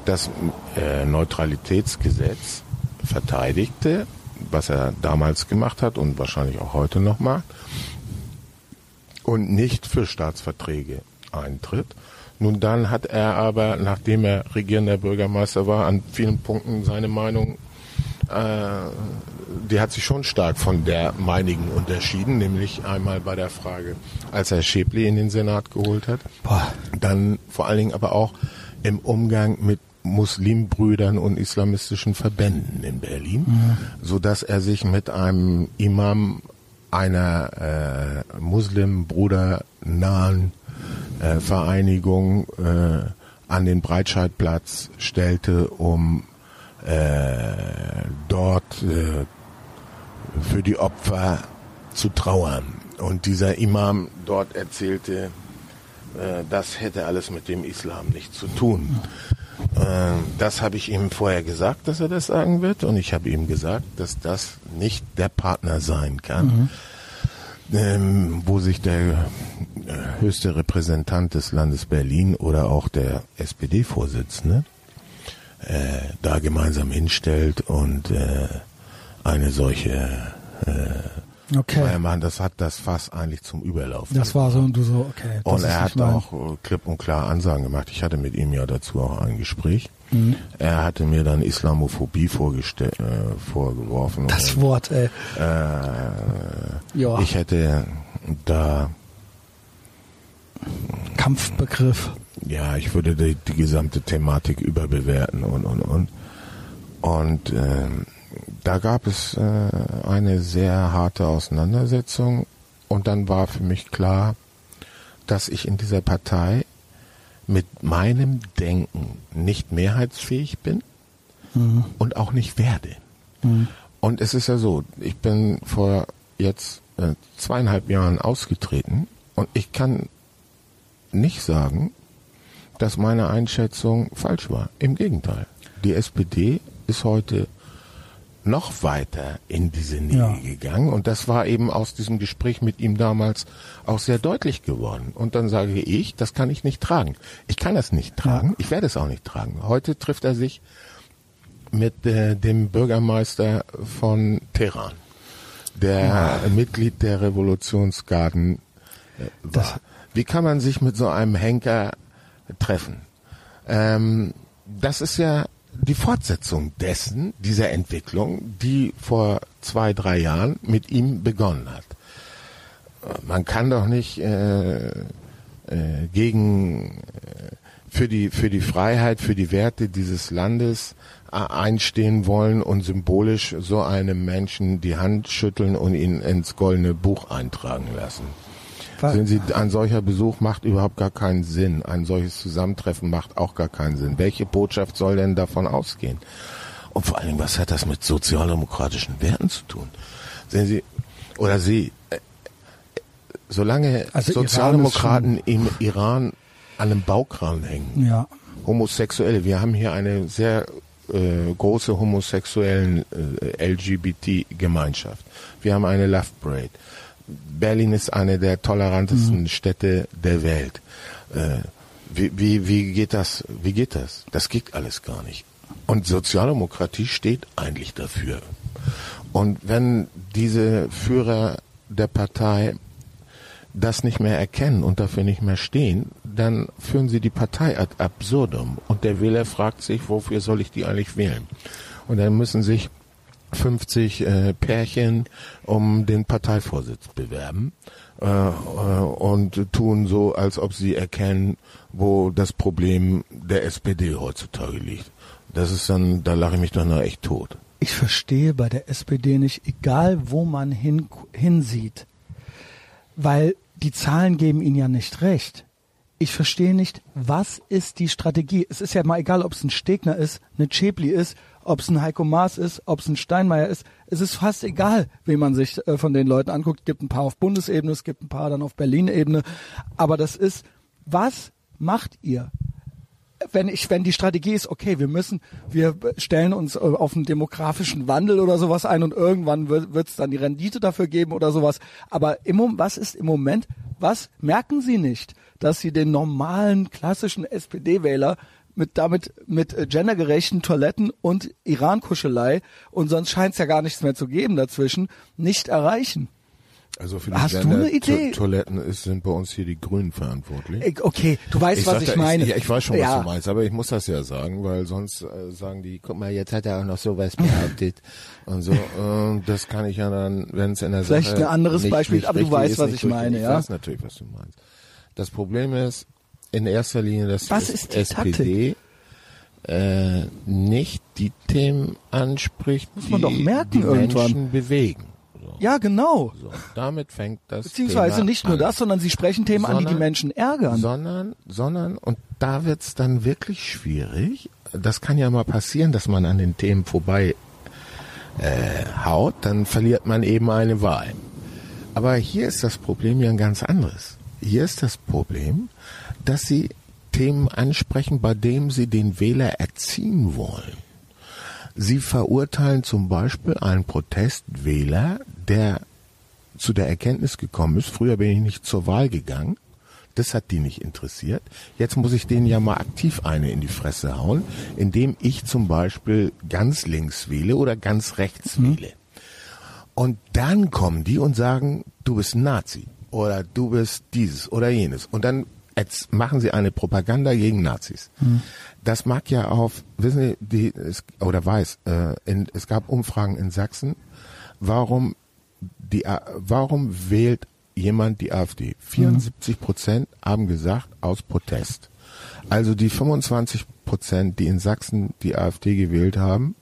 das äh, Neutralitätsgesetz verteidigte, was er damals gemacht hat und wahrscheinlich auch heute noch macht, und nicht für Staatsverträge eintritt. Nun dann hat er aber, nachdem er regierender Bürgermeister war, an vielen Punkten seine Meinung, äh, die hat sich schon stark von der meinigen unterschieden, nämlich einmal bei der Frage, als er Schäble in den Senat geholt hat, Boah. dann vor allen Dingen aber auch im Umgang mit Muslimbrüdern und islamistischen Verbänden in Berlin, so dass er sich mit einem Imam einer äh, Muslimbruder nahen äh, Vereinigung äh, an den Breitscheidplatz stellte, um äh, dort äh, für die Opfer zu trauern. Und dieser Imam dort erzählte, äh, das hätte alles mit dem Islam nichts zu tun. Äh, das habe ich ihm vorher gesagt, dass er das sagen wird. Und ich habe ihm gesagt, dass das nicht der Partner sein kann, ähm, wo sich der äh, höchste Repräsentant des Landes Berlin oder auch der SPD-Vorsitzende äh, da gemeinsam hinstellt und äh, eine solche Okay. Feiermann, das hat das Fass eigentlich zum Überlaufen. Das war so und du so, okay. Und er hat auch äh, klipp und klar Ansagen gemacht. Ich hatte mit ihm ja dazu auch ein Gespräch. Mhm. Er hatte mir dann Islamophobie vorgestell, äh, vorgeworfen. Das und, Wort, ey. äh, Ja. Ich hätte da, Kampfbegriff. ja, ich würde die, die gesamte Thematik überbewerten und, und, und. Und ähm, da gab es äh, eine sehr harte Auseinandersetzung und dann war für mich klar, dass ich in dieser Partei mit meinem Denken nicht mehrheitsfähig bin und auch nicht werde. Und es ist ja so, ich bin vor jetzt äh, zweieinhalb Jahren ausgetreten und ich kann nicht sagen, dass meine Einschätzung falsch war. Im Gegenteil. Die SPD ist heute noch weiter in diese Nähe Ja. gegangen und das war eben aus diesem Gespräch mit ihm damals auch sehr deutlich geworden. Und dann sage ich, das kann ich nicht tragen. Ich kann das nicht tragen, ich werde es auch nicht tragen. Heute trifft er sich mit äh, dem Bürgermeister von Teheran, der Mitglied der Revolutionsgarden war. Wie kann man sich mit so einem Henker treffen? Ähm, das ist ja die Fortsetzung dessen, dieser Entwicklung, die vor zwei, drei Jahren mit ihm begonnen hat. Man kann doch nicht äh, äh, gegen äh, für die für die Freiheit, für die Werte dieses Landes äh, einstehen wollen und symbolisch so einem Menschen die Hand schütteln und ihn ins goldene Buch eintragen lassen. Sehen Sie, ein solcher Besuch macht überhaupt gar keinen Sinn. Ein solches Zusammentreffen macht auch gar keinen Sinn. Welche Botschaft soll denn davon ausgehen? Und vor allem, was hat das mit sozialdemokratischen Werten zu tun? Sehen Sie, oder Sie, äh, solange also Sozialdemokraten im Iran an einem Baukran hängen, ja. Homosexuelle, wir haben hier eine sehr äh, große homosexuellen äh, LGBT-Gemeinschaft. Wir haben eine Love Parade. Berlin ist eine der tolerantesten mhm. Städte der Welt. Äh, wie, wie, wie geht das? Wie geht das? Das geht alles gar nicht. Und Sozialdemokratie steht eigentlich dafür. Und wenn diese Führer der Partei das nicht mehr erkennen und dafür nicht mehr stehen, dann führen sie die Partei ad absurdum. Und der Wähler fragt sich, wofür soll ich die eigentlich wählen? Und dann müssen sich 50 äh, Pärchen um den Parteivorsitz bewerben äh, äh, und tun so, als ob sie erkennen, wo das Problem der SPD heutzutage liegt. Das ist dann, da lache ich mich doch noch echt tot. Ich verstehe bei der SPD nicht, egal wo man hin, hinsieht, weil die Zahlen geben ihnen ja nicht recht. Ich verstehe nicht, was ist die Strategie? Es ist ja mal egal, ob es ein Stegner ist, eine Chepli ist ob es ein Heiko Maas ist, ob es ein Steinmeier ist. Es ist fast egal, wie man sich äh, von den Leuten anguckt. Es gibt ein paar auf Bundesebene, es gibt ein paar dann auf Berlin-Ebene. Aber das ist, was macht ihr? wenn ich, wenn die Strategie ist, okay, wir müssen, wir stellen uns äh, auf einen demografischen Wandel oder sowas ein und irgendwann wird es dann die Rendite dafür geben oder sowas. Aber im, was ist im Moment, was merken Sie nicht, dass Sie den normalen klassischen SPD-Wähler mit damit mit äh, gendergerechten Toiletten und Iran-Kuschelei und sonst scheint es ja gar nichts mehr zu geben dazwischen, nicht erreichen. Also für die Hast Gender du eine Idee? Toiletten ist, sind bei uns hier die Grünen verantwortlich. Okay, du weißt, ich was ich meine. Ich, ja, ich weiß schon, was ja. du meinst, aber ich muss das ja sagen, weil sonst äh, sagen die, guck mal, jetzt hat er auch noch sowas behauptet und so. Und das kann ich ja dann, wenn es in der Vielleicht Sache ein anderes nicht, Beispiel, nicht aber du weißt, was ich meine, ich ja? Ich weiß natürlich, was du meinst. Das Problem ist in erster Linie, dass was ist die SPD äh, nicht die Themen anspricht, Muss man die doch merken die irgendwann. Menschen bewegen. So. Ja, genau. So, damit fängt das Beziehungsweise Thema nicht nur an. das, sondern sie sprechen Themen sondern, an, die die Menschen ärgern. Sondern, sondern, und da wird's dann wirklich schwierig. Das kann ja mal passieren, dass man an den Themen vorbei äh, haut, dann verliert man eben eine Wahl. Aber hier ist das Problem ja ein ganz anderes. Hier ist das Problem, dass sie Themen ansprechen, bei denen sie den Wähler erziehen wollen. Sie verurteilen zum Beispiel einen Protestwähler, der zu der Erkenntnis gekommen ist, früher bin ich nicht zur Wahl gegangen, das hat die nicht interessiert. Jetzt muss ich denen ja mal aktiv eine in die Fresse hauen, indem ich zum Beispiel ganz links wähle oder ganz rechts mhm. wähle. Und dann kommen die und sagen, du bist ein Nazi oder du bist dieses oder jenes. Und dann jetzt machen sie eine Propaganda gegen Nazis. Hm. Das mag ja auf, wissen Sie, die, es, oder weiß, äh, in, es gab Umfragen in Sachsen, warum die, warum wählt jemand die AfD? 74 Prozent haben gesagt, aus Protest. Also die 25 Prozent, die in Sachsen die AfD gewählt haben,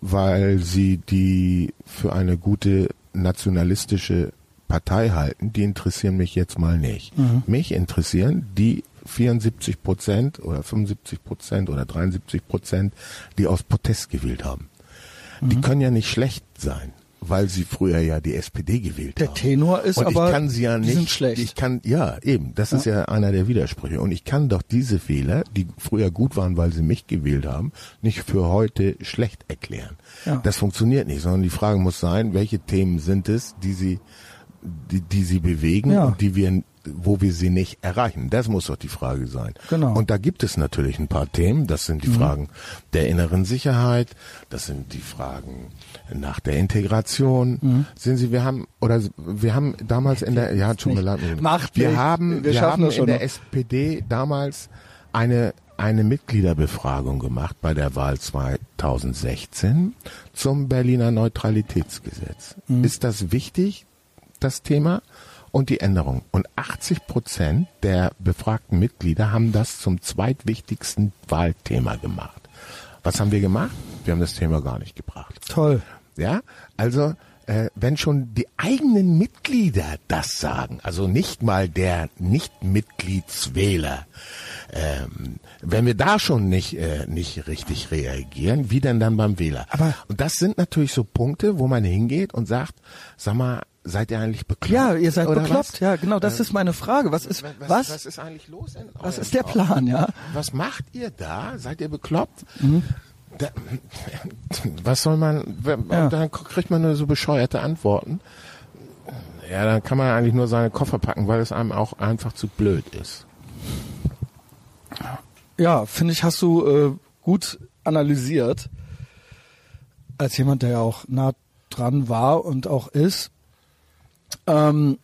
weil sie die für eine gute nationalistische Partei halten, die interessieren mich jetzt mal nicht. Mhm. Mich interessieren die 74 Prozent oder 75 Prozent oder 73 Prozent, die aus Protest gewählt haben. Mhm. Die können ja nicht schlecht sein, weil sie früher ja die SPD gewählt der haben. Der Tenor ist und aber, ich kann sie ja nicht, sind schlecht. ich kann, ja, eben, das ja. ist ja einer der Widersprüche. Und ich kann doch diese Wähler, die früher gut waren, weil sie mich gewählt haben, nicht für heute schlecht erklären. Ja. Das funktioniert nicht, sondern die Frage muss sein, welche Themen sind es, die sie die, die sie bewegen ja. und die wir wo wir sie nicht erreichen. Das muss doch die Frage sein. Genau. Und da gibt es natürlich ein paar Themen. Das sind die Fragen der inneren Sicherheit. Das sind die Fragen nach der Integration. Sehen Sie, wir haben, oder wir haben damals in der, ja, tut mir leid. Macht wir nichts. haben, Wir wir, haben in der noch. SPD damals eine eine Mitgliederbefragung gemacht bei der Wahl 2016 zum Berliner Neutralitätsgesetz. Mhm. Ist das wichtig, das Thema und die Änderung? Und 80 Prozent der befragten Mitglieder haben das zum zweitwichtigsten Wahlthema gemacht. Was haben wir gemacht? Wir haben das Thema gar nicht gebracht. Toll. Ja, also äh, wenn schon die eigenen Mitglieder das sagen, also nicht mal der Nicht-Mitgliedswähler, ähm, wenn wir da schon nicht äh, nicht richtig reagieren, wie denn dann beim Wähler? Aber- und das sind natürlich so Punkte, wo man hingeht und sagt, sag mal, seid ihr eigentlich bekloppt? Ja, ihr seid oder bekloppt. was? Ja, genau, das ist meine Frage. Was ist, Was, was, was ist eigentlich los? In was ist der Kopf? Plan, ja? Was macht ihr da? Seid ihr bekloppt? Mhm. Da, was soll man, Ja. dann kriegt man nur so bescheuerte Antworten. Ja, dann kann man eigentlich nur seine Koffer packen, weil es einem auch einfach zu blöd ist. Ja, finde ich, hast du äh, gut analysiert. Als jemand, der ja auch nah dran war und auch ist. Ähm,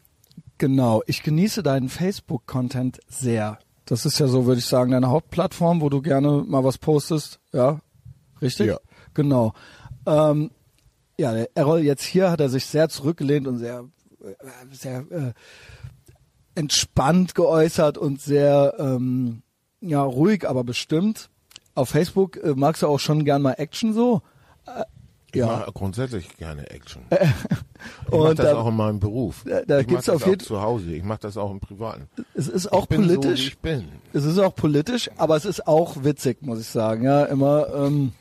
genau, ich genieße deinen Facebook-Content sehr. Das ist ja so, würde ich sagen, deine Hauptplattform, wo du gerne mal was postest. Ja, richtig? Ja. Genau. Ähm, ja, der Errol jetzt hier hat er sich sehr zurückgelehnt und sehr, äh, sehr äh, entspannt geäußert und sehr ähm, ja ruhig, aber bestimmt. Auf Facebook äh, magst du auch schon gern mal Action so. Ich Ja. mache grundsätzlich gerne Action. Ich mache das da- auch in meinem Beruf. da- da ich gibt's mache das auch zu Hause. Ich mache das auch im Privaten. Es ist auch ich bin So, politisch. ich bin. Es ist auch politisch, aber es ist auch witzig, muss ich sagen. Ja, immer. Ähm,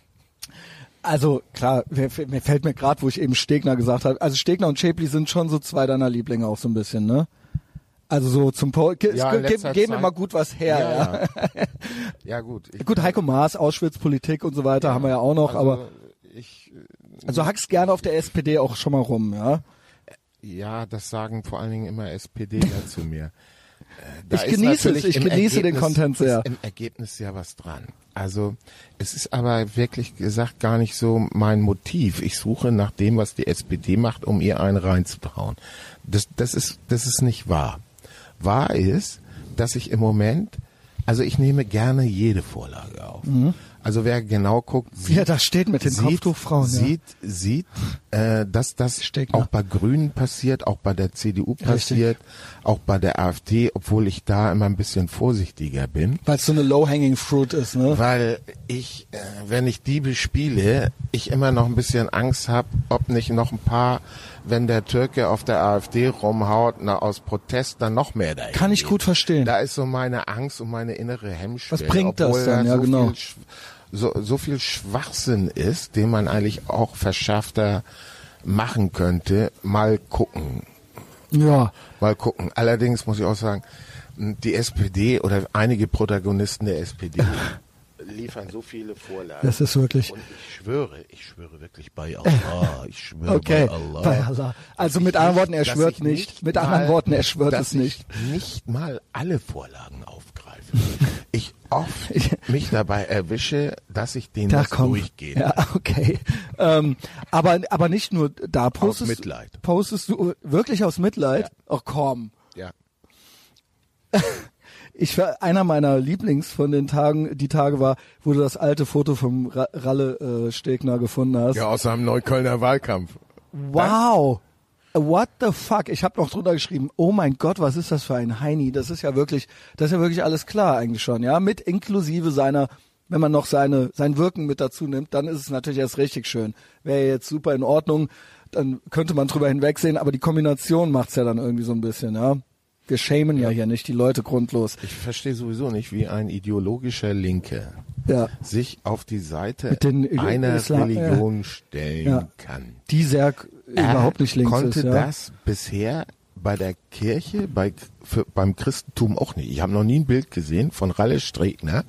also klar, wer- mir fällt mir gerade, wo ich eben Stegner gesagt habe. Also Stegner und Shapley sind schon so zwei deiner Lieblinge auch so ein bisschen, ne? Also so zum po Ja, ge geben Zeit- immer gut was her. Ja, ja. ja gut. Gut, Heiko Maas, Auschwitz-Politik und so weiter haben wir ja auch noch, also, aber ich also hackst gerne auf der SPD auch schon mal rum, ja? Ja, das sagen vor allen Dingen immer SPDler zu mir. Äh, Ich genieße es, ich genieße den Ergebnis- Content sehr. Ist Im Ergebnis ja was dran. Also es ist aber wirklich gesagt gar nicht so mein Motiv. Ich suche nach dem, was die SPD macht, um ihr einen reinzuhauen. Das, das ist das ist nicht wahr. Wahr ist, dass ich im Moment, also ich nehme gerne jede Vorlage auf. Also wer genau guckt, Wie er da steht mit den Kopftuchfrauen, ja. sieht, sieht, äh, dass das Stegner. auch bei Grünen passiert, auch bei der CDU passiert, auch bei der AfD, obwohl ich da immer ein bisschen vorsichtiger bin. Weil es so eine low-hanging fruit ist, ne? Weil ich, äh, wenn ich die bespiele, ich immer noch ein bisschen Angst habe, ob nicht noch ein paar, wenn der Türke auf der AfD rumhaut, na, aus Protest dann noch mehr dahin. Kann ich gut verstehen. Da ist so meine Angst und meine innere Hemmschwelle. Was bringt das dann? da Ja, so genau. So, so viel Schwachsinn ist, den man eigentlich auch verschärfter machen könnte. Mal gucken. Ja. Mal gucken. Allerdings muss ich auch sagen, die SPD oder einige Protagonisten der SPD liefern so viele Vorlagen. Das ist wirklich. Und ich schwöre, ich schwöre wirklich bei Allah. Ich schwöre Okay, bei Allah. bei Allah. Also mit anderen Worten, er schwört ich nicht. Mit mal- anderen Worten, er schwört es nicht. Ich nicht mal alle Vorlagen aufgreife. Oft mich dabei erwische, dass ich den Da das durchgehe. Ja, okay. Ähm, aber, aber nicht nur da postest, Mitleid. postest du wirklich aus Mitleid? Ach komm. Ja. Ich war einer meiner Lieblings von den Tagen, die Tage war, wo du das alte Foto vom Ra Ralle äh, Stegner gefunden hast. ja, aus einem Neuköllner Wahlkampf. Wow. What the fuck? Ich habe noch drunter geschrieben, oh mein Gott, was ist das für ein Heini? Das ist ja wirklich, das ist ja wirklich alles klar eigentlich schon, ja? Mit inklusive seiner, wenn man noch seine, sein Wirken mit dazu nimmt, dann ist es natürlich erst richtig schön. Wäre jetzt super in Ordnung, dann könnte man drüber hinwegsehen, aber die Kombination macht's ja dann irgendwie so ein bisschen, ja? Wir schämen ja, hier nicht die Leute grundlos. Ich verstehe sowieso nicht, wie ein ideologischer Linke Ja. sich auf die Seite einer Islam- Religion stellen Ja. kann. Die sehr überhaupt nicht links konnte ist, ja. das bisher bei der Kirche, bei, für, beim Christentum auch nicht. Ich habe noch nie ein Bild gesehen von Ralle Stregner,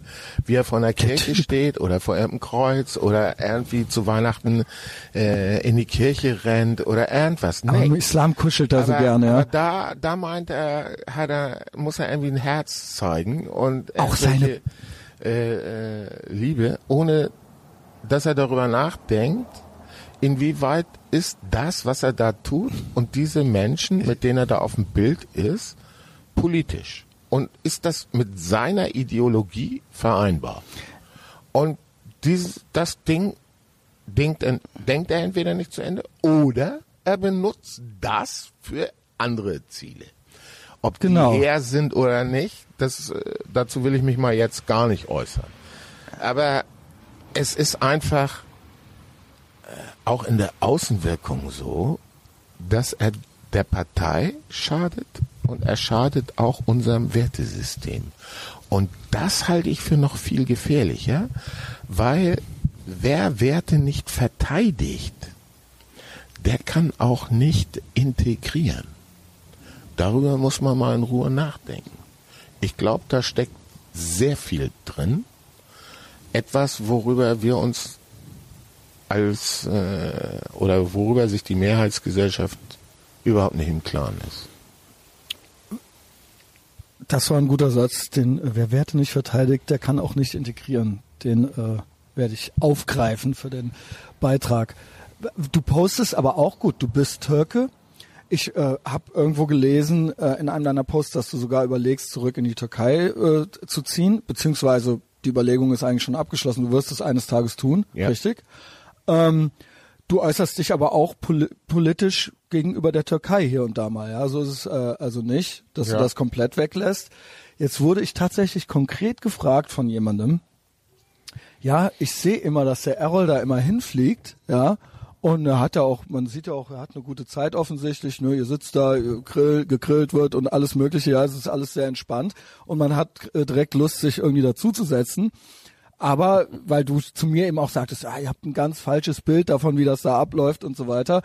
wie er vor einer Kirche steht oder vor irgendeinem Kreuz oder irgendwie zu Weihnachten äh, in die Kirche rennt oder irgendwas. Aber im Islam kuschelt er so gerne, ja. Aber da, da meint er, hat er, muss er irgendwie ein Herz zeigen und Auch seine- äh, äh, Liebe, ohne dass er darüber nachdenkt, inwieweit ist das, was er da tut und diese Menschen, mit denen er da auf dem Bild ist, politisch? Und ist das mit seiner Ideologie vereinbar? Und dieses, das Ding denkt, er- denkt er entweder nicht zu Ende oder er benutzt das für andere Ziele. Ob Genau. die her sind oder nicht, das, äh, dazu will ich mich mal jetzt gar nicht äußern. Aber es ist einfach auch in der Außenwirkung so, dass er der Partei schadet und er schadet auch unserem Wertesystem. Und das halte ich für noch viel gefährlicher, weil wer Werte nicht verteidigt, der kann auch nicht integrieren. Darüber muss man mal in Ruhe nachdenken. Ich glaube, da steckt sehr viel drin. Etwas, worüber wir uns als äh, oder worüber sich die Mehrheitsgesellschaft überhaupt nicht im Klaren ist. Das war ein guter Satz. Den äh, wer Werte nicht verteidigt, der kann auch nicht integrieren. Den äh, werde ich aufgreifen für den Beitrag. Du postest aber auch gut. Du bist Türke. Ich äh, habe irgendwo gelesen äh, in einem deiner Posts, dass du sogar überlegst, zurück in die Türkei äh, zu ziehen, beziehungsweise die Überlegung ist eigentlich schon abgeschlossen. Du wirst es eines Tages tun, Ja. richtig? Ähm, du äußerst dich aber auch poli politisch gegenüber der Türkei hier und da mal. Ja, so ist es äh, also nicht, dass Ja. du das komplett weglässt. Jetzt wurde ich tatsächlich konkret gefragt von jemandem. Ja, ich sehe immer, dass der Errol da immer hinfliegt, ja. Und er hat ja auch, man sieht ja auch, er hat eine gute Zeit offensichtlich, ne, ihr sitzt da, ihr grill, gegrillt wird und alles mögliche, ja, es ist alles sehr entspannt und man hat äh, direkt Lust, sich irgendwie dazuzusetzen. Aber weil du zu mir eben auch sagtest, ah, ihr habt ein ganz falsches Bild davon, wie das da abläuft und so weiter,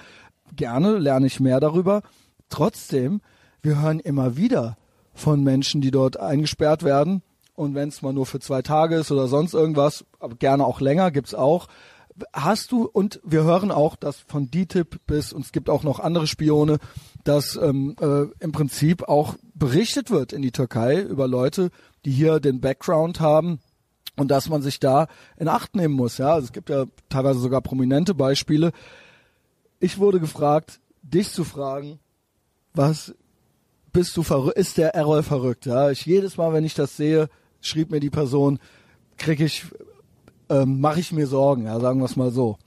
gerne lerne ich mehr darüber. Trotzdem, wir hören immer wieder von Menschen, die dort eingesperrt werden. Und wenn es mal nur für zwei Tage ist oder sonst irgendwas, aber gerne auch länger, gibt's auch. Hast du, und wir hören auch, dass von DTIP bis, und es gibt auch noch andere Spione, dass ähm, äh, im Prinzip auch berichtet wird in die Türkei über Leute, die hier den Background haben, und dass man sich da in Acht nehmen muss. Ja, also es gibt ja teilweise sogar prominente Beispiele. Ich wurde gefragt, dich zu fragen, was bist du verrückt? Ist der Errol verrückt? Ja, ich jedes Mal, wenn ich das sehe, schrieb mir die Person, krieg ich, ähm, mache ich mir Sorgen. Ja, sagen wir es mal so.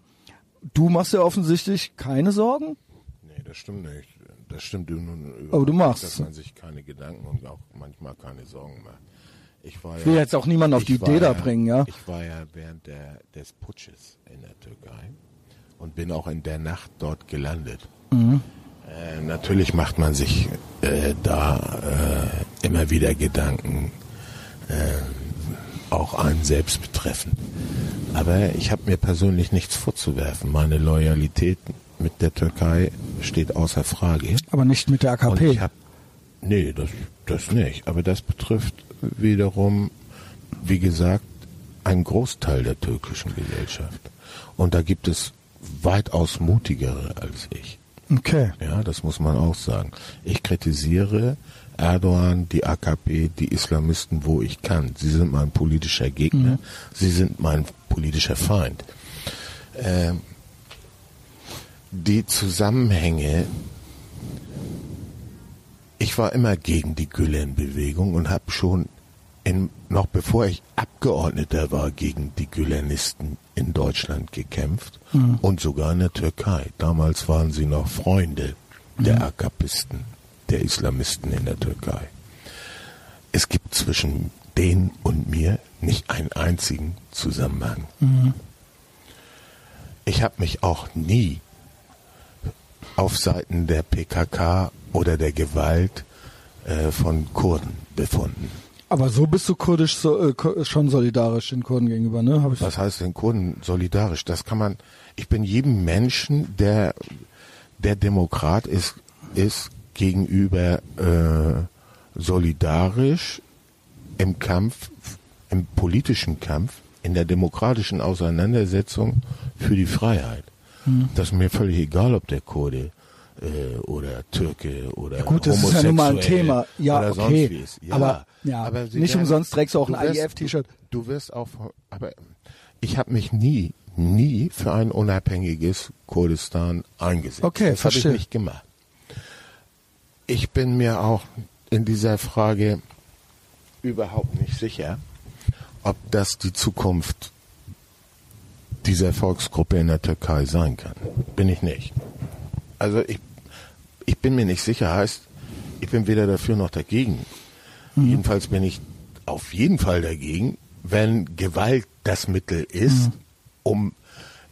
Du machst ja offensichtlich keine Sorgen. Nee, das stimmt nicht. Das stimmt nun Aber du machst. dass man sich keine Gedanken und auch manchmal keine Sorgen macht. Ich war Ich will ja, jetzt auch niemanden auf die Idee da ja, bringen, ja. Ich war ja während der, des Putsches in der Türkei und bin auch in der Nacht dort gelandet. Mhm. Äh, natürlich macht man sich äh, da äh, immer wieder Gedanken, äh, auch einen selbst betreffend. Aber ich habe mir persönlich nichts vorzuwerfen. Meine Loyalität mit der Türkei steht außer Frage. Aber nicht mit der Und AKP. ich hab, nee, das, das nicht. Aber das betrifft wiederum, wie gesagt, einen Großteil der türkischen Gesellschaft. Und da gibt es weitaus mutigere als ich. Okay. Ja, das muss man auch sagen. Ich kritisiere Erdogan, die AKP, die Islamisten, wo ich kann. Sie sind mein politischer Gegner. Sie sind mein politischer Feind. Ähm, die Zusammenhänge. Ich war immer gegen die Gülen-Bewegung und habe schon in, noch bevor ich Abgeordneter war, gegen die Gülenisten in Deutschland gekämpft und sogar in der Türkei. Damals waren sie noch Freunde der Akapisten, der Islamisten in der Türkei. Es gibt zwischen denen und mir nicht einen einzigen Zusammenhang. Ich habe mich auch nie auf Seiten der PKK oder der Gewalt äh, von Kurden befunden. Aber so bist du kurdisch so, äh, schon solidarisch den Kurden gegenüber, ne? Hab ich Was heißt den Kurden solidarisch? Das kann man. Ich bin jedem Menschen, der der Demokrat ist, ist gegenüber äh, solidarisch im Kampf, im politischen Kampf, in der demokratischen Auseinandersetzung für die Freiheit. Mhm. Das ist mir völlig egal, ob der Kurde äh, oder Türke oder ja Gut, das ist ja nun mal ein Thema. Ja, oder okay. Ja, aber ja, aber nicht werden- umsonst trägst du auch ein du wirst- IEF-T-Shirt. Du wirst auch, aber ich habe mich nie, nie für ein unabhängiges Kurdistan eingesetzt. Okay, das habe ich verstehe. nicht gemacht. Ich bin mir auch in dieser Frage überhaupt nicht sicher, ob das die Zukunft dieser Volksgruppe in der Türkei sein kann. Bin ich nicht. Also ich, ich bin mir nicht sicher, heißt, ich bin weder dafür noch dagegen. Jedenfalls bin ich auf jeden Fall dagegen, wenn Gewalt das Mittel ist, um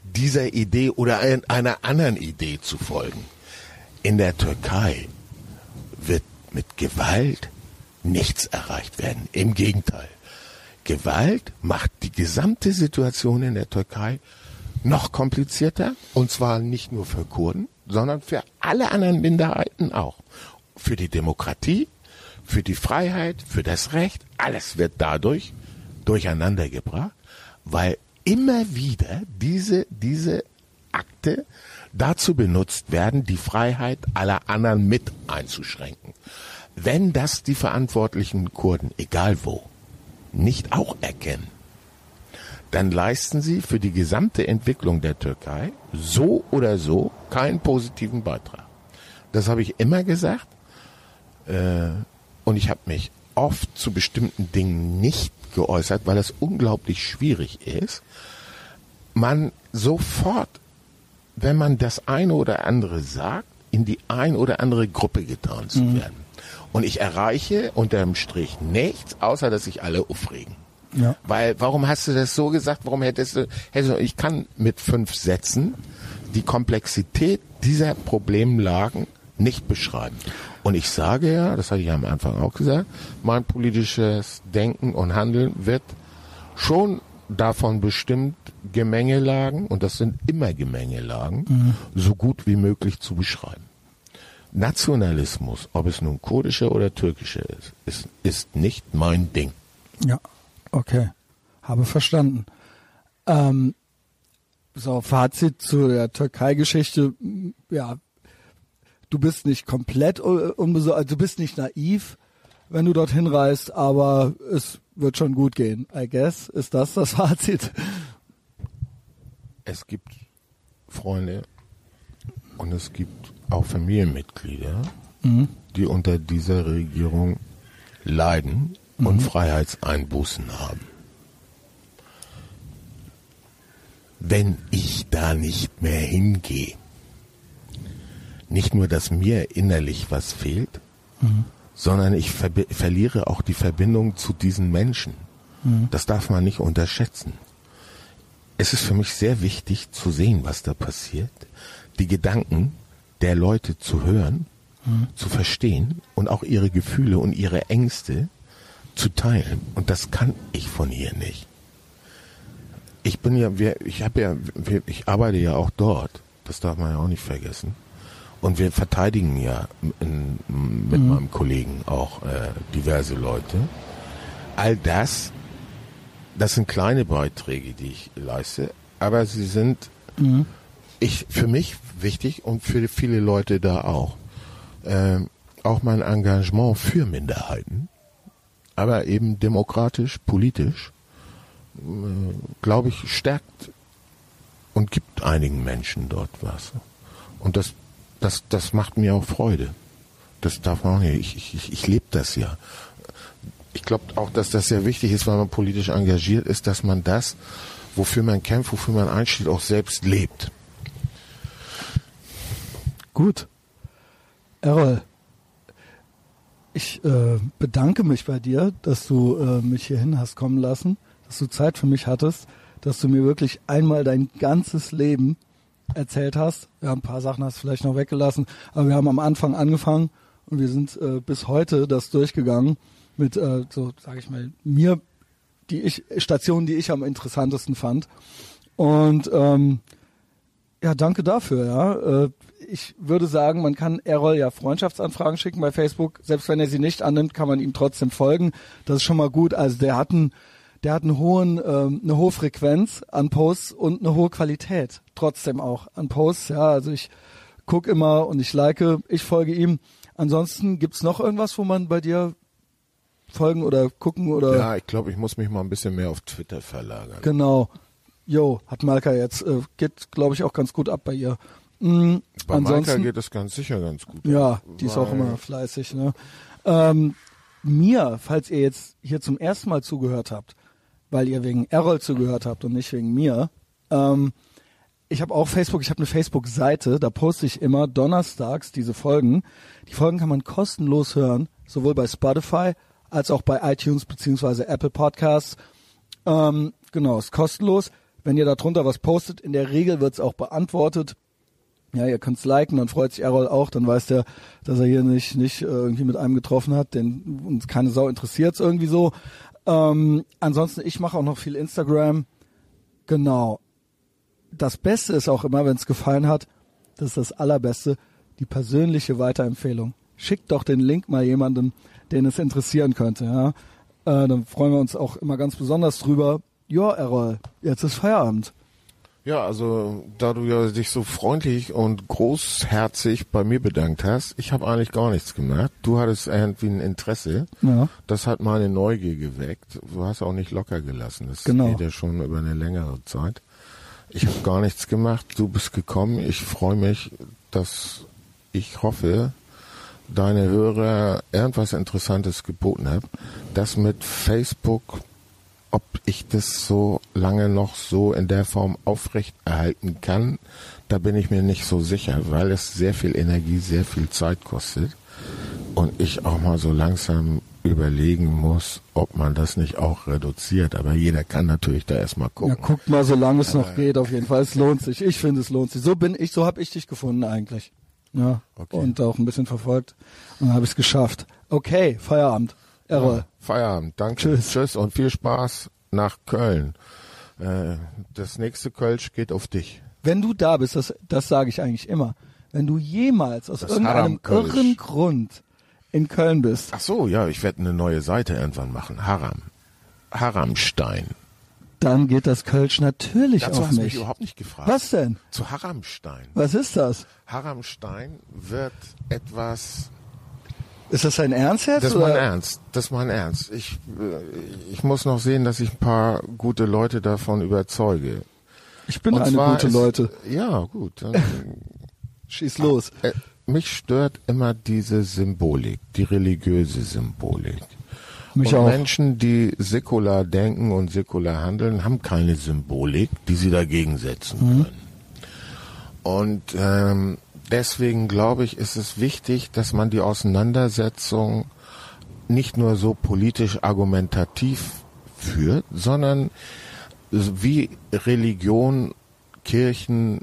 dieser Idee oder ein, einer anderen Idee zu folgen. In der Türkei wird mit Gewalt nichts erreicht werden. Im Gegenteil. Gewalt macht die gesamte Situation in der Türkei noch komplizierter. Und zwar nicht nur für Kurden, sondern für alle anderen Minderheiten auch. Für die Demokratie, für die Freiheit, für das Recht. Alles wird dadurch durcheinandergebracht, weil immer wieder diese, diese Akte dazu benutzt werden, die Freiheit aller anderen mit einzuschränken. Wenn das die verantwortlichen Kurden, egal wo, nicht auch erkennen, dann leisten sie für die gesamte Entwicklung der Türkei so oder so keinen positiven Beitrag. Das habe ich immer gesagt äh, und ich habe mich oft zu bestimmten Dingen nicht geäußert, weil es unglaublich schwierig ist, man sofort, wenn man das eine oder andere sagt, in die ein oder andere Gruppe getan zu werden. Und ich erreiche unterm Strich nichts, außer dass sich alle aufregen. Ja. Weil, warum hast du das so gesagt? Warum hättest du, hättest du, ich kann mit fünf Sätzen die Komplexität dieser Problemlagen nicht beschreiben. Und ich sage ja, das hatte ich am Anfang auch gesagt, mein politisches Denken und Handeln wird schon davon bestimmt, Gemengelagen, und das sind immer Gemengelagen, so gut wie möglich zu beschreiben. Nationalismus, ob es nun kurdischer oder türkischer ist, ist, ist nicht mein Ding. Ja, okay. Habe verstanden. Ähm, so, Fazit zu der Türkei-Geschichte. Ja, du bist nicht komplett uh, unbesorgt, also du bist nicht naiv, wenn du dorthin reist, aber es wird schon gut gehen, I guess. Ist das das Fazit? Es gibt Freunde und es gibt auch Familienmitglieder, die unter dieser Regierung leiden und Freiheitseinbußen haben. Wenn ich da nicht mehr hingehe, nicht nur, dass mir innerlich was fehlt, sondern ich verbi- verliere auch die Verbindung zu diesen Menschen. Das darf man nicht unterschätzen. Es ist für mich sehr wichtig zu sehen, was da passiert, die Gedanken der Leute zu hören, zu verstehen und auch ihre Gefühle und ihre Ängste zu teilen. Und das kann ich von hier nicht. Ich bin ja, wir- ich habe ja, wir- ich arbeite ja auch dort. Das darf man ja auch nicht vergessen. Und wir verteidigen ja in, mit meinem Kollegen auch äh, diverse Leute. All das, das sind kleine Beiträge, die ich leiste, aber sie sind ich für mich wichtig und für viele Leute da auch. Ähm, auch mein Engagement für Minderheiten, aber eben demokratisch, politisch, äh, glaube ich, stärkt und gibt einigen Menschen dort was. Und das, das, das macht mir auch Freude. Das darf man auch nicht. Ich, ich, ich, lebe das ja. Ich glaube auch, dass das sehr wichtig ist, wenn man politisch engagiert ist, dass man das, wofür man kämpft, wofür man einsteht, auch selbst lebt. Gut. Errol, ich äh, bedanke mich bei dir, dass du äh, mich hierhin hast kommen lassen, dass du Zeit für mich hattest, dass du mir wirklich einmal dein ganzes Leben erzählt hast. Ja, ein paar Sachen hast du vielleicht noch weggelassen, aber wir haben am Anfang angefangen und wir sind äh, bis heute das durchgegangen mit äh, so, sage ich mal, mir die ich Stationen, die ich am interessantesten fand. Und ähm, Ja, danke dafür, ja. Äh, ich würde sagen, man kann Errol ja Freundschaftsanfragen schicken bei Facebook. Selbst wenn er sie nicht annimmt, kann man ihm trotzdem folgen. Das ist schon mal gut. Also der hat einen, der hat einen hohen, ähm, eine hohe Frequenz an Posts und eine hohe Qualität. Trotzdem auch an Posts. Ja, also ich guck immer und ich like, ich folge ihm. Ansonsten gibt's noch irgendwas, wo man bei dir folgen oder gucken oder? Ja, ich glaube, ich muss mich mal ein bisschen mehr auf Twitter verlagern. Genau. Jo, hat Malka jetzt, äh, geht, glaube ich, auch ganz gut ab bei ihr. Mhm, Bei ansonsten, Malka geht es ganz sicher ganz gut. ja, die ist auch immer fleißig. Ne? Ähm, mir, falls ihr jetzt hier zum ersten Mal zugehört habt, weil ihr wegen Errol zugehört habt und nicht wegen mir, ähm, ich habe auch Facebook, ich habe eine Facebook-Seite, da poste ich immer donnerstags diese Folgen. Die Folgen kann man kostenlos hören, sowohl bei Spotify als auch bei iTunes beziehungsweise Apple Podcasts. Ähm, genau, ist kostenlos. Wenn ihr da drunter was postet, in der Regel wird's auch beantwortet. Ja, ihr könnt's liken, dann freut sich Errol auch, dann weiß der, dass er hier nicht, nicht äh, irgendwie mit einem getroffen hat, den uns keine Sau interessiert's irgendwie so. Ähm, ansonsten, ich mache auch noch viel Instagram. Genau. Das Beste ist auch immer, wenn es gefallen hat, das ist das Allerbeste, die persönliche Weiterempfehlung. Schickt doch den Link mal jemandem, den es interessieren könnte. Ja? Äh, dann freuen wir uns auch immer ganz besonders drüber. Ja, Errol, jetzt ist Feierabend. Ja, also da du ja dich so freundlich und großherzig bei mir bedankt hast, ich habe eigentlich gar nichts gemacht. Du hattest irgendwie ein Interesse. Ja. Das hat meine Neugier geweckt. Du hast auch nicht locker gelassen. Das Genau. geht ja schon über eine längere Zeit. Ich habe gar nichts gemacht. Du bist gekommen. Ich freue mich, dass ich hoffe, deine Hörer irgendwas Interessantes geboten haben. Das mit Facebook, ob ich das so lange noch so in der Form aufrechterhalten kann, da bin ich mir nicht so sicher, weil es sehr viel Energie, sehr viel Zeit kostet und ich auch mal so langsam überlegen muss, ob man das nicht auch reduziert. Aber jeder kann natürlich da erstmal Ja, gucken. guckt mal, solange es noch geht, auf jeden Fall. Es lohnt sich. Ich finde, es lohnt sich. So bin ich, so habe ich dich gefunden eigentlich. Ja. Okay. Und auch ein bisschen verfolgt. Und dann habe ich es geschafft. Okay, Feierabend. Errol. Feierabend, danke. Tschüss. Tschüss und viel Spaß nach Köln. Äh, das nächste Kölsch geht auf dich. Wenn du da bist, das, das sage ich eigentlich immer. Wenn du jemals aus Das irgendeinem irren Grund in Köln bist, Ach so, ja, ich werde eine neue Seite irgendwann machen. Haram. Haramstein. dann geht das Kölsch natürlich Dazu auf hast mich mich. überhaupt nicht gefragt. Was denn? Zu Haramstein. Was ist das? Haramstein wird etwas. Ist das dein Ernst jetzt? Das ist mein? Ernst. Das ist mein Ernst. Ich, äh, ich muss noch sehen, dass ich ein paar gute Leute davon überzeuge. Ich bin Und eine gute ist- Leute. Ja, gut. Dann, Schieß los. äh, mich stört immer diese Symbolik, die religiöse Symbolik. Mich und auch. Menschen, die säkular denken und säkular handeln, haben keine Symbolik, die sie dagegen setzen Mhm. können. Und ähm, deswegen glaube ich, ist es wichtig, dass man die Auseinandersetzung nicht nur so politisch argumentativ führt, sondern wie Religion, Kirchen,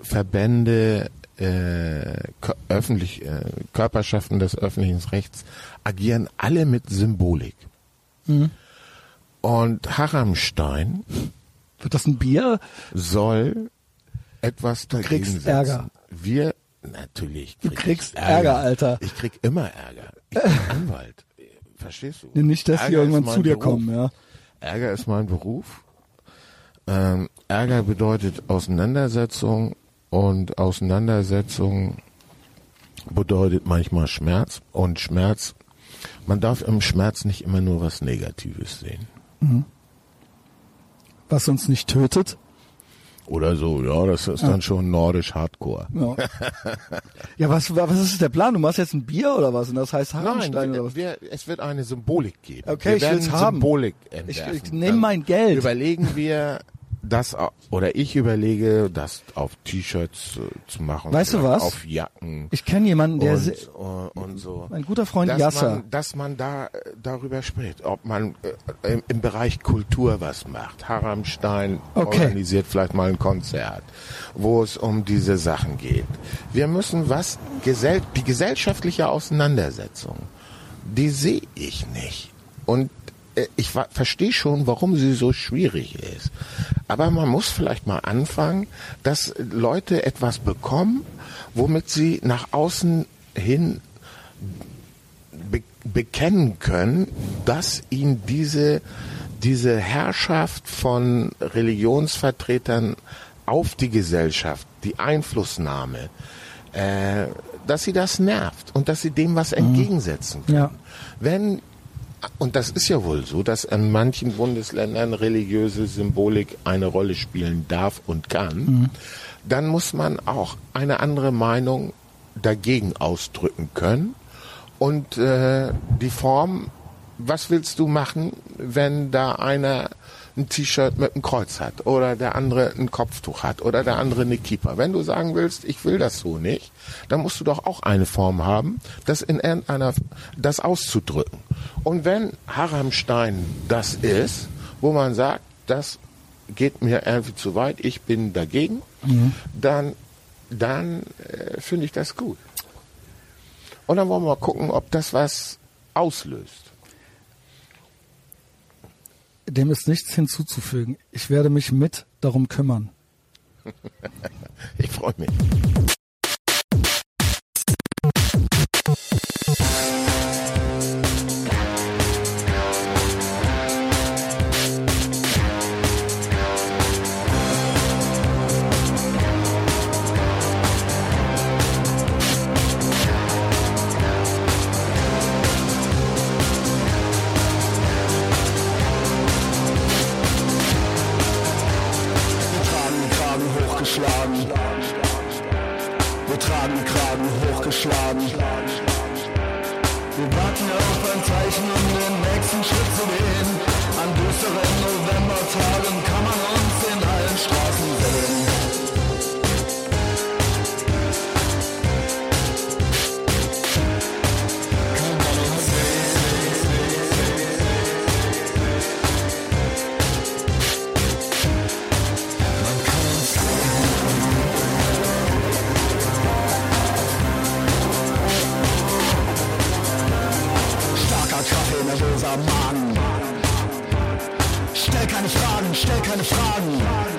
Verbände, äh, öffentlich, äh, Körperschaften des öffentlichen Rechts agieren alle mit Symbolik. Und Haramstein Wird das ein Bier? soll etwas dagegen kriegst setzen. Ärger. Wir, natürlich. Du krieg ich kriegst Ärger, Alter. Ich krieg immer Ärger. Ich bin Anwalt. Verstehst du? Nicht, dass die Ärger irgendwann ist mein zu dir Beruf. kommen, ja. Ärger ist mein Beruf. Ähm, Ärger bedeutet Auseinandersetzung und Auseinandersetzung bedeutet manchmal Schmerz und Schmerz. Man darf im Schmerz nicht immer nur was Negatives sehen. Was uns nicht tötet. Oder so, ja, das ist dann schon nordisch Hardcore. Ja, ja was, was ist der Plan? Du machst jetzt ein Bier oder was? Und das heißt Hartenstein Nein, oder was? wir, es wird eine Symbolik geben. Okay, wir ich werden will's haben. Symbolik Ich, entwerfen. ich nehme Dann mein Geld. Überlegen wir das, oder ich überlege, das auf T-Shirts äh, zu machen. Weißt du was? Auf Jacken. Ich kenne jemanden, der und, äh, und so. mein guter Freund dass Yasser. Man, dass man da äh, darüber spricht, ob man äh, im, im Bereich Kultur was macht. Haramstein Okay. organisiert vielleicht mal ein Konzert, wo es um diese Sachen geht. Wir müssen was, gesell die gesellschaftliche Auseinandersetzung, die sehe ich nicht. Und ich verstehe schon, warum sie so schwierig ist. Aber man muss vielleicht mal anfangen, dass Leute etwas bekommen, womit sie nach außen hin be bekennen können, dass ihnen diese, diese Herrschaft von Religionsvertretern auf die Gesellschaft, die Einflussnahme, äh, dass sie das nervt und dass sie dem was mhm. entgegensetzen können. Ja. Wenn und das ist ja wohl so, dass in manchen Bundesländern religiöse Symbolik eine Rolle spielen darf und kann, mhm. dann muss man auch eine andere Meinung dagegen ausdrücken können. Und äh, die Form, was willst du machen, wenn da einer ein T-Shirt mit einem Kreuz hat oder der andere ein Kopftuch hat oder der andere eine Kippa. Wenn du sagen willst, ich will das so nicht, dann musst du doch auch eine Form haben, das in irgendeiner, das auszudrücken. Und wenn Haramstein das ist, wo man sagt, das geht mir irgendwie zu weit, ich bin dagegen, mhm. dann, dann äh, finde ich das gut. Und dann wollen wir mal gucken, ob das was auslöst. Dem ist nichts hinzuzufügen. Ich werde mich mit darum kümmern. ich freue mich. Hochgeschlagen. stell keine Fragen.